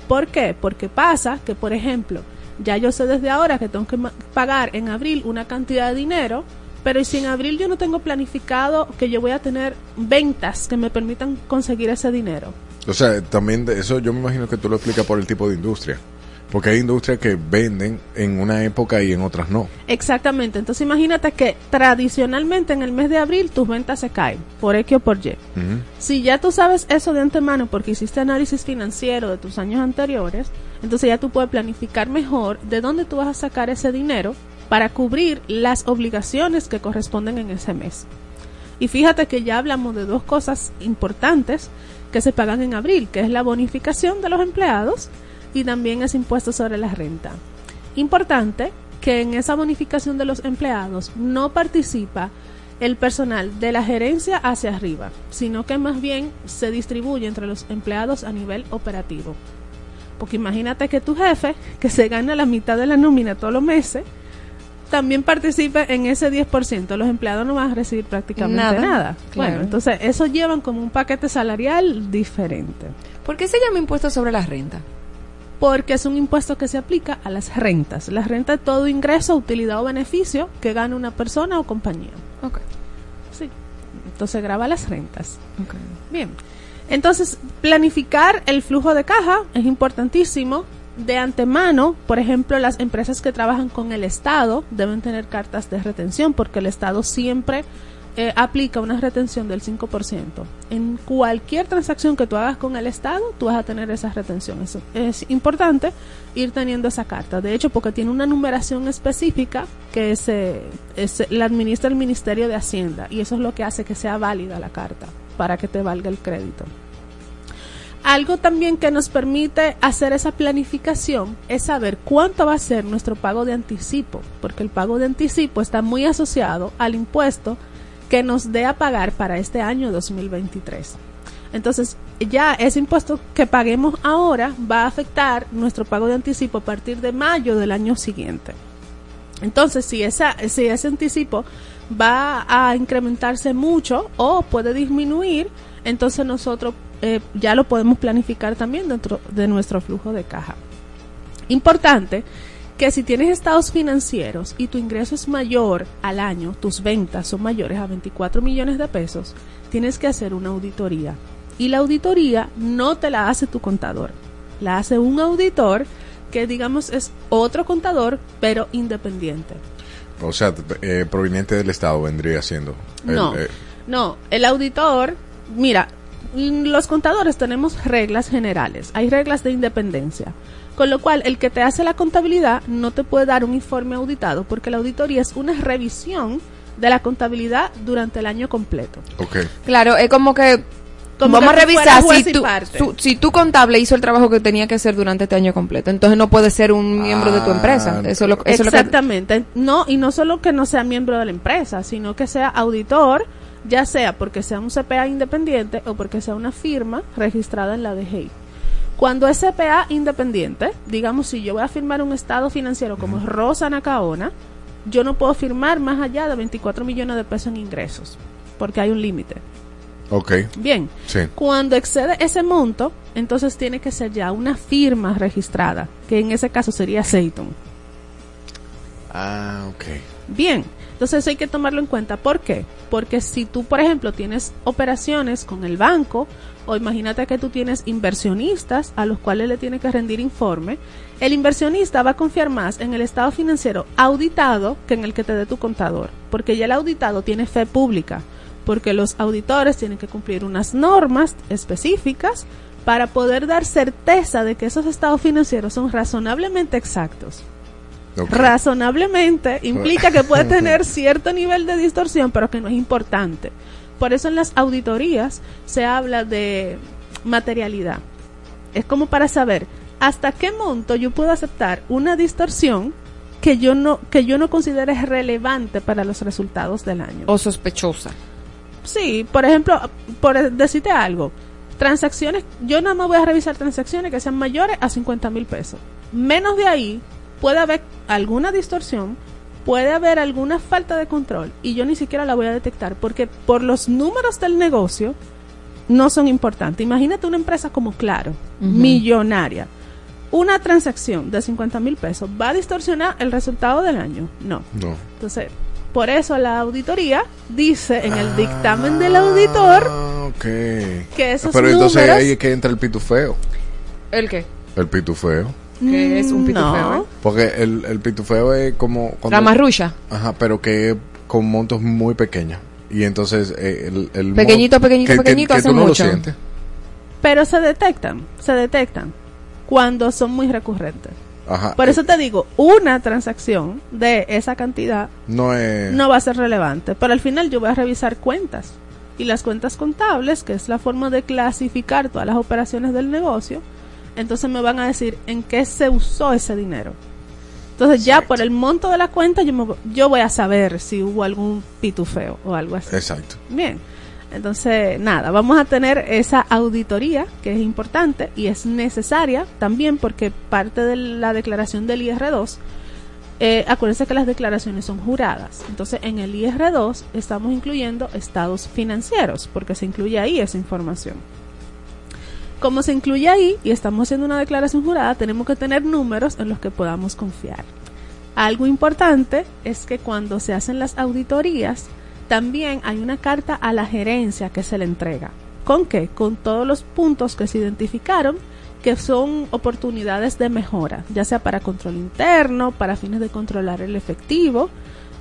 Speaker 14: ¿Por qué? Porque pasa que, por ejemplo, ya yo sé desde ahora que tengo que pagar en abril una cantidad de dinero, pero ¿y si en abril yo no tengo planificado que yo voy a tener ventas que me permitan conseguir ese dinero?
Speaker 8: O sea, también de eso yo me imagino que tú lo explicas por el tipo de industria. Porque hay industrias que venden en una época y en otras no.
Speaker 14: Exactamente. Entonces imagínate que tradicionalmente en el mes de abril tus ventas se caen por X o por Y. Si ya tú sabes eso de antemano porque hiciste análisis financiero de tus años anteriores, entonces ya tú puedes planificar mejor de dónde tú vas a sacar ese dinero para cubrir las obligaciones que corresponden en ese mes. Y fíjate que ya hablamos de dos cosas importantes que se pagan en abril, que es la bonificación de los empleados y también ese impuesto sobre la renta. Importante que en esa bonificación de los empleados no participa el personal de la gerencia hacia arriba, sino que más bien se distribuye entre los empleados a nivel operativo. Porque imagínate que tu jefe, que se gana la mitad de la nómina todos los meses, también participe en ese 10%. Los empleados no van a recibir prácticamente
Speaker 3: Nada,
Speaker 14: nada.
Speaker 3: claro.
Speaker 14: Bueno, entonces eso llevan como un paquete salarial diferente.
Speaker 3: ¿Por qué se llama impuesto sobre la renta?
Speaker 14: Porque es un impuesto que se aplica a las rentas. La renta es todo ingreso, utilidad o beneficio que gana una persona o compañía.
Speaker 3: Ok.
Speaker 14: Sí. Entonces graba las rentas.
Speaker 3: ok.
Speaker 14: Bien. Entonces, planificar el flujo de caja es importantísimo. De antemano, por ejemplo, las empresas que trabajan con el Estado deben tener cartas de retención porque el Estado siempre eh, aplica una retención del 5%. En cualquier transacción que tú hagas con el Estado, tú vas a tener esa retención. Eso es importante ir teniendo esa carta. De hecho, porque tiene una numeración específica que se, es- la administra el Ministerio de Hacienda y eso es lo que hace que sea válida la carta para que te valga el crédito. Algo también que nos permite hacer esa planificación es saber cuánto va a ser nuestro pago de anticipo, porque el pago de anticipo está muy asociado al impuesto que nos dé a pagar para este año 2023. Entonces, ya ese impuesto que paguemos ahora va a afectar nuestro pago de anticipo a partir de mayo del año siguiente. Entonces, si, esa, si ese anticipo va a incrementarse mucho o puede disminuir, entonces nosotros eh, ya lo podemos planificar también dentro de nuestro flujo de caja. Importante que si tienes estados financieros y tu ingreso es mayor al año, tus ventas son mayores a 24 millones de pesos, tienes que hacer una auditoría. Y la auditoría no te la hace tu contador, la hace un auditor que digamos es otro contador, pero independiente.
Speaker 8: O sea, eh, proveniente del Estado vendría siendo. el,
Speaker 14: No,
Speaker 8: eh,
Speaker 14: no, el auditor, mira, mm, los contadores tenemos reglas generales, hay reglas de independencia, con lo cual el que te hace la contabilidad no te puede dar un informe auditado porque la auditoría es una revisión de la contabilidad durante el año completo.
Speaker 8: ok.
Speaker 3: Claro, es como que
Speaker 14: Como
Speaker 3: vamos a
Speaker 14: tú
Speaker 3: revisar si
Speaker 14: parte.
Speaker 3: su- si tu contable hizo el trabajo que tenía que hacer durante este año completo. Entonces no puede ser un miembro de tu empresa. Eso es lo, eso es lo que-
Speaker 14: Exactamente. No, y no solo que no sea miembro de la empresa, sino que sea auditor, ya sea porque sea un CPA independiente o porque sea una firma registrada en la DGI. Cuando es CPA independiente, digamos si yo voy a firmar un estado financiero como es Rosa Nacaona, yo no puedo firmar más allá de 24 millones de pesos en ingresos, porque hay un límite.
Speaker 8: Ok.
Speaker 14: Bien,
Speaker 8: Sí.
Speaker 14: cuando excede ese monto, entonces tiene que ser ya una firma registrada, que en ese caso sería Seiton.
Speaker 8: Ah, ok.
Speaker 14: Bien, entonces eso hay que tomarlo en cuenta. ¿Por qué? Porque si tú, por ejemplo, tienes operaciones con el banco, o imagínate que tú tienes inversionistas a los cuales le tienes que rendir informe, el inversionista va a confiar más en el estado financiero auditado que en el que te dé tu contador, porque ya el auditado tiene fe pública, porque los auditores tienen que cumplir unas normas específicas para poder dar certeza de que esos estados financieros son razonablemente exactos. Razonablemente implica que puede tener cierto nivel de distorsión, pero que no es importante. Por eso en las auditorías se habla de materialidad. Es como para saber hasta qué monto yo puedo aceptar una distorsión que yo no que yo no considere relevante para los resultados del año.
Speaker 3: O sospechosa.
Speaker 14: Sí, por ejemplo, por decirte algo, transacciones, yo nada más voy a revisar transacciones que sean mayores a 50 mil pesos. Menos de ahí puede haber alguna distorsión, puede haber alguna falta de control y yo ni siquiera la voy a detectar porque por los números del negocio no son importantes. Imagínate una empresa como Claro, millonaria. Una transacción de 50 mil pesos va a distorsionar el resultado del año. No.
Speaker 8: No.
Speaker 14: Entonces, por eso la auditoría dice en el dictamen del auditor
Speaker 8: Ah, ok.
Speaker 14: que esos
Speaker 8: Pero entonces
Speaker 14: números-
Speaker 8: ahí es que entra el pitufeo.
Speaker 3: ¿El qué?
Speaker 8: El pitufeo.
Speaker 3: Que es un pitufeo,
Speaker 14: No.
Speaker 3: ¿eh?
Speaker 8: Porque el, el pitufeo es como... cuando-
Speaker 3: La marrulla.
Speaker 8: Ajá, pero que es con montos muy pequeños. Y entonces eh, el, el
Speaker 3: Pequeñito, pequeñito,
Speaker 8: que- que-
Speaker 3: pequeñito,
Speaker 8: que
Speaker 3: hace
Speaker 8: tú no
Speaker 3: mucho.
Speaker 8: lo sientes.
Speaker 14: pero se detectan, se detectan cuando son muy recurrentes.
Speaker 8: Ajá.
Speaker 14: Por eso te digo, una transacción de esa cantidad
Speaker 8: no es...
Speaker 14: no va a ser relevante, pero al final yo voy a revisar cuentas. Y las cuentas contables, que es la forma de clasificar todas las operaciones del negocio, entonces me van a decir en qué se usó ese dinero. Entonces ya por el monto de la cuenta yo, me yo voy a saber si hubo algún pitufeo o algo así.
Speaker 8: Exacto.
Speaker 14: Bien. Entonces, nada, vamos a tener esa auditoría que es importante y es necesaria también porque parte de la declaración del IR2, eh, acuérdense que las declaraciones son juradas. Entonces, en el IR2 estamos incluyendo estados financieros porque se incluye ahí esa información. Como se incluye ahí y estamos haciendo una declaración jurada, tenemos que tener números en los que podamos confiar. Algo importante es que cuando se hacen las auditorías, también hay una carta a la gerencia que se le entrega. ¿Con qué? Con todos los puntos que se identificaron que son oportunidades de mejora, ya sea para control interno, para fines de controlar el efectivo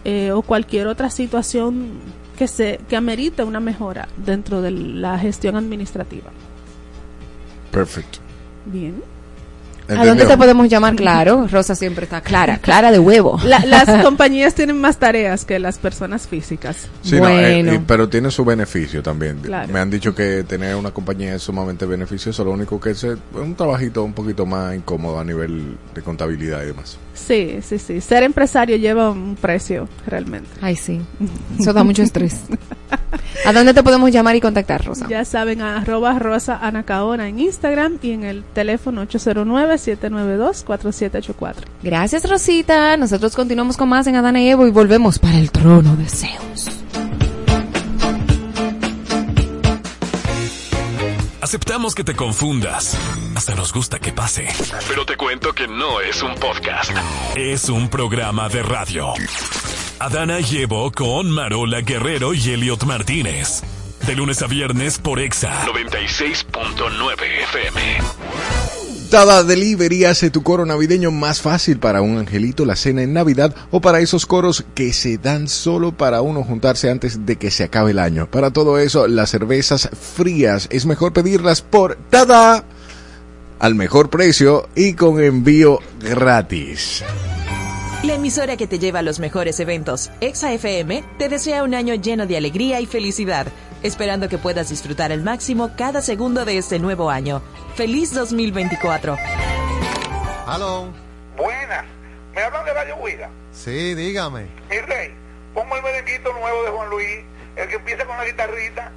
Speaker 14: eh, o cualquier otra situación que se que amerite una mejora dentro de la gestión administrativa.
Speaker 8: Perfecto.
Speaker 14: Bien.
Speaker 3: ¿A dónde te podemos llamar? Claro, Rosa siempre está clara, clara de huevo.
Speaker 14: La- las compañías tienen más tareas que las personas físicas.
Speaker 8: Sí, no, eh,
Speaker 3: Bueno.
Speaker 8: eh, pero tiene su beneficio también.
Speaker 14: Claro.
Speaker 8: Me han dicho que tener una compañía es sumamente beneficioso, lo único que es un trabajito un poquito más incómodo a nivel de contabilidad y demás.
Speaker 14: Sí, sí, sí. Ser empresario lleva un precio realmente.
Speaker 3: Ay, sí. Eso da mucho estrés. ¿A dónde te podemos llamar y contactar, Rosa?
Speaker 14: Ya saben, a arroba rosa anacaona en Instagram y en el teléfono 809-792-4784.
Speaker 3: Gracias, Rosita. Nosotros continuamos con más en Adana y Evo y volvemos para el trono de Zeus.
Speaker 11: Aceptamos que te confundas. Hasta nos gusta que pase.
Speaker 5: Pero te cuento que no es un podcast.
Speaker 11: Es un programa de radio. Adana y Evo con Marola Guerrero y Elliot Martínez. De lunes a viernes por Exa.
Speaker 5: 96.9 FM.
Speaker 8: Tada Delivery hace tu coro navideño más fácil para un angelito, la cena en Navidad o para esos coros que se dan solo para uno juntarse antes de que se acabe el año. Para todo eso, las cervezas frías es mejor pedirlas por Tada al mejor precio y con envío gratis.
Speaker 15: La emisora que te lleva a los mejores eventos, Exa FM, te desea un año lleno de alegría y felicidad, esperando que puedas disfrutar al máximo cada segundo de este nuevo año. ¡Feliz 2024!
Speaker 16: Aló.
Speaker 17: Buenas. ¿Me hablan de Radio Huida?
Speaker 16: Sí, dígame.
Speaker 17: Mi rey, pongo el merenguito nuevo de Juan Luis, el que empieza con la guitarrita.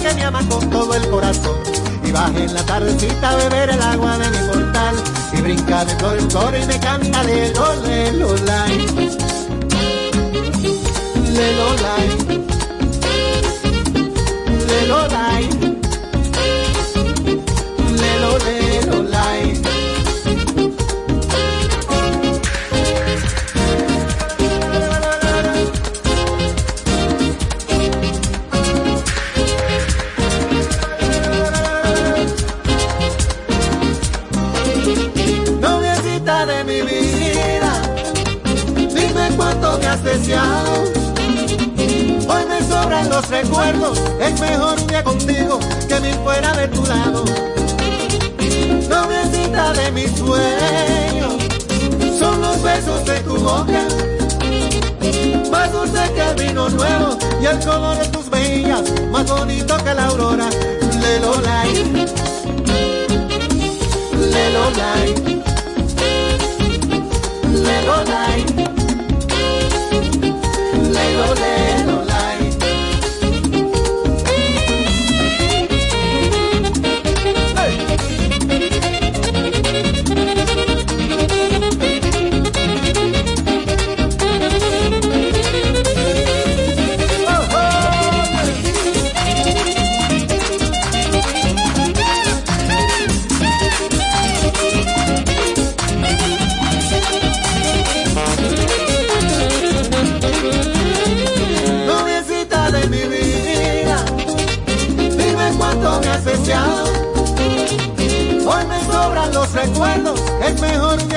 Speaker 16: Que me
Speaker 18: ama con todo el corazón. Y baja en la tardecita a beber el agua de mi portal. Y brinca de flor en flor y me canta de lo, le, lo, lai. Le, lo, lai. Le, lo, más bonito que la aurora. Lelo lai, lelo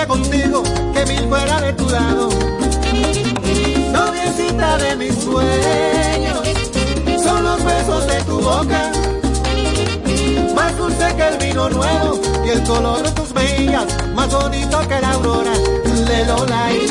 Speaker 18: contigo que mil fuera de tu lado. Noviecita de mis sueños, son los besos de tu boca. Más dulce que el vino nuevo y el color de tus mejillas, más bonito que la aurora. Lelo lai,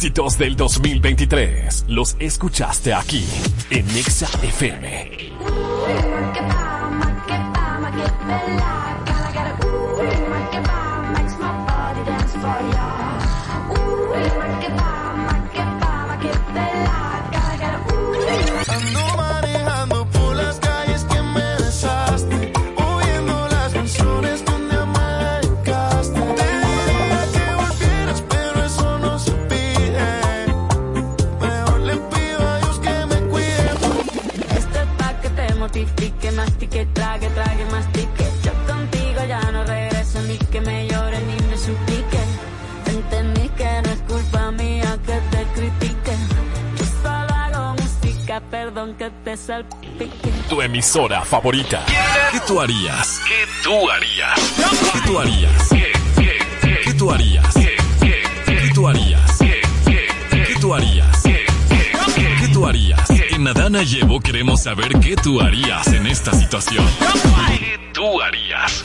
Speaker 11: éxitos del 2023 los escuchaste aquí en Nexa FM. Emisora favorita. ¿Qué tú harías? ¿Qué tú harías? ¿Qué tú harías? ¿Qué tú harías? ¿Qué tú harías? ¿Qué tú harías? ¿Qué tú harías? En Adana Llevo queremos saber qué tú harías en esta situación. ¿Qué tú harías?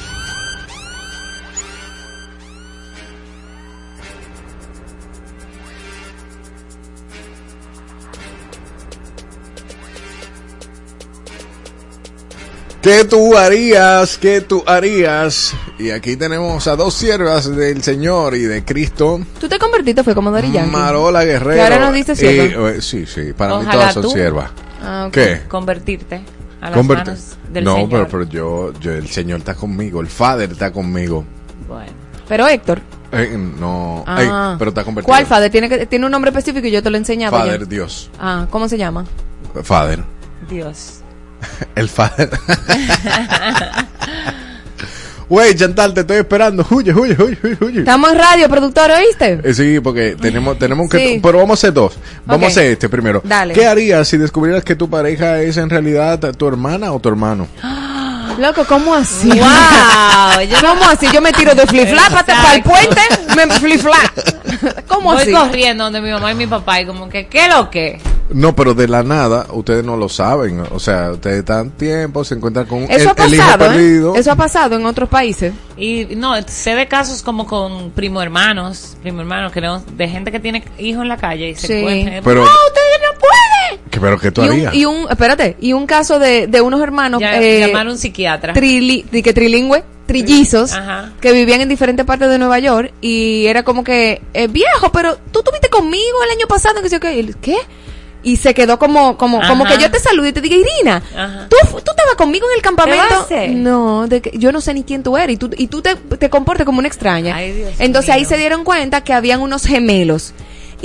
Speaker 8: ¿Qué tú harías? ¿Qué tú harías? Y aquí tenemos a dos siervas del Señor y de Cristo.
Speaker 3: Tú te convertiste, fue como Dari Yankee.
Speaker 8: Marola Guerrero.
Speaker 3: Que ahora nos dice sierva.
Speaker 8: y, eh, sí, sí, para mí
Speaker 19: Ojalá
Speaker 8: todas son
Speaker 19: tú.
Speaker 8: siervas.
Speaker 3: Ah.
Speaker 8: ¿Qué?
Speaker 19: Convertirte a las
Speaker 8: Converte-
Speaker 19: manos del
Speaker 8: no,
Speaker 19: Señor.
Speaker 8: pero, pero yo, yo, el Señor está conmigo, el Father está conmigo.
Speaker 19: Bueno.
Speaker 3: Pero Héctor.
Speaker 8: Eh, no,
Speaker 3: Ah.
Speaker 8: Ey, pero está convertido.
Speaker 3: ¿Cuál Fader? Tiene, que, tiene un nombre específico y yo te lo he enseñado.
Speaker 8: Father,
Speaker 3: ya.
Speaker 8: Dios.
Speaker 3: Ah, ¿cómo se llama?
Speaker 8: Father.
Speaker 19: Dios.
Speaker 8: El Father. Güey, Chantal, te estoy esperando. Huye, huye, huye, huye.
Speaker 3: Estamos en radio, productor, ¿oíste?
Speaker 8: Eh, sí, porque tenemos, tenemos que...
Speaker 3: Sí.
Speaker 8: Pero vamos a hacer dos. Vamos a hacer este primero.
Speaker 3: Dale.
Speaker 8: ¿Qué harías si descubrieras que tu pareja es en realidad tu hermana o tu hermano?
Speaker 3: Loco, ¿cómo así?
Speaker 19: Wow, yo-
Speaker 3: ¿Cómo así? Yo me tiro de flip-flap hasta para el puente, me flip-flap. ¿Cómo
Speaker 19: Voy
Speaker 3: así?
Speaker 19: corriendo donde mi mamá y mi papá y como que, ¿qué lo que?
Speaker 8: No, pero de la nada, ustedes no lo saben. O sea, ustedes están tiempo, se encuentran con
Speaker 3: Eso
Speaker 8: el,
Speaker 3: ha
Speaker 8: el hijo
Speaker 3: pasado, ¿eh?
Speaker 8: perdido.
Speaker 3: Eso ha pasado en otros países.
Speaker 19: Y no, sé de casos como con primo hermanos, primo hermanos, que no, de gente que tiene hijos en la calle y se
Speaker 3: Sí.
Speaker 19: encuentran.
Speaker 8: Pero-
Speaker 19: ¡No, ustedes no
Speaker 8: ¿Qué, pero ¿qué tú
Speaker 3: Y un,
Speaker 8: harías?
Speaker 3: y un, espérate, y un caso de, de unos hermanos
Speaker 19: Ya,
Speaker 3: eh,
Speaker 19: llamar a un psiquiatra.
Speaker 3: trili- que trilingüe, trillizos,
Speaker 19: Ajá.
Speaker 3: que vivían en diferentes partes de Nueva York y era como que, eh, viejo, pero tú estuviste conmigo el año pasado, que sé yo qué, Y ¿qué? Y se quedó como, como, como que yo te saludé y te dije, Irina,
Speaker 19: Ajá.
Speaker 3: ¿tú, tú estabas conmigo en el campamento. No, de que, yo no sé ni quién tú eres y tú, y tú te, te comportas como una extraña.
Speaker 19: Ay, Dios
Speaker 3: Entonces ahí se dieron cuenta que habían unos gemelos.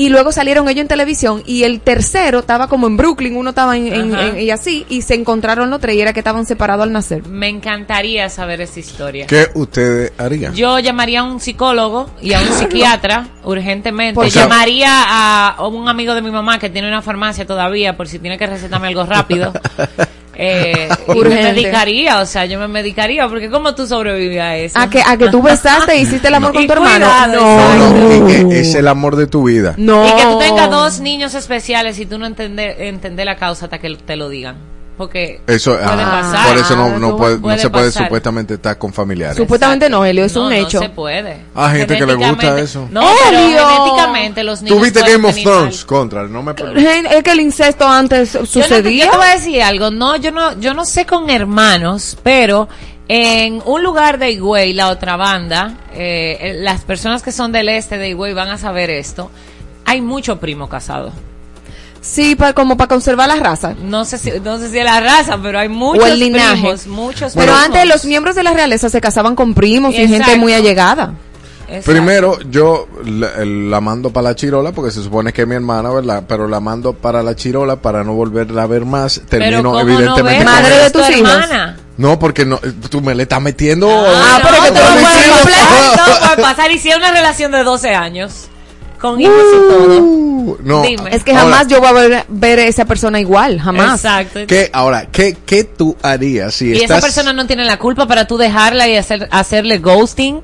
Speaker 3: Y luego salieron ellos en televisión y el tercero estaba como en Brooklyn, uno estaba en, en-
Speaker 19: Ajá.
Speaker 3: en- y así, y se encontraron los tres y era que estaban separados al nacer.
Speaker 19: Me encantaría saber esa historia.
Speaker 8: ¿Qué ustedes harían?
Speaker 19: Yo llamaría a un psicólogo y a un psiquiatra urgentemente. Llamaría a un amigo de mi mamá que tiene una farmacia todavía por si tiene que recetarme algo rápido. Eh, y me medicaría, o sea, yo me medicaría, porque ¿cómo tú sobrevives a eso?
Speaker 3: A que, a que tú besaste e hiciste el amor con
Speaker 19: Y
Speaker 3: tu hermano. No,
Speaker 8: No,
Speaker 3: no,
Speaker 8: y que es el amor de tu vida.
Speaker 3: no.
Speaker 19: Y que tú tengas dos niños especiales y tú no entender, entender la causa hasta que te lo digan. Porque
Speaker 8: Eso,
Speaker 19: puede
Speaker 8: ah,
Speaker 19: pasar.
Speaker 8: por eso no, no, puede, no se puede
Speaker 19: pasar.
Speaker 8: supuestamente estar con familiares.
Speaker 3: Supuestamente no, Helio, es
Speaker 19: No,
Speaker 3: un
Speaker 19: no
Speaker 3: hecho.
Speaker 19: se puede.
Speaker 8: Ah, gente que le gusta eso.
Speaker 19: No, pero
Speaker 3: Helio.
Speaker 19: genéticamente los niños
Speaker 8: ¿Tú viste
Speaker 19: pueden
Speaker 8: Game of Thrones? Contra, no me
Speaker 3: Es que el incesto antes
Speaker 19: no
Speaker 3: sucedía.
Speaker 19: Yo te voy a decir algo. No, yo no, yo no sé con hermanos, pero en un lugar de Higüey, la otra banda, eh, eh, las personas que son del este de Higüey van a saber esto. Hay mucho primo casado.
Speaker 3: Sí, pa- como para conservar la raza.
Speaker 19: No sé si, no sé si es la raza, pero hay muchos
Speaker 3: o el linaje.
Speaker 19: primos, muchos
Speaker 3: Pero
Speaker 19: primos.
Speaker 3: antes los miembros de la realeza se casaban con primos y gente
Speaker 19: Exacto.
Speaker 3: muy allegada.
Speaker 19: Exacto.
Speaker 8: Primero, yo la, la mando para la chirola porque se supone que es mi hermana, ¿verdad? Pero la mando para la chirola para no volverla a ver más.
Speaker 19: Pero
Speaker 8: Termino
Speaker 19: ¿cómo no
Speaker 8: evidentemente
Speaker 19: ves?
Speaker 8: con
Speaker 3: Madre de tus hijos.
Speaker 19: hermana.
Speaker 8: No, porque no, tú me le estás metiendo.
Speaker 19: Ah,
Speaker 3: pero
Speaker 19: no,
Speaker 3: que te
Speaker 19: todo
Speaker 3: lo
Speaker 19: puede
Speaker 3: hicieron
Speaker 19: pasar, todo puede pasar. Y si es una relación de 12 años, con hijos y todo.
Speaker 8: Uh, no.
Speaker 19: Dime.
Speaker 3: Es que
Speaker 8: Ahora,
Speaker 3: jamás yo voy a ver, ver a esa persona igual, jamás.
Speaker 19: Exacto.
Speaker 8: ¿qué, ahora, ¿qué, ¿qué tú harías si
Speaker 19: Y
Speaker 8: estás...
Speaker 19: esa persona no tiene la culpa para tú dejarla y hacer, hacerle ghosting.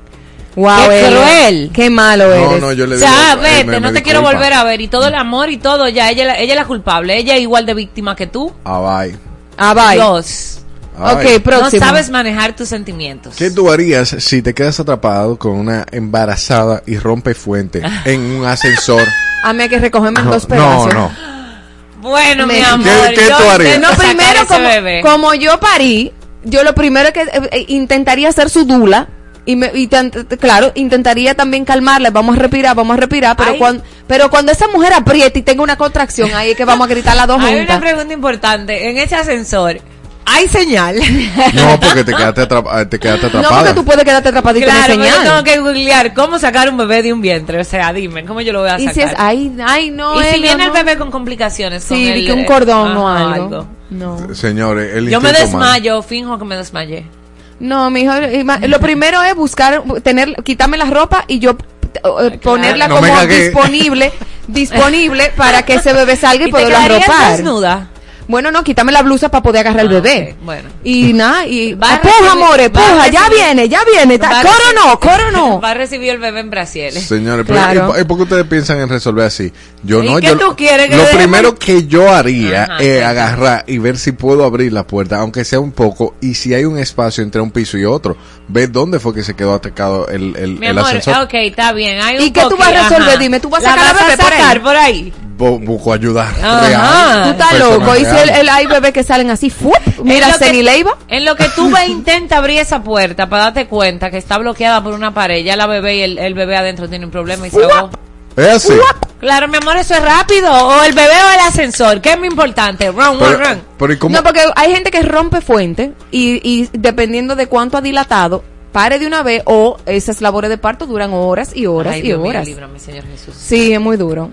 Speaker 3: Wow,
Speaker 19: ¡Qué cruel!
Speaker 3: Qué malo
Speaker 8: No,
Speaker 3: eres.
Speaker 8: no, yo le digo...
Speaker 19: Ya,
Speaker 8: eh,
Speaker 19: vete,
Speaker 8: me-
Speaker 19: no
Speaker 8: me
Speaker 19: te quiero volver a ver. Y todo el amor y todo, ya, ella, ella es la culpable. Ella es igual de víctima que tú.
Speaker 8: Ah, bye.
Speaker 3: Ah, bye.
Speaker 19: Dios.
Speaker 8: Ay.
Speaker 3: Ok, próximo.
Speaker 19: No sabes manejar tus sentimientos.
Speaker 8: ¿Qué tú harías si te quedas atrapado con una embarazada y rompe fuente en un ascensor?
Speaker 3: A mí hay que recogerme en
Speaker 8: No,
Speaker 3: dos
Speaker 8: no,
Speaker 3: pedazos.
Speaker 8: no.
Speaker 19: Bueno, mi amor.
Speaker 8: ¿Qué- qué
Speaker 19: yo
Speaker 8: tú harías?
Speaker 19: intento
Speaker 3: No, primero, como,
Speaker 19: bebé.
Speaker 3: como yo parí, yo lo primero que eh, eh, intentaría hacer su dula. Y, me, y tan- t- claro, intentaría también calmarle, vamos a respirar, vamos a respirar, pero
Speaker 19: Ay.
Speaker 3: cuando, pero cuando esa mujer aprieta y tenga una contracción, ahí es que vamos a gritar las dos
Speaker 19: Hay una
Speaker 3: juntas.
Speaker 19: pregunta importante. En ese ascensor, ¿hay señal?
Speaker 8: No, porque te quedaste, atrapa- te quedaste
Speaker 3: No,
Speaker 8: atrapada.
Speaker 3: porque tú puedes quedarte atrapadito
Speaker 19: Claro,
Speaker 3: en
Speaker 19: yo
Speaker 3: señal.
Speaker 19: tengo que googlear cómo sacar un bebé de un vientre. O sea, dime, ¿cómo yo lo voy a
Speaker 3: Y
Speaker 19: sacar?
Speaker 3: si es, ay, ay, no,
Speaker 19: y si viene el bebé con complicaciones, con
Speaker 3: Sí,
Speaker 19: el,
Speaker 3: que un
Speaker 19: eh,
Speaker 3: cordón o algo. No.
Speaker 8: Señores, el
Speaker 19: Yo me
Speaker 8: instinto humano.
Speaker 19: desmayo, finjo que me desmayé.
Speaker 3: No, mijo, ima- lo primero es buscar, tener, quitarme la ropa y yo eh, ponerla
Speaker 8: No
Speaker 3: como disponible, disponible para que ese bebé salga y,
Speaker 19: ¿Y
Speaker 3: poderlo arropar.
Speaker 19: desnuda?
Speaker 3: Bueno, no, quítame la blusa para poder agarrar el bebé.
Speaker 19: Bueno.
Speaker 3: Y nada, y
Speaker 19: Va a
Speaker 3: ah, puja,
Speaker 19: recibir-
Speaker 3: amores,
Speaker 19: a
Speaker 3: puja, ya viene, ya viene. ta-
Speaker 19: a
Speaker 3: Coro
Speaker 19: recibir-
Speaker 3: no, coro no.
Speaker 19: Va a recibir el bebé en brasieles.
Speaker 8: Señores, pero
Speaker 3: Claro.
Speaker 8: ¿y, y por qué ustedes piensan en resolver así? Yo
Speaker 19: ¿Y
Speaker 8: no,
Speaker 19: qué
Speaker 8: yo
Speaker 19: tú quieres que
Speaker 8: lo primero que yo haría
Speaker 19: Ajá,
Speaker 8: es agarrar y ver si puedo abrir la puerta, aunque sea un poco, y si hay un espacio entre un piso y otro, ver dónde fue que se quedó atacado el, el,
Speaker 19: Mi
Speaker 8: el
Speaker 19: amor,
Speaker 8: ascensor.
Speaker 19: ok, está bien. Hay un
Speaker 3: ¿Y qué tú vas a resolver?
Speaker 19: ajá.
Speaker 3: Dime, ¿tú vas a
Speaker 19: La
Speaker 3: sacar a
Speaker 19: vas
Speaker 3: bebé por ahí?
Speaker 19: sacar por ahí?
Speaker 8: Bu- busco ayudar.
Speaker 19: Ajá.
Speaker 8: real,
Speaker 3: Tú estás loco. Y si el, hay bebés que salen así, ¡fup! mira,
Speaker 19: En lo que-
Speaker 3: Ceni Leiva.
Speaker 19: En lo que tú ves, intenta abrir esa puerta para darte cuenta que está bloqueada por una pared. Ya la bebé y el, el bebé adentro tienen un problema y se ahogó.
Speaker 8: Es así.
Speaker 19: Claro, mi amor, eso es rápido. O el bebé o el ascensor. ¿Qué es muy importante? Run, run,
Speaker 8: Pero,
Speaker 19: run.
Speaker 8: pero ¿y cómo?
Speaker 3: No, porque hay gente que rompe fuente y, y dependiendo de cuánto ha dilatado, pare de una vez o esas labores de parto duran horas y horas
Speaker 19: Ay,
Speaker 3: y
Speaker 19: Dios mío,
Speaker 3: horas.
Speaker 19: líbrame, Señor Jesús.
Speaker 3: Sí, es muy duro.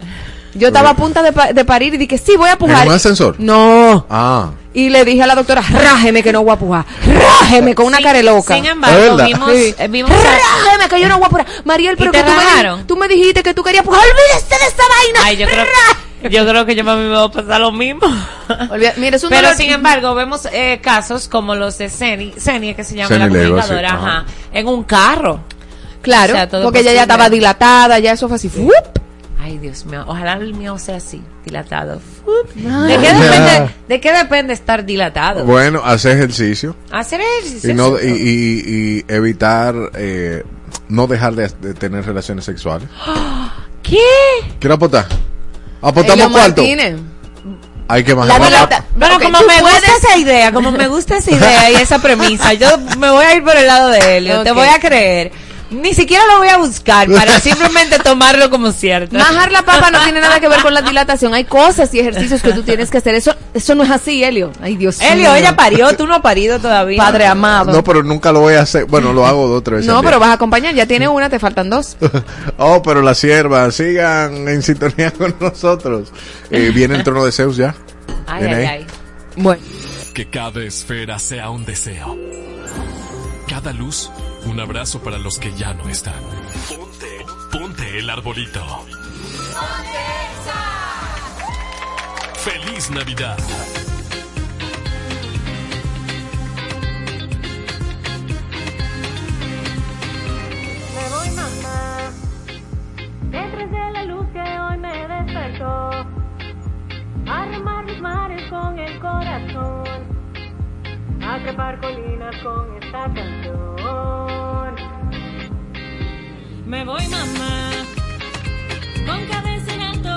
Speaker 3: Yo estaba a punto de, pa- de parir y dije, sí, voy a pujar.
Speaker 8: ¿En un ascensor?
Speaker 3: No.
Speaker 8: Ah.
Speaker 3: Y le dije a la doctora, rájeme que no voy a pujar. Rájeme con una
Speaker 19: Sin-
Speaker 3: cara loca.
Speaker 19: Sin
Speaker 8: ¿Es
Speaker 19: embargo, vimos,
Speaker 3: Sí.
Speaker 19: eh, vimos
Speaker 3: Rájeme que yo no voy a pujar. Mariel, pero que tú me, tú me dijiste que tú querías pujar. Olvídese de esa vaina.
Speaker 19: Ay, yo creo, yo creo que yo a mí me va a pasar lo mismo.
Speaker 3: Olvida- Mira, es un
Speaker 19: Pero
Speaker 3: dolor-
Speaker 19: sin embargo, vemos eh, casos como los de Ceni, Ceni que se llama la comunicadora,
Speaker 8: sí,
Speaker 19: ajá, en un carro.
Speaker 3: Claro,
Speaker 19: O sea, todo
Speaker 3: porque ella ya estaba dilatada, ya eso fue así. ¡fup!
Speaker 19: Ay, Dios mío, ojalá el mío sea así, dilatado. ¿De qué depende, de qué depende estar dilatado?
Speaker 8: Bueno, hacer ejercicio
Speaker 19: Hacer ejercicio.
Speaker 8: y, no, y, y- y evitar, eh, no dejar de, de tener relaciones sexuales.
Speaker 19: ¿Qué?
Speaker 8: ¿Quiero apostar? ¿Apostamos
Speaker 3: Elio
Speaker 8: cuarto?
Speaker 3: Martínez.
Speaker 8: Hay que más.
Speaker 19: Bueno, como me
Speaker 3: puedes-
Speaker 19: gusta esa idea, como me gusta esa idea y esa premisa, yo me voy a ir por el lado de Helio, te
Speaker 3: Ok.
Speaker 19: voy a creer. Ni siquiera lo voy a buscar para simplemente tomarlo como cierto.
Speaker 3: Majar la papa no tiene nada que ver con la dilatación. Hay cosas y ejercicios que tú tienes que hacer. Eso, eso no es así, Helio. Ay, Dios
Speaker 19: Helio,
Speaker 3: mío.
Speaker 19: ella parió, tú no has parido todavía.
Speaker 3: Padre amado.
Speaker 8: No, pero nunca lo voy a hacer. Bueno, lo hago dos tres veces.
Speaker 3: No, pero vas a acompañar. Ya tiene una, te faltan dos.
Speaker 8: Oh, pero las siervas, sigan en sintonía con nosotros. Eh, viene el trono de Zeus ya.
Speaker 19: Ay, ay, ay.
Speaker 3: Bueno.
Speaker 11: Que cada esfera sea un deseo. Cada luz, un abrazo para los que ya no están. Ponte, ponte el arbolito. ¡Feliz Navidad!
Speaker 20: Me voy mamá, detrás de la luz que hoy me despertó, a remar mis mares con el corazón, a trepar colinas con esta canción.
Speaker 21: Me voy mamá, con cabeza en alto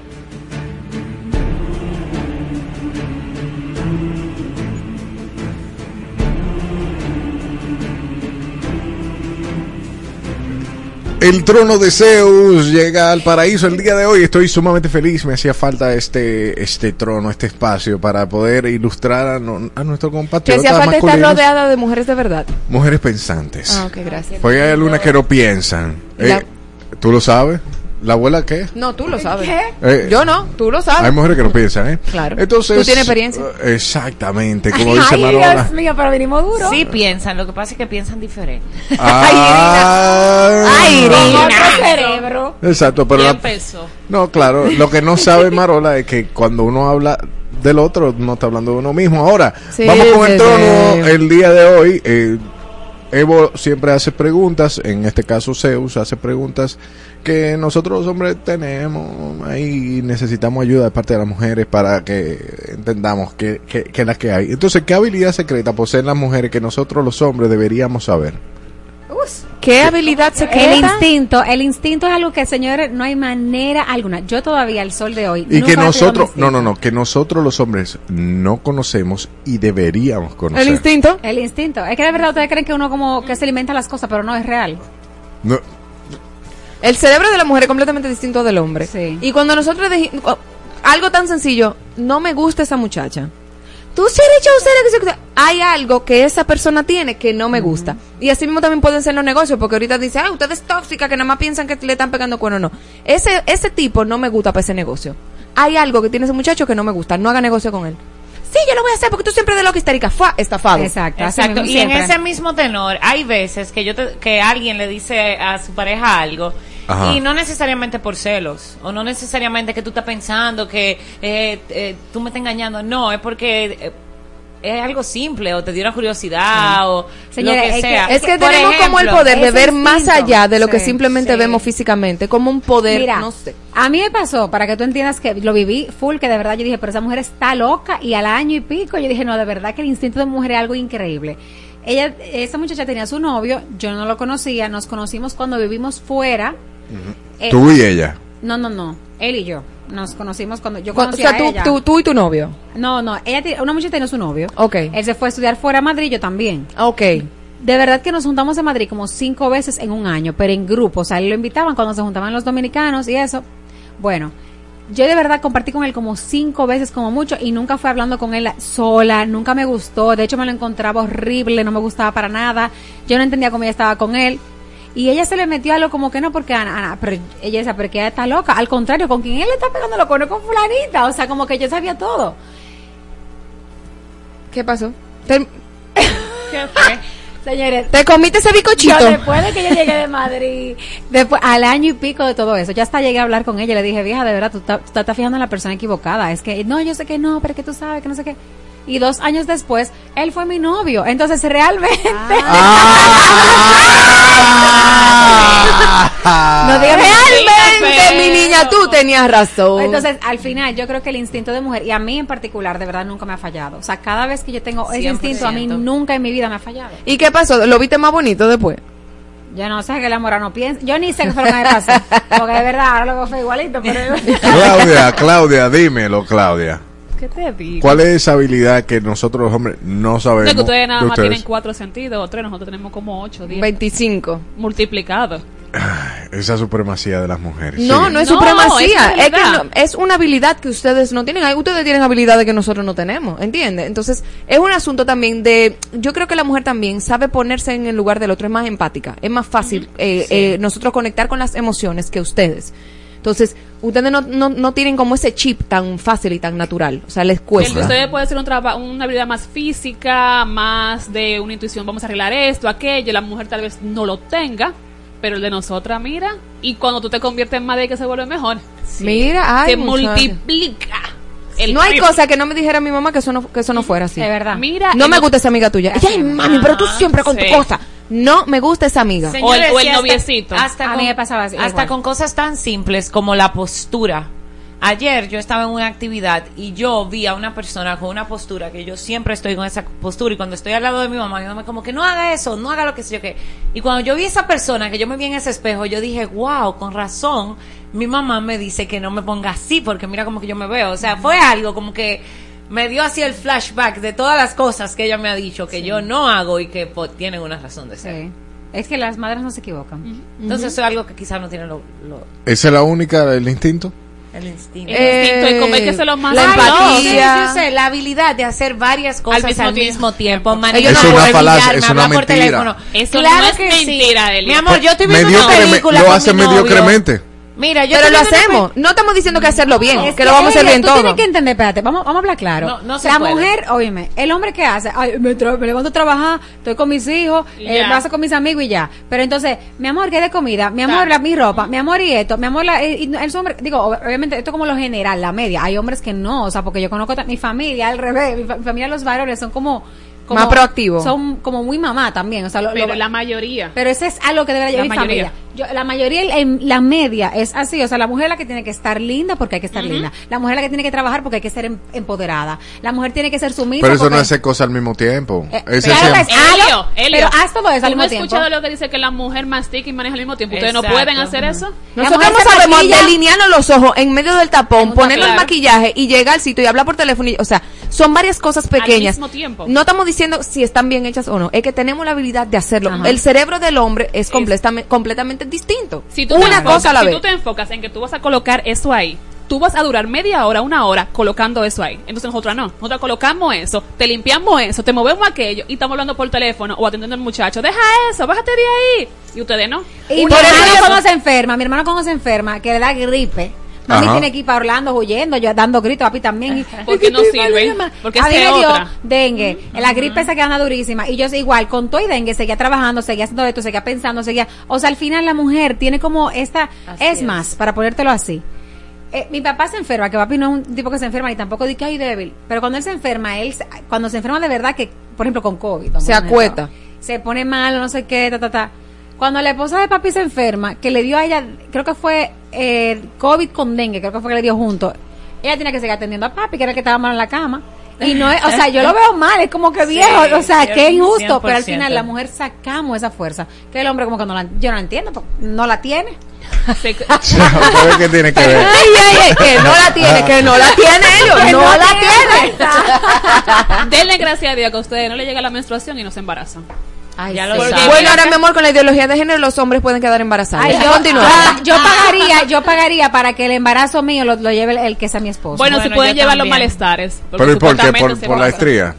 Speaker 8: El trono de Zeus llega al paraíso el día de hoy. Estoy sumamente feliz. Me hacía falta este este trono, este espacio para poder ilustrar a, no- a nuestro compatriota
Speaker 3: hacía falta estar rodeada de mujeres de verdad.
Speaker 8: mujeres pensantes.
Speaker 3: Ah, ok, gracias.
Speaker 8: Porque hay algunas que no piensan. Eh, ¿Tú lo sabes? ¿La abuela qué?
Speaker 3: No, tú lo sabes.
Speaker 8: Eh,
Speaker 3: Yo no, tú lo sabes.
Speaker 8: Hay mujeres que no piensan, ¿eh?
Speaker 3: Claro.
Speaker 8: Entonces,
Speaker 3: Tú tienes experiencia.
Speaker 8: eh, Exactamente, como dice
Speaker 19: Ay,
Speaker 8: Marola.
Speaker 19: Dios mío, pero vinimos duro. Sí piensan, lo que pasa es que piensan diferente.
Speaker 8: Ah,
Speaker 19: Ay,
Speaker 8: no.
Speaker 19: Irina. Otro cerebro.
Speaker 8: Exacto, pero
Speaker 19: ¿Quién
Speaker 8: la- no, claro, lo que no sabe Marola es que cuando uno habla del otro, no está hablando de uno mismo. Ahora,
Speaker 3: Sí,
Speaker 8: vamos con el trono
Speaker 3: sí.
Speaker 8: el día de hoy. eh, Evo siempre hace preguntas, en este caso Zeus hace preguntas que nosotros los hombres tenemos ahí y necesitamos ayuda de parte de las mujeres para que entendamos que, que, que es la que hay. Entonces, ¿qué habilidad secreta poseen las mujeres que nosotros los hombres deberíamos saber?
Speaker 3: ¿Qué habilidad secreta?
Speaker 9: El instinto, el instinto es algo que, señores, no hay manera alguna. Yo todavía, al sol de hoy.
Speaker 8: Y
Speaker 9: nunca
Speaker 8: que nosotros, no, no, no, que nosotros los hombres no conocemos y deberíamos conocer.
Speaker 3: instinto?
Speaker 9: El instinto. Es que de verdad ustedes creen que uno como que se alimenta las cosas, pero no es real.
Speaker 8: No,
Speaker 3: El cerebro de la mujer es completamente distinto del hombre. Y cuando nosotros dijimos algo tan sencillo, no me gusta esa muchacha. Tú sí eres hay algo que esa persona tiene que no me gusta. Y así mismo también pueden ser los negocios, porque ahorita dice, ah, usted es tóxica, que nada más piensan que le están pegando cuerno. No. Ese, ese tipo no me gusta para ese negocio. Hay algo que tiene ese muchacho que no me gusta. No haga negocio con él. Sí, yo lo voy a hacer porque tú siempre de loca histérica. Fue estafado.
Speaker 9: Exacto.
Speaker 19: Exacto. Y en ese mismo tenor, hay veces que yo te- que alguien le dice a su pareja algo
Speaker 8: Ajá.
Speaker 19: y no necesariamente por celos o no necesariamente que tú estás pensando que eh, eh, tú me estás engañando. No, es porque eh, es algo simple o te dio una curiosidad o
Speaker 9: Señores,
Speaker 19: lo
Speaker 9: es
Speaker 19: que
Speaker 9: que-
Speaker 19: sea.
Speaker 3: Es que
Speaker 19: Por
Speaker 3: tenemos como el poder de ver más allá de lo que simplemente
Speaker 9: sí.
Speaker 3: vemos físicamente, como un poder,
Speaker 9: Mira,
Speaker 3: no sé.
Speaker 9: a mí me pasó, para que tú entiendas que lo viví full, que de verdad yo dije, pero esa mujer está loca, y al año y pico yo dije, no, de verdad que el instinto de mujer es algo increíble. Ella, esa muchacha tenía su novio, yo no lo conocía, nos conocimos cuando vivimos fuera. Eh,
Speaker 8: Tú y ella.
Speaker 9: No, no, no, él y yo. Nos conocimos cuando yo
Speaker 3: Cu- o
Speaker 9: conocí
Speaker 3: sea,
Speaker 9: a
Speaker 3: tú,
Speaker 9: ella.
Speaker 3: tú, tú y tu novio.
Speaker 9: No, no, ella tiene- una muchacha tenía su novio.
Speaker 3: Ok.
Speaker 9: Él se fue a estudiar fuera a Madrid, yo también.
Speaker 3: Ok.
Speaker 9: De verdad que nos juntamos en Madrid como cinco veces en un año, pero en grupo. O sea, él lo invitaban cuando se juntaban los dominicanos y eso. Bueno, yo de verdad compartí con él como cinco veces como mucho y nunca fui hablando con él sola, nunca me gustó. De hecho, me lo encontraba horrible, no me gustaba para nada. Yo no entendía cómo ella estaba con él. Y ella se le metió a lo como que no, porque Ana, Ana, pero ella decía, pero que ella está loca. Al contrario, con quien él le está pegando los cuernos con fulanita. O sea, como que yo sabía todo.
Speaker 3: ¿Qué pasó?
Speaker 19: ¿Qué fue?
Speaker 9: Señores,
Speaker 3: te comiste ese bicochito.
Speaker 9: Yo después de que yo llegué de Madrid, después al año y pico de todo eso, ya hasta llegué a hablar con ella y le dije, vieja, de verdad, tú tú te estás fijando en la persona equivocada. Es que, no, yo sé que no, pero es que tú sabes que no sé qué. Y dos años después, él fue mi novio. Entonces, realmente. no digas
Speaker 3: Realmente, mi niña, tú tenías razón.
Speaker 9: Entonces, al final, yo creo que el instinto de mujer, y a mí en particular, de verdad, nunca me ha fallado. O sea, cada vez que yo tengo ese
Speaker 19: 100%.
Speaker 9: instinto, a mí nunca en mi vida me ha fallado.
Speaker 3: ¿Y qué pasó? ¿Lo viste más bonito después?
Speaker 9: Yo no sé que la mora no piensa. Yo ni sé qué fue lo que me pasó. Porque de verdad, ahora lo fue igualito. Pero...
Speaker 8: Claudia, Claudia, dímelo, Claudia.
Speaker 22: ¿Qué te digo?
Speaker 8: ¿Cuál es esa habilidad que nosotros los hombres no sabemos?
Speaker 22: No, que ustedes nada más
Speaker 8: ustedes?
Speaker 22: tienen cuatro sentidos o tres, nosotros tenemos como ocho, diez.
Speaker 3: 25.
Speaker 22: Multiplicado.
Speaker 8: Esa supremacía de las mujeres.
Speaker 3: No,
Speaker 8: sí.
Speaker 3: no es
Speaker 22: No,
Speaker 3: supremacía.
Speaker 22: es
Speaker 3: Es, que no- es una habilidad que ustedes no tienen. Hay- Ustedes tienen habilidades que nosotros no tenemos, ¿entiendes? Entonces, es un asunto también de. Yo creo que la mujer también sabe ponerse en el lugar del otro, es más empática. Es más fácil eh, eh, nosotros conectar con las emociones que ustedes. Entonces, ustedes no, no, no tienen como ese chip tan fácil y tan natural. O sea, les
Speaker 22: El de
Speaker 3: cuesta.
Speaker 22: ustedes puede ser un traba- una habilidad más física, más de una intuición, vamos a arreglar esto, aquello, la mujer tal vez no lo tenga, pero el de nosotras, mira, y cuando tú te conviertes en madre que se vuelve mejor. Sí.
Speaker 3: Mira, ay,
Speaker 22: se multiplica. el
Speaker 3: no hay cosa que no me dijera mi mamá que eso no, que eso no fuera así.
Speaker 9: De verdad.
Speaker 22: Mira,
Speaker 3: No me gusta esa amiga tuya. Ay, mami, pero tú siempre con
Speaker 22: sí.
Speaker 3: tu cosa. No me gusta esa amiga.
Speaker 22: O el- o el
Speaker 19: sí, hasta-
Speaker 22: noviecito.
Speaker 19: Hasta,
Speaker 9: A
Speaker 19: con,
Speaker 9: mí me pasaba así,
Speaker 19: hasta
Speaker 9: igual.
Speaker 19: con cosas tan simples como la postura. Ayer yo estaba en una actividad y yo vi a una persona con una postura que yo siempre estoy con esa postura y cuando estoy al lado de mi mamá, mi mamá como que no haga eso, no haga lo que sé yo qué. Y cuando yo vi a esa persona que yo me vi en ese espejo, yo dije, wow, con razón, mi mamá me dice que no me ponga así porque mira como que yo me veo. O sea, fue algo como que me dio así el flashback de todas las cosas que ella me ha dicho que yo no hago y que pues, tienen una razón de ser.
Speaker 9: Es que las madres no se equivocan.
Speaker 19: Entonces eso es algo que quizás no tiene lo, lo-
Speaker 8: ¿Esa es la única, el instinto?
Speaker 19: el instinto.
Speaker 22: El instinto y como hay que hacerlo más
Speaker 19: la empatía. Sí, sí, sí, la habilidad de hacer varias cosas al
Speaker 22: mismo
Speaker 19: mismo,
Speaker 22: tiempo.
Speaker 19: tiempo.
Speaker 8: Es una falacia, es una mentira.
Speaker 22: Eso
Speaker 19: claro
Speaker 22: no es
Speaker 19: que sí.
Speaker 22: mentira, Eli.
Speaker 19: Mi amor, yo estoy viendo una película
Speaker 8: lo
Speaker 19: con
Speaker 8: hace
Speaker 19: mi novio. Mira, yo
Speaker 3: Pero lo hacemos. No estamos diciendo que hacerlo bien,
Speaker 9: Es
Speaker 3: que lo vamos a hacer bien
Speaker 9: tú
Speaker 3: todo.
Speaker 9: tienes que entender, espérate, vamos, vamos a hablar claro.
Speaker 19: No, no se
Speaker 9: la
Speaker 19: puede.
Speaker 9: mujer, óyeme, el hombre que hace, ay, me, me levanto a trabajar, estoy con mis hijos, eh, paso con mis amigos y ya. Pero entonces, mi amor, ¿qué de comida? Mi amor, la, mi ropa, mi amor y esto, mi amor, la, eh, y el hombre, digo, obviamente, esto como lo general, la media. Hay hombres que no, o sea, porque yo conozco mi familia al revés, mi, mi familia, los varones son como, como-
Speaker 3: Más proactivos.
Speaker 9: Son como muy mamá también, o sea, lo-
Speaker 22: Pero
Speaker 9: lo-
Speaker 22: la mayoría.
Speaker 9: pero eso es algo que debería
Speaker 22: La
Speaker 9: llevar mi
Speaker 22: mayoría.
Speaker 9: familia. Yo, la mayoría, en la media es así. O sea, la mujer es la que tiene que estar linda porque hay que estar linda. La mujer es la que tiene que trabajar porque hay que ser em- empoderada. La mujer tiene que ser sumisa.
Speaker 8: Pero eso
Speaker 9: porque-
Speaker 8: no hace cosas al mismo tiempo.
Speaker 9: Eh,
Speaker 8: Ese
Speaker 9: claro es-
Speaker 22: Elio, Elio.
Speaker 9: pero haz todo eso al
Speaker 22: ¿Tú no
Speaker 9: mismo
Speaker 22: has
Speaker 9: tiempo.
Speaker 22: escuchado lo que dice que la mujer mastica y maneja al mismo tiempo? ¿Ustedes no pueden hacer eso?
Speaker 3: Nosotros no sabemos delinearnos los ojos en medio del tapón, ponerle el maquillaje y llega al sitio y habla por teléfono. y- o sea, son varias cosas pequeñas.
Speaker 22: mismo tiempo.
Speaker 3: No estamos diciendo si están bien hechas o no, es que tenemos la habilidad de hacerlo.
Speaker 9: Ajá.
Speaker 3: El cerebro del hombre es, completamente, completamente distinto.
Speaker 22: Si tú, te
Speaker 3: Una
Speaker 22: enfocas,
Speaker 3: cosa a la
Speaker 22: si
Speaker 3: vez.
Speaker 22: tú te enfocas en que tú vas a colocar eso ahí, tú vas a durar media hora, una hora colocando eso ahí. Entonces nosotros no. Nosotros colocamos eso, te limpiamos eso, te movemos aquello y estamos hablando por teléfono o atendiendo al muchacho. Deja eso, bájate de ahí. Y ustedes no.
Speaker 9: Y mi
Speaker 22: Una
Speaker 9: hermano
Speaker 22: vez-
Speaker 9: cuando se enferma, mi hermano cuando se enferma, que le da gripe. Mami
Speaker 8: Ajá.
Speaker 9: tiene que ir para Orlando huyendo, yo dando gritos, papi también.
Speaker 22: Porque
Speaker 9: "Ay,
Speaker 22: no sirve,
Speaker 9: malísima".
Speaker 22: porque
Speaker 9: a mí
Speaker 22: esa
Speaker 9: me
Speaker 22: es
Speaker 9: dio
Speaker 22: otra.
Speaker 9: dengue, la gripe esa que anda durísima. Y yo igual, con todo y dengue, seguía trabajando, seguía haciendo esto, seguía pensando, seguía. O sea, al final la mujer tiene como esta.
Speaker 19: Así
Speaker 9: es,
Speaker 19: es.
Speaker 9: más, para ponértelo así. Eh, mi papá se enferma, que papi no es un tipo que se enferma y tampoco dice que hay débil. Pero cuando él se enferma, él, se- cuando se enferma de verdad, que por ejemplo con COVID,
Speaker 3: Se acueta.
Speaker 9: se pone mal, no sé qué, ta, ta, ta. Cuando la esposa de papi se enferma, que le dio a ella, creo que fue eh, COVID con dengue, creo que fue que le dio junto, ella tenía que seguir atendiendo a papi, que era el que estaba mal en la cama. Y no es, o sea, yo lo veo mal, es como que
Speaker 19: Sí,
Speaker 9: viejo, o sea, que injusto, pero al
Speaker 19: 100%.
Speaker 9: final la mujer sacamos esa fuerza, que el hombre como que no la, yo no la entiendo, porque no la tiene.
Speaker 22: Se-
Speaker 8: ¿Sabes qué tiene que ver?
Speaker 3: Ay, ay, ay, que no la tiene, que no la tiene ellos,
Speaker 9: Que
Speaker 3: no,
Speaker 9: no
Speaker 3: la
Speaker 9: tiene.
Speaker 3: tiene.
Speaker 22: Denle gracias a Dios que a ustedes no le llega la menstruación y no se embarazan.
Speaker 9: Ay,
Speaker 19: Ya
Speaker 9: sí.
Speaker 19: lo
Speaker 22: Porque-
Speaker 19: saben.
Speaker 3: Bueno, ahora mi amor, con la ideología de género los hombres pueden quedar embarazados.
Speaker 9: Ay, yo, ah, yo pagaría, yo pagaría para que el embarazo mío lo, lo lleve el, el que sea mi esposo.
Speaker 22: Bueno,
Speaker 19: Bueno,
Speaker 22: si pueden llevar los malestares.
Speaker 8: ¿Pero y por qué? ¿Por, la estría?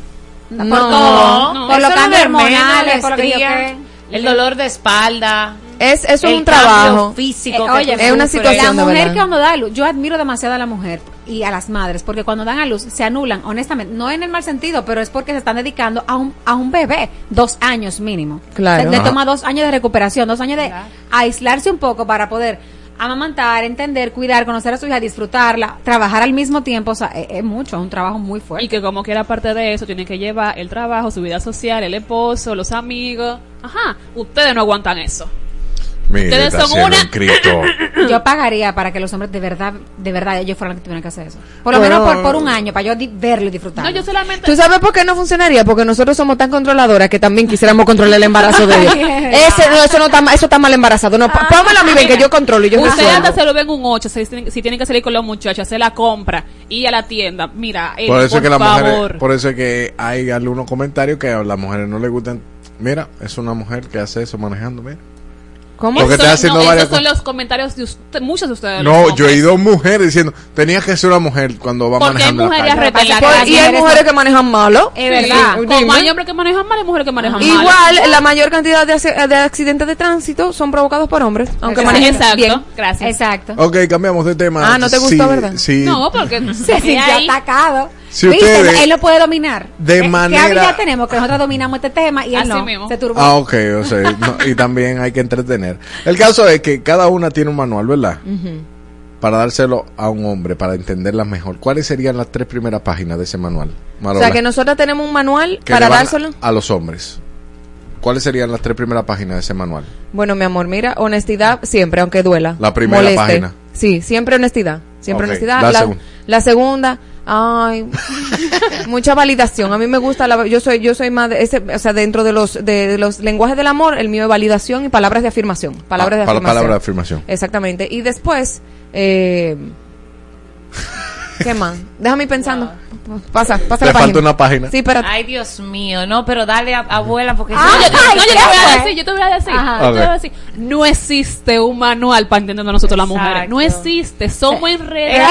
Speaker 9: por
Speaker 3: no,
Speaker 9: todo,
Speaker 19: No,
Speaker 9: por los cambios hormonales,
Speaker 19: la
Speaker 9: por lo que yo
Speaker 19: estría,
Speaker 9: qué.
Speaker 19: El dolor de espalda.
Speaker 3: Es, eso es un trabajo.
Speaker 19: físico.
Speaker 9: Eh, oye,
Speaker 3: es una situación
Speaker 9: La mujer que cuando da a luz, yo admiro demasiado a la mujer y a las madres, porque cuando dan a luz se anulan, honestamente, no en el mal sentido, pero es porque se están dedicando a un, a un bebé, dos años mínimo.
Speaker 3: Claro.
Speaker 9: Se- Le toma dos años de recuperación, dos años de aislarse un poco para poder amamantar, entender, cuidar, conocer a su hija, disfrutarla, trabajar al mismo tiempo, o sea, es, es mucho, es un trabajo muy fuerte.
Speaker 22: Y que como quiera parte de eso, tienen que llevar el trabajo, su vida social, el esposo, los amigos. Ajá, ustedes no aguantan eso.
Speaker 8: Mire,
Speaker 22: Ustedes
Speaker 8: está
Speaker 22: son una-.
Speaker 9: Yo pagaría para que los hombres de verdad, de verdad, ellos fueran los que tuvieran que hacer eso. Por lo
Speaker 3: Bueno.
Speaker 9: menos por, por un año, para yo di- verlo y disfrutarlo.
Speaker 22: No, yo solamente...
Speaker 3: ¿Tú sabes por qué no funcionaría? Porque nosotros somos tan controladoras que también quisiéramos controlar el embarazo de ellos. Ese, no, eso no está, eso está mal embarazado. No, p- pónmelo a mí, ven, que yo controlo y yo
Speaker 22: Ustedes hasta se lo ven un 8, si tienen, si tienen que salir con los muchachos, hacer la compra, y a la tienda. Mira, eh,
Speaker 8: Por eso es que las
Speaker 22: favor.
Speaker 8: mujeres, por eso es que hay algunos comentarios que a las mujeres no les gustan. Mira, es una mujer que hace eso manejando, mira.
Speaker 3: ¿Cómo?
Speaker 8: Porque
Speaker 22: Eso-
Speaker 8: está haciendo
Speaker 22: no,
Speaker 8: varias
Speaker 22: esos son
Speaker 8: cosas.
Speaker 22: los comentarios de usted- muchos de ustedes.
Speaker 8: No, yo he ido mujeres diciendo, tenía que ser una mujer cuando va
Speaker 22: Porque hay
Speaker 8: manejando. la
Speaker 22: mujeres
Speaker 8: calle.
Speaker 9: las
Speaker 3: y hay
Speaker 9: mujeres
Speaker 3: que manejan malo.
Speaker 9: Es verdad.
Speaker 3: Sí,
Speaker 22: Como hay hombres que manejan mal, hay mujeres que manejan mal.
Speaker 3: Igual, la mayor cantidad de, ac- de accidentes de tránsito son provocados por hombres, aunque
Speaker 9: Exacto.
Speaker 3: manejen
Speaker 22: Exacto,
Speaker 3: bien.
Speaker 22: gracias.
Speaker 9: Exacto.
Speaker 8: Ok, cambiamos de tema.
Speaker 3: Ah, ¿no te gustó,
Speaker 8: Sí,
Speaker 3: verdad?
Speaker 8: Sí.
Speaker 22: No, porque
Speaker 9: Se sintió atacado.
Speaker 8: Si
Speaker 9: ¿Viste?
Speaker 8: ustedes-
Speaker 9: Él lo puede dominar.
Speaker 8: De
Speaker 9: ¿Qué-
Speaker 8: manera-
Speaker 9: ¿Qué habilidad tenemos? Que nosotros dominamos este tema y él
Speaker 22: Así
Speaker 9: no.
Speaker 22: mismo.
Speaker 9: Se turbó.
Speaker 8: Ah, ok, o sea, no, y también hay que entretener. El caso es que cada una tiene un manual, ¿verdad? Para dárselo a un hombre, para entenderla mejor. ¿Cuáles serían las tres primeras páginas de ese manual?
Speaker 3: O sea, que nosotros tenemos un manual para dárselo.
Speaker 8: A los hombres. ¿Cuáles serían las tres primeras páginas de ese manual?
Speaker 3: Bueno, mi amor, mira, honestidad siempre, aunque duela.
Speaker 8: La primera
Speaker 3: moleste.
Speaker 8: página.
Speaker 3: Sí, siempre honestidad. Siempre honestidad.
Speaker 8: la
Speaker 3: La,
Speaker 8: segunda.
Speaker 3: la segunda, ay, mucha validación. A mí me gusta la, yo soy, yo soy más de ese, o sea, dentro de los, de, de los lenguajes del amor, el mío es validación y palabras de afirmación. Palabras de
Speaker 8: Ah,
Speaker 3: afirmación.
Speaker 8: palabra de afirmación.
Speaker 3: Exactamente. Y después, eh, ¿qué más? Déjame ir pensando. Pasa, pasa
Speaker 8: Le
Speaker 3: la
Speaker 8: falta
Speaker 3: página.
Speaker 8: una página.
Speaker 3: Sí, pero
Speaker 19: Ay, Dios mío, no, pero dale a, abuela porque...
Speaker 22: No, yo, te-
Speaker 19: Ay,
Speaker 22: no, yo
Speaker 19: ¿qué
Speaker 22: te voy a decir, yo te voy a decir,
Speaker 19: Ajá.
Speaker 22: yo te voy
Speaker 8: A
Speaker 22: decir, no existe un manual para entendernos nosotros las mujeres, no existe, somos
Speaker 9: Eh,
Speaker 22: enredadas.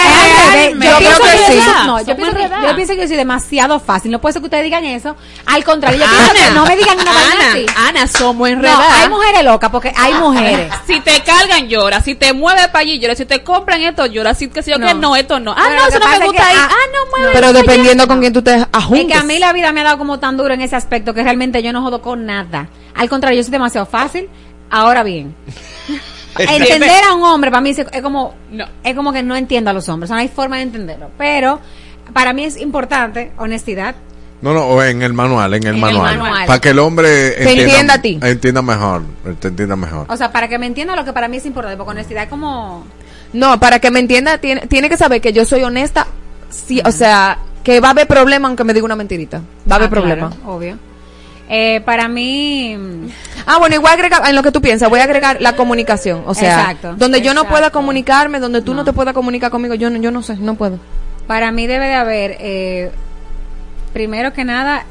Speaker 9: eh, yo,
Speaker 3: Yo
Speaker 9: pienso
Speaker 3: que
Speaker 9: que
Speaker 3: sí.
Speaker 9: no, yo pienso que, yo pienso que yo soy demasiado fácil. No puede ser que ustedes digan eso. Al contrario, yo pienso que no me digan una vaina
Speaker 22: Ana,
Speaker 9: así.
Speaker 22: Ana, somos
Speaker 9: No,
Speaker 22: enredadas.
Speaker 9: hay mujeres locas porque hay mujeres.
Speaker 22: Si te cargan, llora. Si te mueves para allí, llora. Si te compran esto, llora. Si que si yo que no, esto no. Ah, no, eso no me
Speaker 9: es
Speaker 22: gusta ahí.
Speaker 9: ah,
Speaker 22: Ah, no, mueve.
Speaker 3: pero dependiendo con quién tú te
Speaker 9: Es
Speaker 3: ajuntes.
Speaker 9: que a mí la vida me ha dado como tan duro en ese aspecto que realmente yo no jodo con nada. Al contrario, yo soy demasiado fácil. Ahora bien, entender a un hombre para mí es es como
Speaker 22: No.
Speaker 9: es como que no entiendo a los hombres, o sea, no hay forma de entenderlo. Pero para mí es importante honestidad.
Speaker 8: No, no, o en el manual, en el
Speaker 9: En el
Speaker 8: manual.
Speaker 9: manual.
Speaker 8: Para que el hombre
Speaker 3: Te entienda a ti.
Speaker 8: Entienda mejor, te entienda mejor.
Speaker 9: O sea, para que me entienda lo que para mí es importante, porque honestidad es como
Speaker 3: No, para que me entienda, tiene, tiene que saber que yo soy honesta. Sí, o sea, que va a haber problema aunque me diga una mentirita. Va a haber
Speaker 9: Ah,
Speaker 3: problema.
Speaker 9: claro, obvio. Eh, para mí
Speaker 3: Ah, bueno, a agregar, en lo que tú piensas, voy a agregar la comunicación. O sea,
Speaker 9: Exacto,
Speaker 3: donde yo no pueda comunicarme, donde tú no. te puedas comunicar conmigo, yo no, yo no sé, no puedo.
Speaker 9: Para mí debe de haber, eh, primero que nada,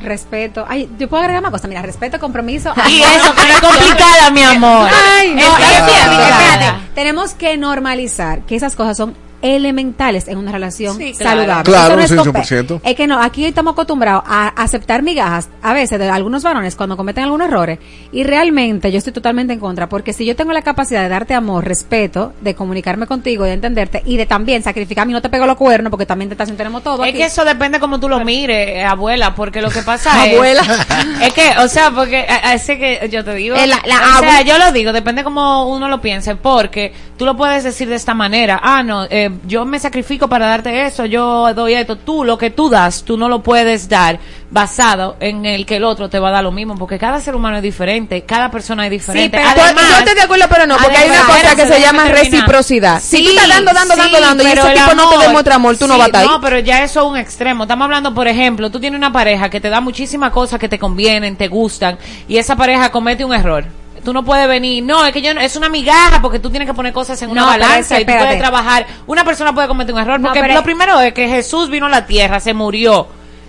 Speaker 9: respeto. Ay, yo puedo agregar más cosas. Mira, respeto, compromiso.
Speaker 19: Y eso, que no es complicada, mi amor.
Speaker 9: Ay, no,
Speaker 19: Es complicada.
Speaker 9: espérate. Tenemos que normalizar que esas cosas son elementales en una relación
Speaker 22: Sí, claro.
Speaker 9: saludable.
Speaker 8: Claro,
Speaker 9: Eso no es
Speaker 8: sí,
Speaker 9: compa-
Speaker 8: 100%.
Speaker 9: Es que no, aquí estamos acostumbrados a aceptar migajas a veces de algunos varones cuando cometen algunos errores y realmente yo estoy totalmente en contra porque si yo tengo la capacidad de darte amor, respeto, de comunicarme contigo, de entenderte y de también sacrificarme y no te pego los cuernos porque también tentación tenemos todo
Speaker 19: Es
Speaker 9: aquí.
Speaker 19: que eso depende como tú lo mires, eh, abuela, porque lo que pasa es...
Speaker 3: Abuela.
Speaker 19: Es que, o sea, porque eh, así que yo te digo...
Speaker 3: Eh, la- la
Speaker 19: o sea, yo lo digo, depende como uno lo piense, porque tú lo puedes decir de esta manera. Ah, no, eh, yo me sacrifico para darte eso, yo doy esto. Tú, lo que tú das, tú no lo puedes dar basado en el que el otro te va a dar lo mismo, porque cada ser humano es diferente, cada persona es diferente.
Speaker 9: pero-
Speaker 3: Yo- yo estoy de acuerdo, pero no, porque hay una cosa que se llama reciprocidad. si tú estás dando, dando,
Speaker 19: Sí,
Speaker 3: dando, dando, y ese tipo no te demuestra amor, tú no
Speaker 19: sí,
Speaker 3: vas a.
Speaker 19: No, pero ya eso es un extremo. Estamos hablando, por ejemplo, tú tienes una pareja que te da muchísimas cosas que te convienen, te gustan, y esa pareja comete un error. Tú no puedes venir, no, es que yo no- es una migaja porque tú tienes que poner cosas en una
Speaker 9: No,
Speaker 19: balanza y tú puedes trabajar. Una persona puede cometer un error
Speaker 9: No,
Speaker 19: porque lo primero es que Jesús vino a la tierra, se murió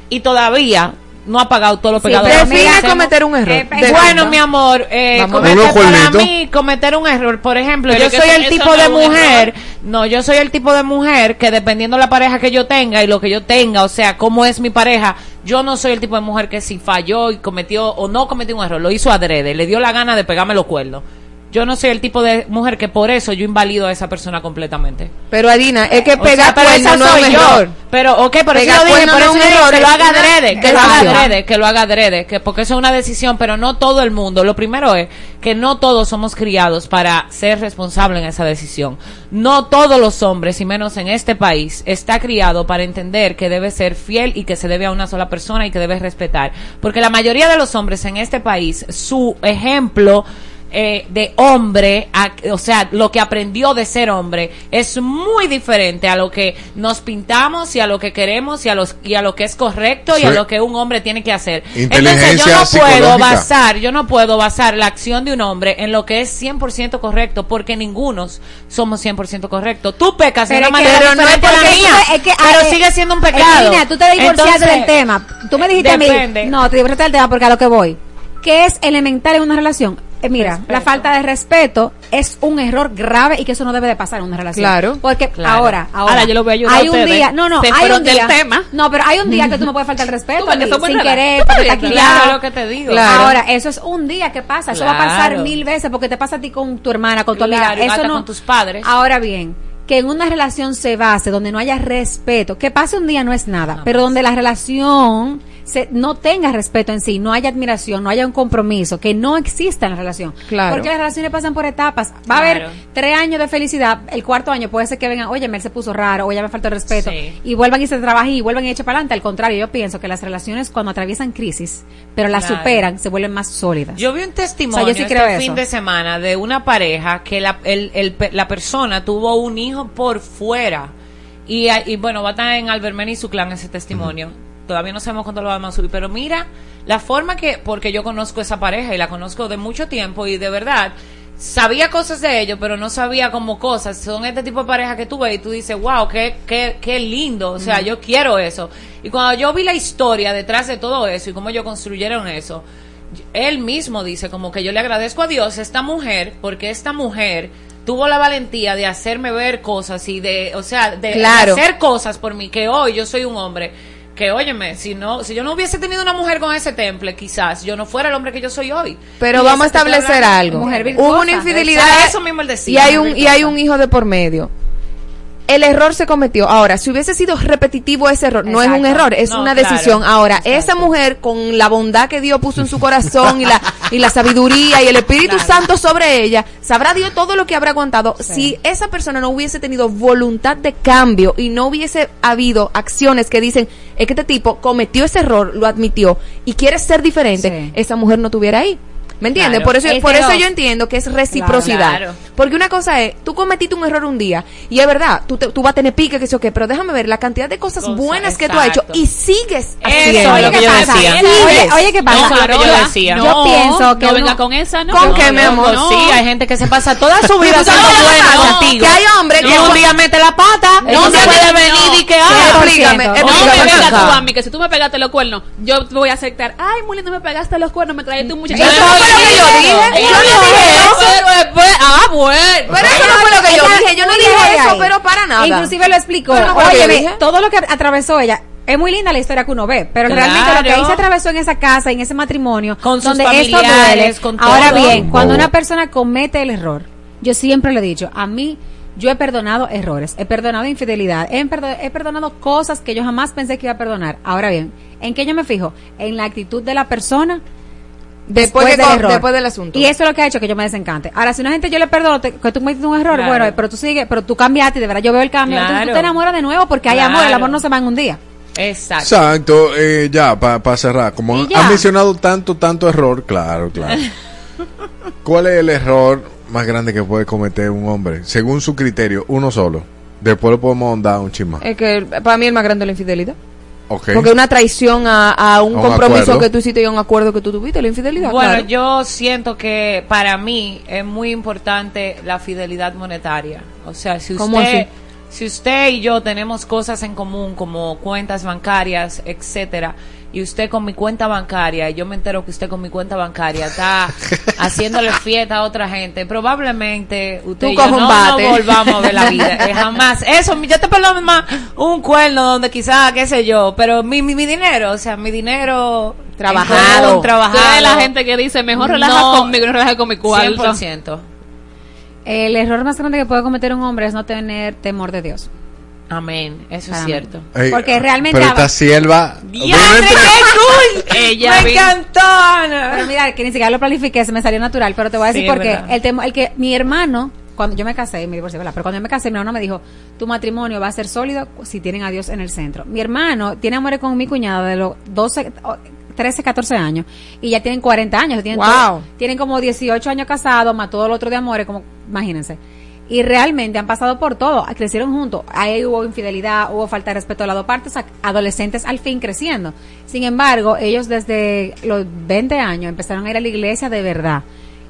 Speaker 19: y todavía no ha pagado todos los
Speaker 9: Sí,
Speaker 19: pecados.
Speaker 3: Define cometer un error.
Speaker 9: Eh.
Speaker 19: Bueno, mi amor, eh, cometer, para mí, cometer un error, por ejemplo,
Speaker 22: Pero
Speaker 19: yo soy
Speaker 22: eso-
Speaker 19: el tipo
Speaker 22: no
Speaker 19: de mujer, no, yo soy el tipo de mujer que dependiendo la pareja que yo tenga y lo que yo tenga, o sea, cómo es mi pareja, yo no soy el tipo de mujer que si falló y cometió o no cometió un error, lo hizo adrede, le dio la gana de pegarme los cuernos. Yo no soy el tipo de mujer que por eso yo invalido a esa persona completamente.
Speaker 3: Pero Adina, es que
Speaker 19: O
Speaker 3: pegar
Speaker 19: sea,
Speaker 3: cuernos
Speaker 19: esa
Speaker 3: no es error.
Speaker 19: Pero, ok, por eso dije, por
Speaker 3: no
Speaker 19: eso dije
Speaker 3: error,
Speaker 19: que lo haga adrede, que lo haga adrede, que lo haga adrede, que porque eso es una decisión, pero no todo el mundo. Lo primero es que no todos somos criados para ser responsables en esa decisión. No todos los hombres, y menos en este país, está criado para entender que debe ser fiel y que se debe a una sola persona y que debe respetar. Porque la mayoría de los hombres en este país, su ejemplo eh, de hombre, a- o sea, lo que aprendió de ser hombre es muy diferente a lo que nos pintamos y a lo que queremos y a, los, y a lo que es correcto y a lo que un hombre tiene que hacer. Entonces yo no puedo basar, yo no puedo basar la acción de un hombre en lo que es 100% correcto porque ninguno somos 100% correctos. Tú pecas de
Speaker 9: Pero
Speaker 19: una
Speaker 9: que-
Speaker 19: manera
Speaker 9: pero no es
Speaker 19: a la
Speaker 9: porque
Speaker 19: mía,
Speaker 9: es que,
Speaker 19: pero
Speaker 9: eh,
Speaker 19: sigue siendo un pecado.
Speaker 9: Tú te divorciaste
Speaker 19: Entonces,
Speaker 9: del tema. Tú me dijiste a
Speaker 19: depende.
Speaker 9: mí. No, te divorciaste del tema porque a lo que voy. ¿Qué es elemental en una relación? Eh, mira,
Speaker 19: Respeto.
Speaker 9: la falta de respeto es un error grave y que eso no debe de pasar en una relación.
Speaker 3: Claro.
Speaker 9: Porque
Speaker 19: Claro.
Speaker 9: ahora, ahora,
Speaker 22: Ahora yo lo voy a ayudar
Speaker 9: hay
Speaker 22: a
Speaker 9: un día, no, no, hay un
Speaker 22: del
Speaker 9: día,
Speaker 22: tema.
Speaker 9: no, pero hay un día que tú no puedes faltar el respeto
Speaker 22: Tú
Speaker 9: sin querer, aquí
Speaker 19: Claro, lo que te digo.
Speaker 3: Claro.
Speaker 9: Ahora, eso es un día que pasa, eso va a pasar mil veces porque te pasa a ti con tu hermana, con tu amiga, eso no
Speaker 19: con tus padres.
Speaker 9: Ahora bien, que en una relación se base donde no haya respeto, que pase un día no es nada, pero donde la relación se, no tenga respeto en sí, no haya admiración, no haya un compromiso, que no exista en la relación.
Speaker 3: Claro.
Speaker 9: Porque las relaciones pasan por etapas. Va a haber tres años de felicidad, el cuarto año puede ser que vengan, oye, él se puso raro, o ya me faltó el respeto,
Speaker 19: Sí.
Speaker 9: y vuelvan y se trabajen y vuelvan y echen para adelante. Al contrario, yo pienso que las relaciones cuando atraviesan crisis, pero las
Speaker 19: Claro.
Speaker 9: superan, se vuelven más sólidas.
Speaker 19: Yo vi un testimonio
Speaker 9: O sea, yo sí
Speaker 19: este
Speaker 9: creo eso.
Speaker 19: fin de semana de una pareja que la, el- el pe- la persona tuvo un hijo por fuera. Y, y bueno, va a estar en Albermen y su clan ese testimonio. Todavía no sabemos cuándo lo vamos a subir. Pero mira, la forma que, porque yo conozco esa pareja y la conozco de mucho tiempo y de verdad, sabía cosas de ellos, pero no sabía como cosas. Son este tipo de pareja que tú ves y tú dices, wow, qué, qué, qué lindo. O sea, yo quiero eso. Y cuando yo vi la historia detrás de todo eso y cómo ellos construyeron eso, él mismo dice como que yo le agradezco a Dios esta mujer porque esta mujer tuvo la valentía de hacerme ver cosas y de, o sea, de, de hacer cosas por mí que hoy yo soy un hombre que óyeme, si no si yo no hubiese tenido una mujer con ese temple, quizás yo no fuera el hombre que yo soy hoy.
Speaker 3: Pero
Speaker 19: Y
Speaker 3: vamos a establecer algo.
Speaker 19: Mujer
Speaker 3: Hubo una infidelidad
Speaker 19: eso mismo él decía.
Speaker 3: y hay un y hay un hijo de por medio. El error se cometió. Ahora, si hubiese sido repetitivo ese error, no es un error, es
Speaker 19: No,
Speaker 3: una
Speaker 19: claro.
Speaker 3: decisión. Ahora, esa mujer con la bondad que Dios puso en su corazón y la y la sabiduría y el Espíritu Santo sobre ella, sabrá Dios todo lo que habrá aguantado. Si esa persona no hubiese tenido voluntad de cambio y no hubiese habido acciones que dicen, es que este tipo cometió ese error, lo admitió y quiere ser diferente, esa mujer no estuviera ahí. ¿Me entiendes?
Speaker 19: Claro.
Speaker 3: Por eso,
Speaker 9: Ese
Speaker 3: por eso
Speaker 9: no.
Speaker 3: yo entiendo que es reciprocidad.
Speaker 19: Claro.
Speaker 3: Porque una cosa es, tú cometiste un error un día, y es verdad, tú, te- tú vas a tener pique, que sé yo qué, pero déjame ver la cantidad de cosas
Speaker 19: Cosa,
Speaker 3: buenas que tú has hecho y sigues
Speaker 19: Eso
Speaker 3: haciendo.
Speaker 19: es lo que yo
Speaker 9: pasa?
Speaker 19: decía.
Speaker 9: Oye, oye, ¿qué pasa?
Speaker 19: No, claro,
Speaker 9: yo,
Speaker 19: yo decía.
Speaker 9: yo
Speaker 22: No,
Speaker 9: pienso que
Speaker 22: no
Speaker 9: uno-
Speaker 22: venga con esa, ¿no?
Speaker 3: ¿Con
Speaker 19: No,
Speaker 3: qué, mi
Speaker 19: no,
Speaker 3: amor?
Speaker 19: no, Sí, hay gente que se pasa toda su vida
Speaker 3: ¿Tú sabes
Speaker 19: siendo
Speaker 3: lo que hay hombres que-
Speaker 19: un día mete la pata,
Speaker 3: No,
Speaker 19: no se
Speaker 3: no,
Speaker 19: puede
Speaker 3: no,
Speaker 19: venir y que
Speaker 3: no.
Speaker 19: ah,
Speaker 3: Explícame,
Speaker 22: No
Speaker 3: explícame
Speaker 22: tú a mí, que si tú me pegaste los cuernos, yo voy a aceptar. Ay, muy lindo, me pegaste los cuernos, me traíste un muchacho.
Speaker 3: Lo que yo dije. Yo no dije eso.
Speaker 19: Ah, bueno.
Speaker 3: Pero eso no fue lo que yo dije. Yo no dije eso, pero para nada.
Speaker 9: Inclusive lo explicó.
Speaker 3: Lo dije.
Speaker 9: todo lo que atravesó ella. Es muy linda la historia que uno ve, pero
Speaker 19: Claro.
Speaker 9: realmente lo que ahí se atravesó en esa casa, en ese matrimonio,
Speaker 19: Con sus
Speaker 9: donde esto
Speaker 19: familiares,
Speaker 9: duele.
Speaker 19: con
Speaker 9: Ahora bien, cuando
Speaker 8: Oh.
Speaker 9: una persona comete el error, yo siempre le he dicho, a mí yo he perdonado errores, he perdonado infidelidad, he perdonado cosas que yo jamás pensé que iba a perdonar. Ahora bien, ¿en qué yo me fijo? En la actitud de la persona
Speaker 3: Después,
Speaker 9: del error.
Speaker 3: después del asunto.
Speaker 9: Y eso es lo que ha hecho que yo me desencante. Ahora, si una gente yo le perdono te- que tú cometiste un error,
Speaker 19: Claro.
Speaker 9: bueno, pero tú sigues, pero tú cambiaste y de verdad yo veo el cambio. Entonces tú
Speaker 19: Claro.
Speaker 9: te enamoras de nuevo porque hay
Speaker 19: Claro.
Speaker 9: amor, el amor no se va en un día.
Speaker 19: Exacto.
Speaker 8: Exacto, eh, ya, para cerrar, como has mencionado tanto, tanto error, claro, claro. ¿Cuál es el error más grande que puede cometer un hombre? Según su criterio, uno solo. Después lo podemos dar un chisma.
Speaker 3: Es que para mí el más grande es la infidelidad.
Speaker 8: Ok.
Speaker 3: Porque una traición a, a un
Speaker 8: A un
Speaker 3: compromiso
Speaker 8: acuerdo.
Speaker 3: que tú hiciste y a un acuerdo que tú tuviste, la infidelidad.
Speaker 19: Bueno,
Speaker 3: claro.
Speaker 19: yo siento que para mí es muy importante la fidelidad monetaria. O sea, si
Speaker 3: ¿Cómo
Speaker 19: usted,
Speaker 3: así?
Speaker 19: Si usted y yo tenemos cosas en común como cuentas bancarias, etcétera, y usted con mi cuenta bancaria, y yo me entero que usted con mi cuenta bancaria está haciéndole fiesta a otra gente, probablemente usted y yo no, volvamos a ver la vida. Eh, jamás. Eso, yo te perdono más un cuerno donde quizás, qué sé yo, pero mi, mi, mi dinero, o sea, mi dinero
Speaker 3: Trabajado.
Speaker 22: Tú
Speaker 19: trabajado.
Speaker 22: eres la gente que dice, mejor relaja
Speaker 19: No.
Speaker 22: conmigo, no relaja con mi cuarto.
Speaker 19: 100%.
Speaker 9: El error más grande que puede cometer un hombre es no tener temor de Dios.
Speaker 19: Amén, eso es cierto.
Speaker 8: Ey,
Speaker 9: Porque realmente
Speaker 8: Pero esta sierva.
Speaker 19: ¡Diantre, qué cool!
Speaker 22: Ella
Speaker 19: ¡Me encantó! Ana.
Speaker 9: Pero mira, que ni siquiera lo planifiqué, se me salió natural, pero te voy a decir
Speaker 19: Sí,
Speaker 9: por
Speaker 19: es
Speaker 9: qué.
Speaker 19: verdad.
Speaker 9: El, temo- el que mi hermano, cuando yo me casé, me divorcié, ¿verdad? Pero cuando yo me casé, mi hermano me dijo, tu matrimonio va a ser sólido si tienen a Dios en el centro. Mi hermano tiene amores con mi cuñada de los 12, o 13, 14 años y ya tienen 40 años. Tienen,
Speaker 3: Wow.
Speaker 9: todo- tienen como 18 años casados, más todo lo otro de amores, como, imagínense. Y realmente han pasado por todo, crecieron juntos. Ahí hubo infidelidad, hubo falta de respeto de las dos partes, adolescentes al fin creciendo. Sin embargo, ellos desde los 20 años empezaron a ir a la iglesia de verdad.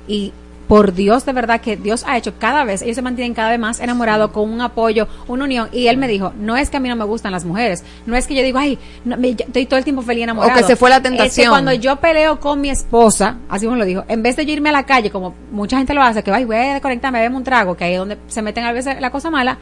Speaker 9: Y por Dios, de verdad que Dios ha hecho cada vez, ellos se mantienen cada vez más enamorados con un apoyo, una unión. Y él me dijo, no es que a mí no me gustan las mujeres, no es que yo digo, ay, no, me- yo estoy todo el tiempo feliz enamorado.
Speaker 3: O que se fue la
Speaker 9: Es que
Speaker 3: tentación.
Speaker 9: cuando yo peleo con mi esposa, así como lo dijo, en vez de yo irme a la calle, como mucha gente lo hace, que ay, voy a desconectarme, bebeme un trago, que ahí es donde se meten a veces la cosa mala,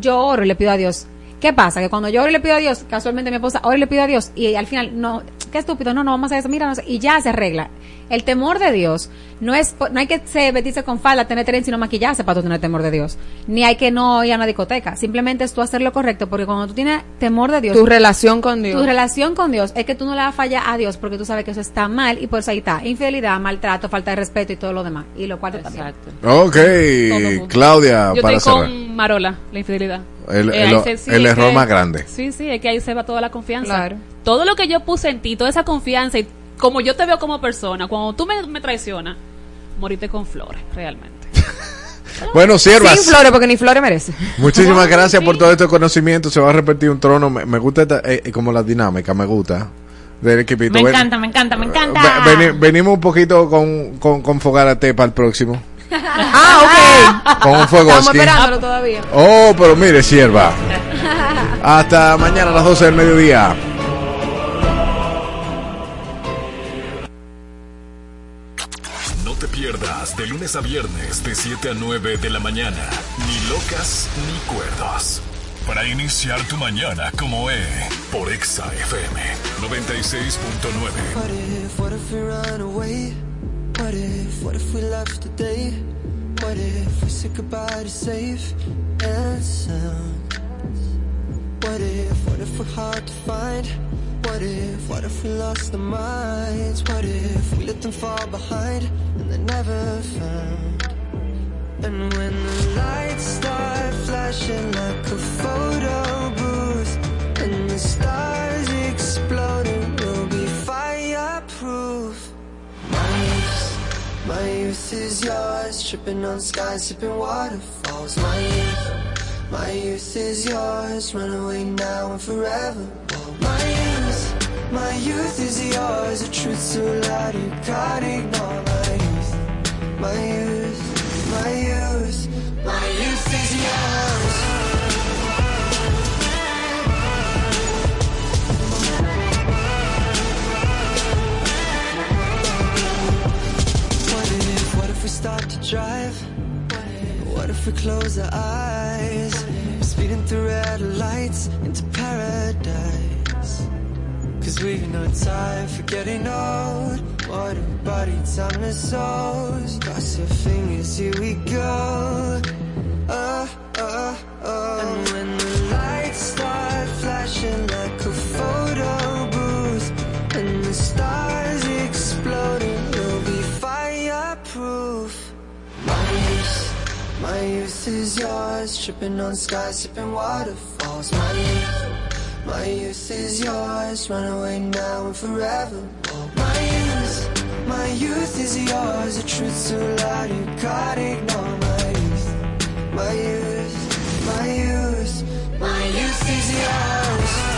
Speaker 9: yo oro y le pido a Dios. ¿Qué pasa? Que cuando yo oro y le pido a Dios, casualmente mi esposa oro y le pido a Dios, y al final no, qué estúpido, no, no vamos a hacer eso, mira, no sé", y ya se arregla. El temor de Dios no es, no hay que se vestirse con falda, tener tren, sino maquillarse para tú tener temor de Dios. Ni hay que no ir a una discoteca. Simplemente es tú hacer lo correcto, porque cuando tú tienes temor de Dios,
Speaker 3: Tu relación con Dios.
Speaker 9: tu relación con Dios es que tú no le vas a fallar a Dios porque tú sabes que eso está mal y por eso ahí está infidelidad, maltrato, falta de respeto y todo lo demás. Y lo cual también.
Speaker 8: Ok, Claudia,
Speaker 22: Yo
Speaker 8: para
Speaker 22: estoy
Speaker 8: cerrar.
Speaker 22: con Marola, la infidelidad.
Speaker 8: El-
Speaker 22: Eh,
Speaker 8: el-
Speaker 22: ahí se- sí,
Speaker 8: el
Speaker 22: es
Speaker 8: error
Speaker 22: que-
Speaker 8: más grande.
Speaker 22: Sí, sí, es que ahí se va toda la confianza.
Speaker 9: Claro.
Speaker 22: Todo lo que yo puse en ti, toda esa confianza y como yo te veo como persona, cuando tú me, me traicionas, moriste con flores, realmente.
Speaker 8: Bueno, siervas.
Speaker 3: Sin flores, porque ni flores merece.
Speaker 8: Muchísimas gracias por todo este conocimiento. Se va a repetir un trono. Me, me gusta esta- eh, eh, como la dinámica, me gusta. Del equipito.
Speaker 19: Me
Speaker 8: Ven-
Speaker 19: encanta, me encanta, me encanta.
Speaker 8: ve- veni- venimos un poquito con, con, con Fogarate para el próximo.
Speaker 3: ah, ok.
Speaker 8: Con un fuego
Speaker 3: Estamos esperándolo todavía.
Speaker 8: Oh, pero mire, sierva. Hasta mañana a las 12 del mediodía.
Speaker 4: Te pierdas de lunes a viernes de 7 a 9 de la mañana. Ni locas ni cuerdos. Para iniciar tu mañana como E. Por Exa FM 96.9.
Speaker 13: What if, what if we run away? What if, what if we left today? What if we said goodbye to safe and sound? What if, what if we're hard to find? What if, what if we lost our minds? What if we let them fall behind and they're never found? And when the lights start flashing like a photo booth and the stars exploding, we'll be fireproof. My youth, my youth is yours, tripping on skies, sipping waterfalls. My youth, my youth is yours, run away now and forever. My youth, my youth is yours, the truth's so loud you can't ignore. My youth, my youth, my youth, my youth is yours. What if, what if we start to drive? What if we close our eyes? Speeding through red lights into paradise. Cause we've no time for getting old. What body, time and souls. Cross your fingers, here we go. Oh, is yours, tripping on skies, sipping waterfalls. My youth, my youth is yours, run away now and forever. My youth, my youth is yours, the truth's so loud you can't ignore. My youth, my youth, my youth, my youth is yours.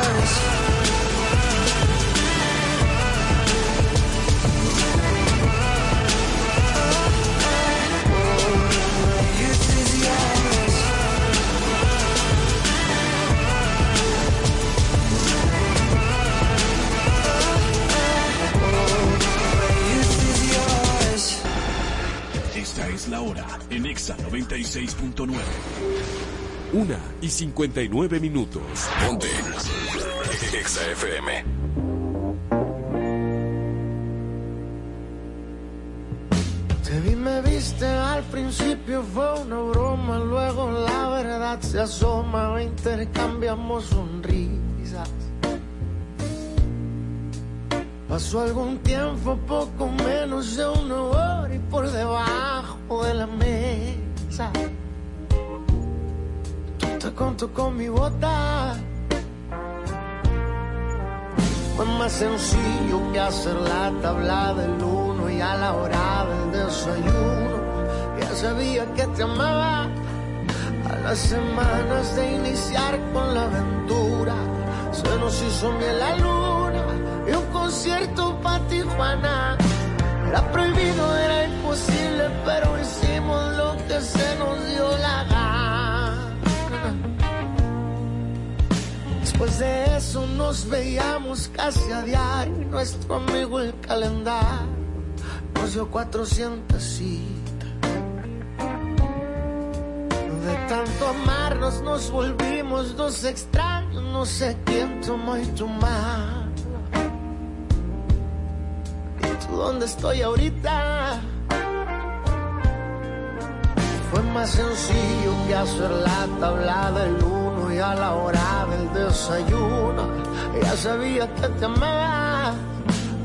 Speaker 4: Es la hora en Exa 96.9.
Speaker 23: Una y 59 minutos.
Speaker 4: Ponte. Exa FM.
Speaker 18: Te vi, me viste al principio, fue una broma, luego la verdad se asoma, intercambiamos sonrisas. Pasó algún tiempo, poco menos de una hora y por debajo de la mesa. Te contó con mi bota. Fue más sencillo que hacer la tabla del uno y a la hora del desayuno ya sabía que te amaba. A las semanas de iniciar con la aventura se nos hizo miel la luna y un concierto para Tijuana. Era prohibido, era imposible, pero hicimos lo que se nos dio la gana. Después de eso nos veíamos casi a diario y nuestro amigo el calendario nos dio 400 citas. De tanto amarnos nos volvimos dos extraños, no sé quién tomó y tu mano. ¿Y tú dónde estoy ahorita? Fue más sencillo que hacer la tabla del uno y a la hora del desayuno. Ya sabía que te amaba.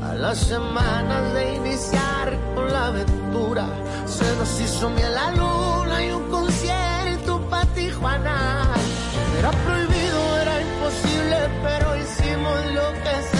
Speaker 18: A las semanas de iniciar con la aventura, se nos hizo miel la luna y un concierto para Tijuana. Era prohibido, era imposible, pero hicimos lo que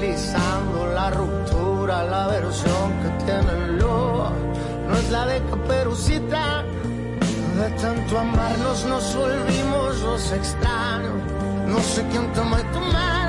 Speaker 18: analizando la ruptura, la versión que tiene el lobo, no es la de caperucita. De tanto amarnos nos volvimos los extraños. No sé quién tomó tu mano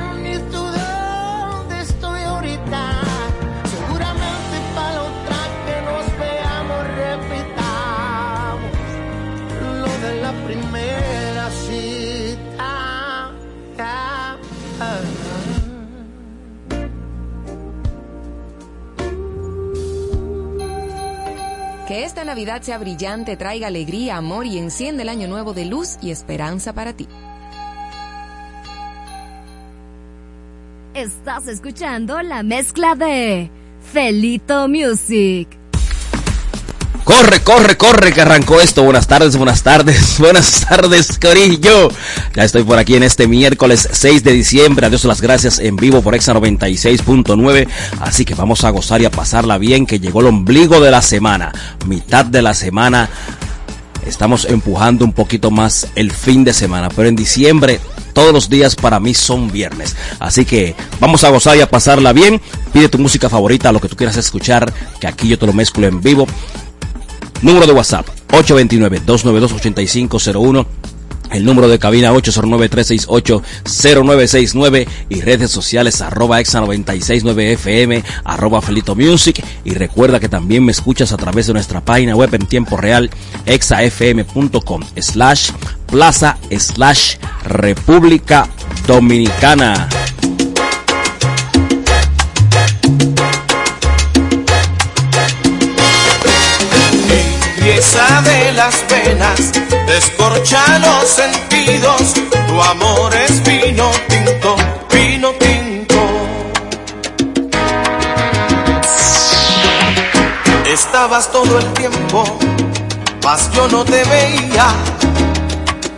Speaker 3: Navidad sea brillante, traiga alegría, amor y enciende el año nuevo de luz y esperanza para ti.
Speaker 6: Estás escuchando la mezcla de Felito Music.
Speaker 24: Corre, corre, corre, que arrancó esto. Buenas tardes, buenas tardes, buenas tardes, Corillo. Ya estoy por aquí en este miércoles 6 de diciembre. Adiós las gracias en vivo por Exa 96.9. Así que vamos a gozar y a pasarla bien, que llegó el ombligo de la semana, mitad de la semana. Estamos empujando un poquito más el fin de semana, pero en diciembre todos los días para mí son viernes. Así que vamos a gozar y a pasarla bien. Pide tu música favorita, lo que tú quieras escuchar, que aquí yo te lo mezclo en vivo. Número de WhatsApp 829-292-8501. El número de cabina 809-368-0969 y redes sociales arroba exa969fm arroba Felito Music y recuerda que también me escuchas a través de nuestra página web en tiempo real exafm.com slash plaza slash República Dominicana.
Speaker 25: De las venas, descorcha los sentidos. Tu amor es vino tinto, vino tinto. Estabas todo el tiempo, mas yo no te veía,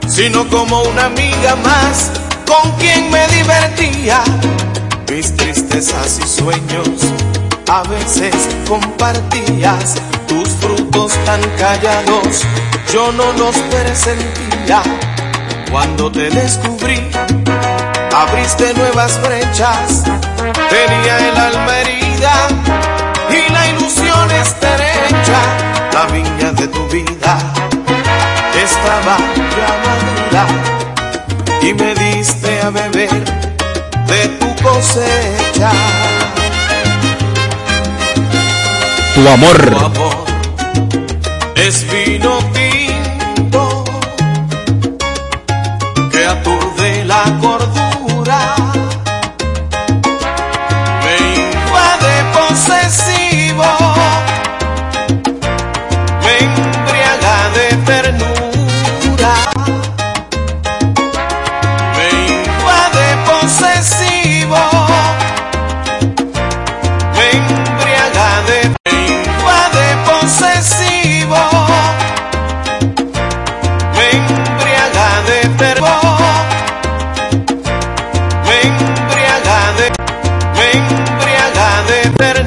Speaker 25: sino como una amiga más con quien me divertía. Mis tristezas y sueños a veces compartías tus frutos tan callados, yo no los presentía. Cuando te descubrí, abriste nuevas brechas, tenía el alma herida y la ilusión estrecha. La viña de tu vida estaba ya madura y me diste a beber de tu cosecha.
Speaker 24: Tu amor.
Speaker 25: Tu amor es vino